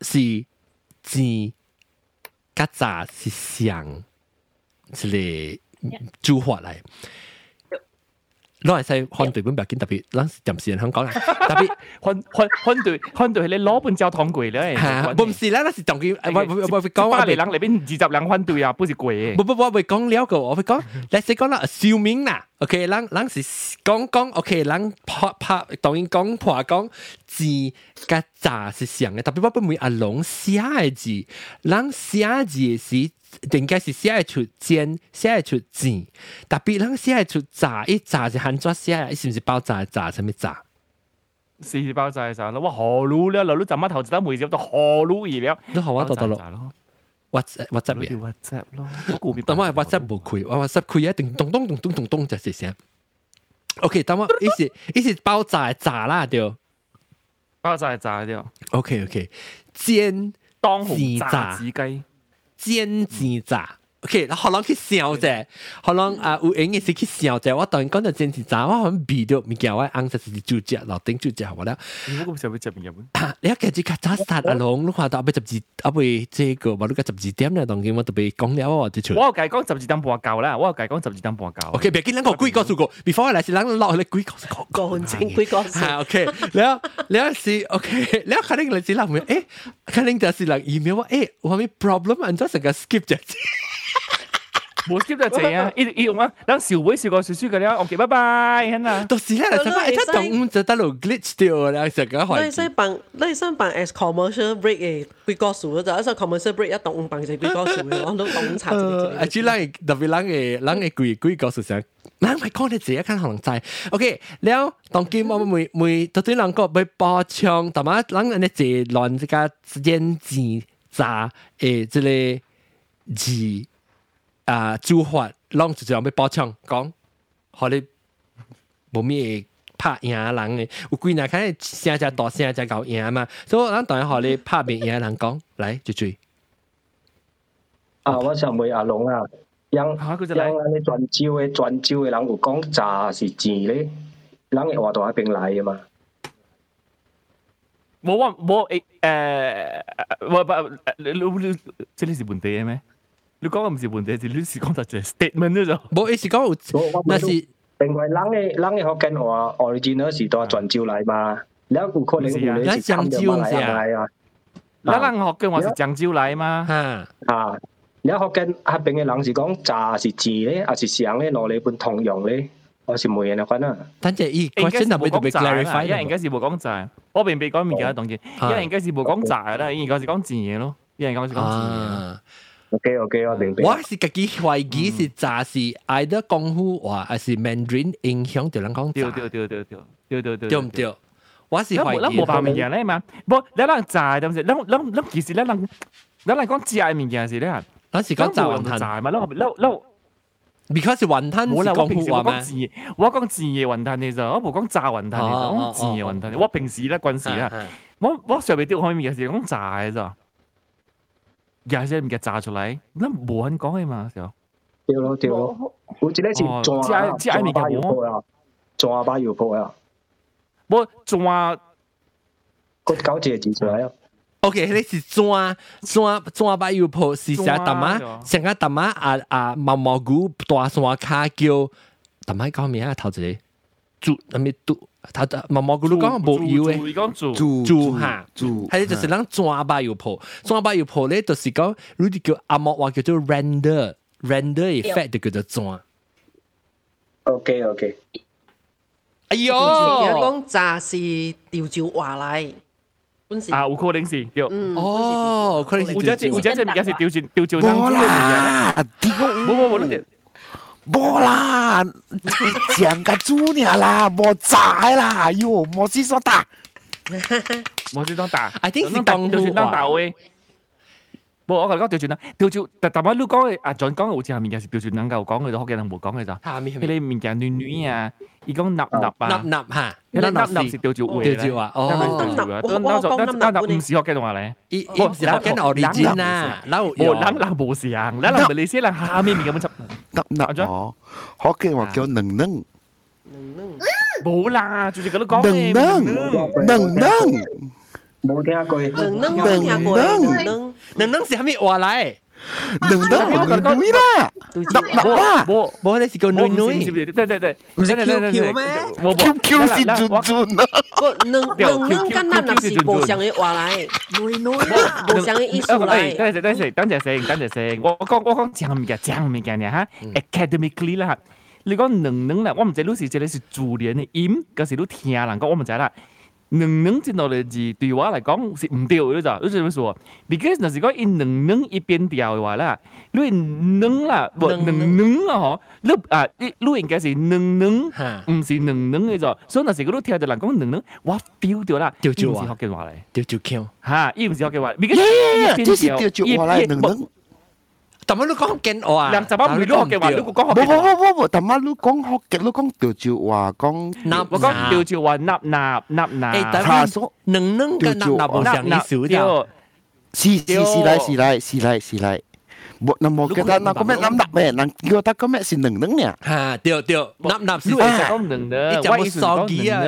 Speaker 1: 是字甲杂是上，是嚟煮法嚟。 攞嚟使看對本白見特別，咱暫時香港啊，特別
Speaker 10: 看看看對看對你攞本焦糖櫃咧，
Speaker 1: 唔是啦，那是當佢我我我講
Speaker 10: 話嚟人嚟邊二十兩番對啊，不是貴。
Speaker 1: 不不不，我講了個，我會講，你先講啦，assuming 啦，OK，人人是講講，OK，人拍拍當然講破講字甲雜是像嘅，特別我本會阿龍寫嘅字，人寫字是。應該是寫出煎，寫出煎，特別人寫出炸，一炸就喊做寫，是不是爆炸炸什么炸？
Speaker 10: 是爆炸炸咯，哇河路咧，路怎麼頭子都没接到河路而了，
Speaker 1: 都好啊，到到咯。WhatsApp WhatsApp
Speaker 10: 嘅 WhatsApp 咯，
Speaker 1: 但我係 WhatsApp 冇開，我 WhatsApp 開一定咚咚咚咚咚咚就是聲。OK，等我一時一時爆炸炸啦掉，
Speaker 10: 爆炸炸掉。
Speaker 1: OK OK，煎
Speaker 10: 當紅炸子雞。
Speaker 1: 煎鸡蛋。，OK，可能去笑啫，可能啊有影嘅是去笑啫。我当然讲到煎煎炸，我可能避到物件，我硬实是主角，楼顶主角，我咧。
Speaker 10: 我咁想要食边入？
Speaker 1: 你一其实较早杀阿龙，你看到要十二，阿未这个，我你个十二点咧，当然我特别讲了我啲出。
Speaker 10: 我有计讲十二点半够啦，我有计讲十二点半够。
Speaker 1: OK，别见两个鬼告诉过，before 嚟是两落去鬼告诉过，
Speaker 2: 个正鬼告诉。
Speaker 1: 系 OK，แล้วแล้ว是 OK，แล้ว肯定嚟是谂嘅，诶，肯定就是嚟 email 话，诶，我咪 problem，然之后成个 skip 咗。
Speaker 10: 冇 skip 得滯啊！一一我們當小妹小個小書嗰啲，OK，拜拜，係啦。
Speaker 1: 到時咧，就係一動就得路 glitch 掉啦，成個環。
Speaker 2: 你想辦，你想辦 as commercial break 嘅幾個數就，一想 commercial break 一動辦成幾個數，我都懂查。誒，
Speaker 1: 只冷嘅特別冷嘅冷嘅幾幾個數成，冷咪講你自己間行仔。OK，了，當今我每每到啲冷個被爆槍，同埋冷人哋自亂自家之間自炸誒，即係字。啊，做法，拢就就要包枪讲，互你无咩拍赢人嘅，有几若看声只大声只够赢嘛，所以咱当然互你拍袂赢人讲，来就追。
Speaker 13: 啊，我想问阿龙啊，yang yang 安尼泉州嘅泉州嘅人有讲炸是钱咧，人嘅话到喺边来嘅嘛？
Speaker 10: 冇话冇诶诶，我不你你这里是问题嘅咩？ 你講嘅唔是問題，是你是講就係 statement 啫就。
Speaker 1: 冇，你是講，那是
Speaker 13: 另外人嘅人嘅福建話 original 是到泉州嚟嘛？你有可能有你是
Speaker 1: 漳州
Speaker 13: 嚟啊？
Speaker 10: 你人學嘅話是漳州嚟嘛？
Speaker 1: 啊
Speaker 13: 啊！你學緊合併嘅人是講炸是字咧，還是上咧攞嚟本通用咧？我是冇嘢啦，關啦。
Speaker 1: 等陣，咦？我真係冇特別 clarify。
Speaker 10: 因為人家是冇講炸，我明明講唔記得當然，因為人家是冇講炸啦，而家是講字嘢咯，因為人家是講字嘢。
Speaker 13: OK OK，我明白。
Speaker 1: 我是自己懷疑是炸是愛得功夫話，還是 Mandarin 影響到人講炸？
Speaker 10: 對對對對對對對對，
Speaker 1: 對唔對？我是懷疑。
Speaker 10: 咱冇辦物件咧嘛，不，咱人炸點是？咱咱咱其實咱人咱嚟講炸嘅物件是咧，
Speaker 1: 咱是講炸雲吞
Speaker 10: 炸嘛，咱咱咱。
Speaker 1: because 雲吞
Speaker 10: 冇啦，
Speaker 1: 我
Speaker 10: 平時我講字，我講字嘅雲吞嘅啫，我冇講炸雲吞嘅，我講字嘅雲吞。我平時咧嗰陣時啊，我我上面啲開面嘅時講炸嘅咋，有些唔嘅炸出嚟，咁冇人講嘅嘛時候。
Speaker 13: 掉咯掉咯，好。似呢次撞下
Speaker 10: 炸炸面嘅
Speaker 13: 冇啊，撞下把搖鋪啊，
Speaker 10: 冇撞下
Speaker 13: 個九字字出嚟啊。
Speaker 1: OK，你是抓抓抓把油泡是寫大媽，成個大媽啊啊毛毛菇大山卡叫大媽講咩啊？頭一個煮咁咪煮，頭毛毛咕噜讲冇油
Speaker 10: 誒，講煮
Speaker 1: 煮煮嚇，
Speaker 15: 煮，
Speaker 1: 係就是咱抓把油泡，抓把油泡咧就是讲，如啲叫阿毛话叫做 render render effect 就叫做抓。
Speaker 13: OK OK。
Speaker 1: 哎呦，
Speaker 2: 讲炸是調照話嚟。
Speaker 10: 啊，有可能是對。
Speaker 1: 哦，可能是。
Speaker 10: 有隻有隻隻物件是調轉調轉
Speaker 15: 冇啦，
Speaker 10: 冇冇冇冇
Speaker 15: 无啦，讲个猪鸟啦，无炸啦，哎呦，莫是说打，
Speaker 10: 莫是说打
Speaker 1: ，I think 是
Speaker 10: 当就是当打位。冇，我讲调转啦，调转，但但系你讲嘅阿 John 讲嘅好似系物件是调转能够讲嘅，都好嘅人冇讲嘅咋。
Speaker 1: 下面
Speaker 10: 佢哋物件暖暖啊。伊讲纳纳啊，
Speaker 1: 纳纳吓，
Speaker 10: 纳纳纳是调照位
Speaker 1: 调照啊，哦，
Speaker 10: 调照啊，当当当当当唔是学嘅话咧，
Speaker 1: 伊伊唔是学嘅 origin 啊，捞
Speaker 10: 有，人人冇事啊，人人唔系先人下面面咁样执，
Speaker 15: 纳纳哦，学嘅话叫能能，
Speaker 10: 冇啦，就是咁讲
Speaker 15: 能能能能，
Speaker 13: 冇听过，
Speaker 2: 能能冇听过，能能
Speaker 1: 能能是系咩话嚟？
Speaker 15: 能能我讲女啦，纳纳啦，
Speaker 1: 冇冇你是叫女女，
Speaker 10: 对对对，
Speaker 14: 唔是 QQ 咩？
Speaker 15: QQ 是转转啊，
Speaker 2: 个能能能跟纳纳是无相嘅话嚟，女女无相嘅意思嚟。
Speaker 10: 等阵等阵等阵先，等阵先，我讲我讲正物件正物件呢吓，academically 啦吓，你讲能能啦，我唔知你是即系是自然嘅音，嗰时你听人讲我唔知啦。 能能這兩個字對我來講是唔對嘅咋？你怎麼說？because 若是講一能能一邊調嘅話啦，你能啦，不能能啊嗬，你啊你你應該是能能，唔是能能嘅咋？所以若是嗰啲聽到人講能能，我 feel 到啦，
Speaker 1: 調調
Speaker 10: 話，學嘅話嚟，
Speaker 1: 調調腔，
Speaker 10: 嚇，伊唔是學嘅話
Speaker 15: ，because 這是調調話嚟能能。
Speaker 1: 但系你讲紧我啊，
Speaker 10: 两十蚊唔都学嘅话，你讲学
Speaker 15: 嘅话，冇冇冇冇，但系你讲学嘅，你讲调照话讲，
Speaker 10: 纳我讲调照话纳纳纳纳，
Speaker 1: 诶，但系能能跟纳纳冇相意思嘅，
Speaker 15: 是是是来是来是来是来，冇那冇嘅，但系嗰咩纳纳咩，能叫得嗰咩是能能呢？
Speaker 1: 吓，对对，纳纳是
Speaker 10: 讲能能，
Speaker 1: 你就冇傻机啊！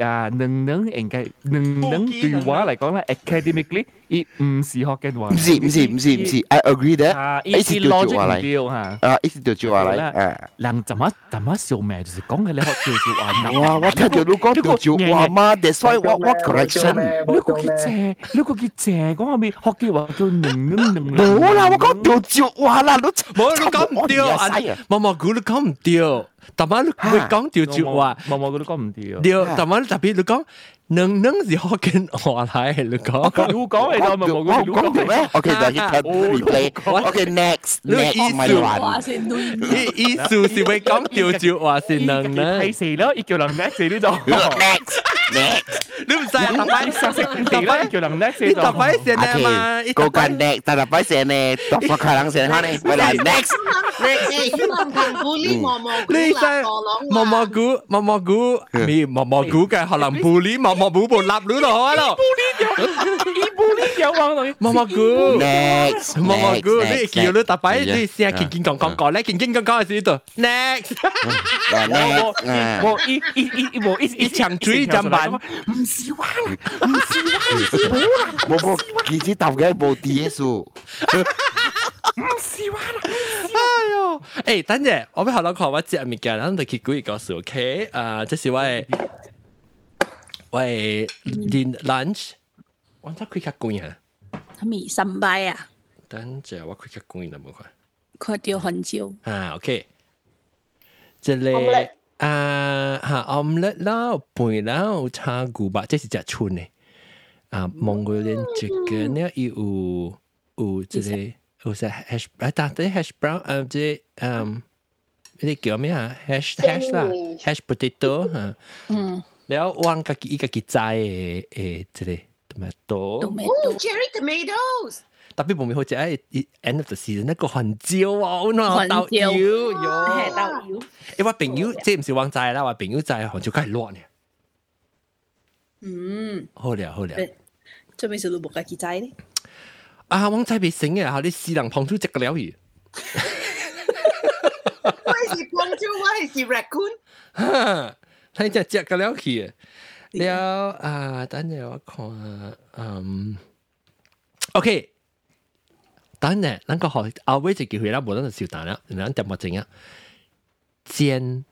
Speaker 10: 啊，能能应该能能对我嚟讲咧，academically，亦唔是学嘅话。
Speaker 15: 唔是唔是唔是唔是，I agree that。
Speaker 10: 啊，一是调照话嚟，
Speaker 15: 啊，一是调照话嚟，诶。
Speaker 10: 人怎么怎么笑咩？就是讲嘅你学调照话。
Speaker 15: 哇！我听到你讲调照话嘛，that's why 我我 correction。
Speaker 10: 你个佢借，你个佢借讲下面学嘅话叫能能能。
Speaker 15: 冇啦，我讲调照话啦，你
Speaker 1: 冇你讲唔掉啊！毛毛菇你讲唔掉。 但係你會講條説話，
Speaker 10: 冇冇佢都講唔掉。
Speaker 1: 掉，但係特別你講能能是好跟我來，你講。
Speaker 10: 我講嚟到咪冇講。
Speaker 15: 我講條咩？OK，就係 replay。OK，next next 咪還。
Speaker 1: 意意思是咪講條條話是能咧？
Speaker 10: 係是咯，叫能 next 呢度。
Speaker 15: next next，
Speaker 1: 你唔使啊？
Speaker 10: 特派特派叫能 next 呢度。
Speaker 1: 特派先啊嘛，
Speaker 15: 高干 next，特派先咧，特派可能先哈咧，咪嚟 next next。
Speaker 1: 你真係毛毛菇，毛毛菇，咪毛毛菇嘅可能布里毛。莫古盤立亂落海咯。
Speaker 10: 伊布呢有望同
Speaker 1: 莫莫古
Speaker 15: ，next
Speaker 1: 莫莫古，你叫你特擺，你試下健健康康講咧，健健康康喺度，next。
Speaker 10: 我一一一我一
Speaker 1: 一場嘴怎辦？
Speaker 10: 唔是玩，唔是玩，
Speaker 15: 冇冇，其實頭嘅冇 D S。
Speaker 10: 唔是玩啦！
Speaker 1: 哎呦，哎，等陣，我俾後頭講我接物件，等陣結果而家 OK，誒，即係話。喂，点 lunch？我餐可吃鸡啊？
Speaker 6: 他米三杯啊？
Speaker 1: 等下我可吃鸡那么快？
Speaker 6: 快掉很久
Speaker 1: 啊！OK，这里啊，哈 omelet 啦，啦，巴，这是只村嘞啊。蒙古人这个呢，有有这里，有啥 hash？啊，大 hash brown，啊，这嗯，这叫咩啊？hash hash 啦，hash potato 哈。嗯。 แล้ววางกะกิกะกิใจเอเจเล
Speaker 7: tomato。Oh, cherry tomatoes。
Speaker 1: 特别冇咪好似诶 end of the season 一个红椒啊，好难豆油，
Speaker 6: 系豆油。
Speaker 1: 因为朋友即系唔是旺仔啦，话朋友仔红椒梗系乱嘅。
Speaker 6: 嗯。
Speaker 1: 好了好了。
Speaker 6: 做咩事都冇กะกิ仔咧？
Speaker 1: 啊，旺仔未醒嘅，吓你四人碰出一个了鱼。
Speaker 7: 我系广州，我系 raccoon。
Speaker 1: 睇只只個了去，了啊！等陣我看，嗯，OK，等陣咱個學後尾就叫佢啦，無咱就少蛋啦，咱點乜整啊？煎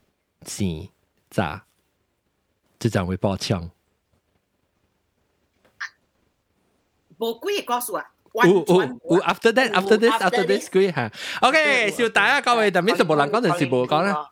Speaker 1: 煎炸，就這樣會爆槍。
Speaker 7: 冇幾個數啊！
Speaker 1: 有有有，after that after this 幾嚇？OK，少蛋啊！各位，但係就無人講就是無講啦。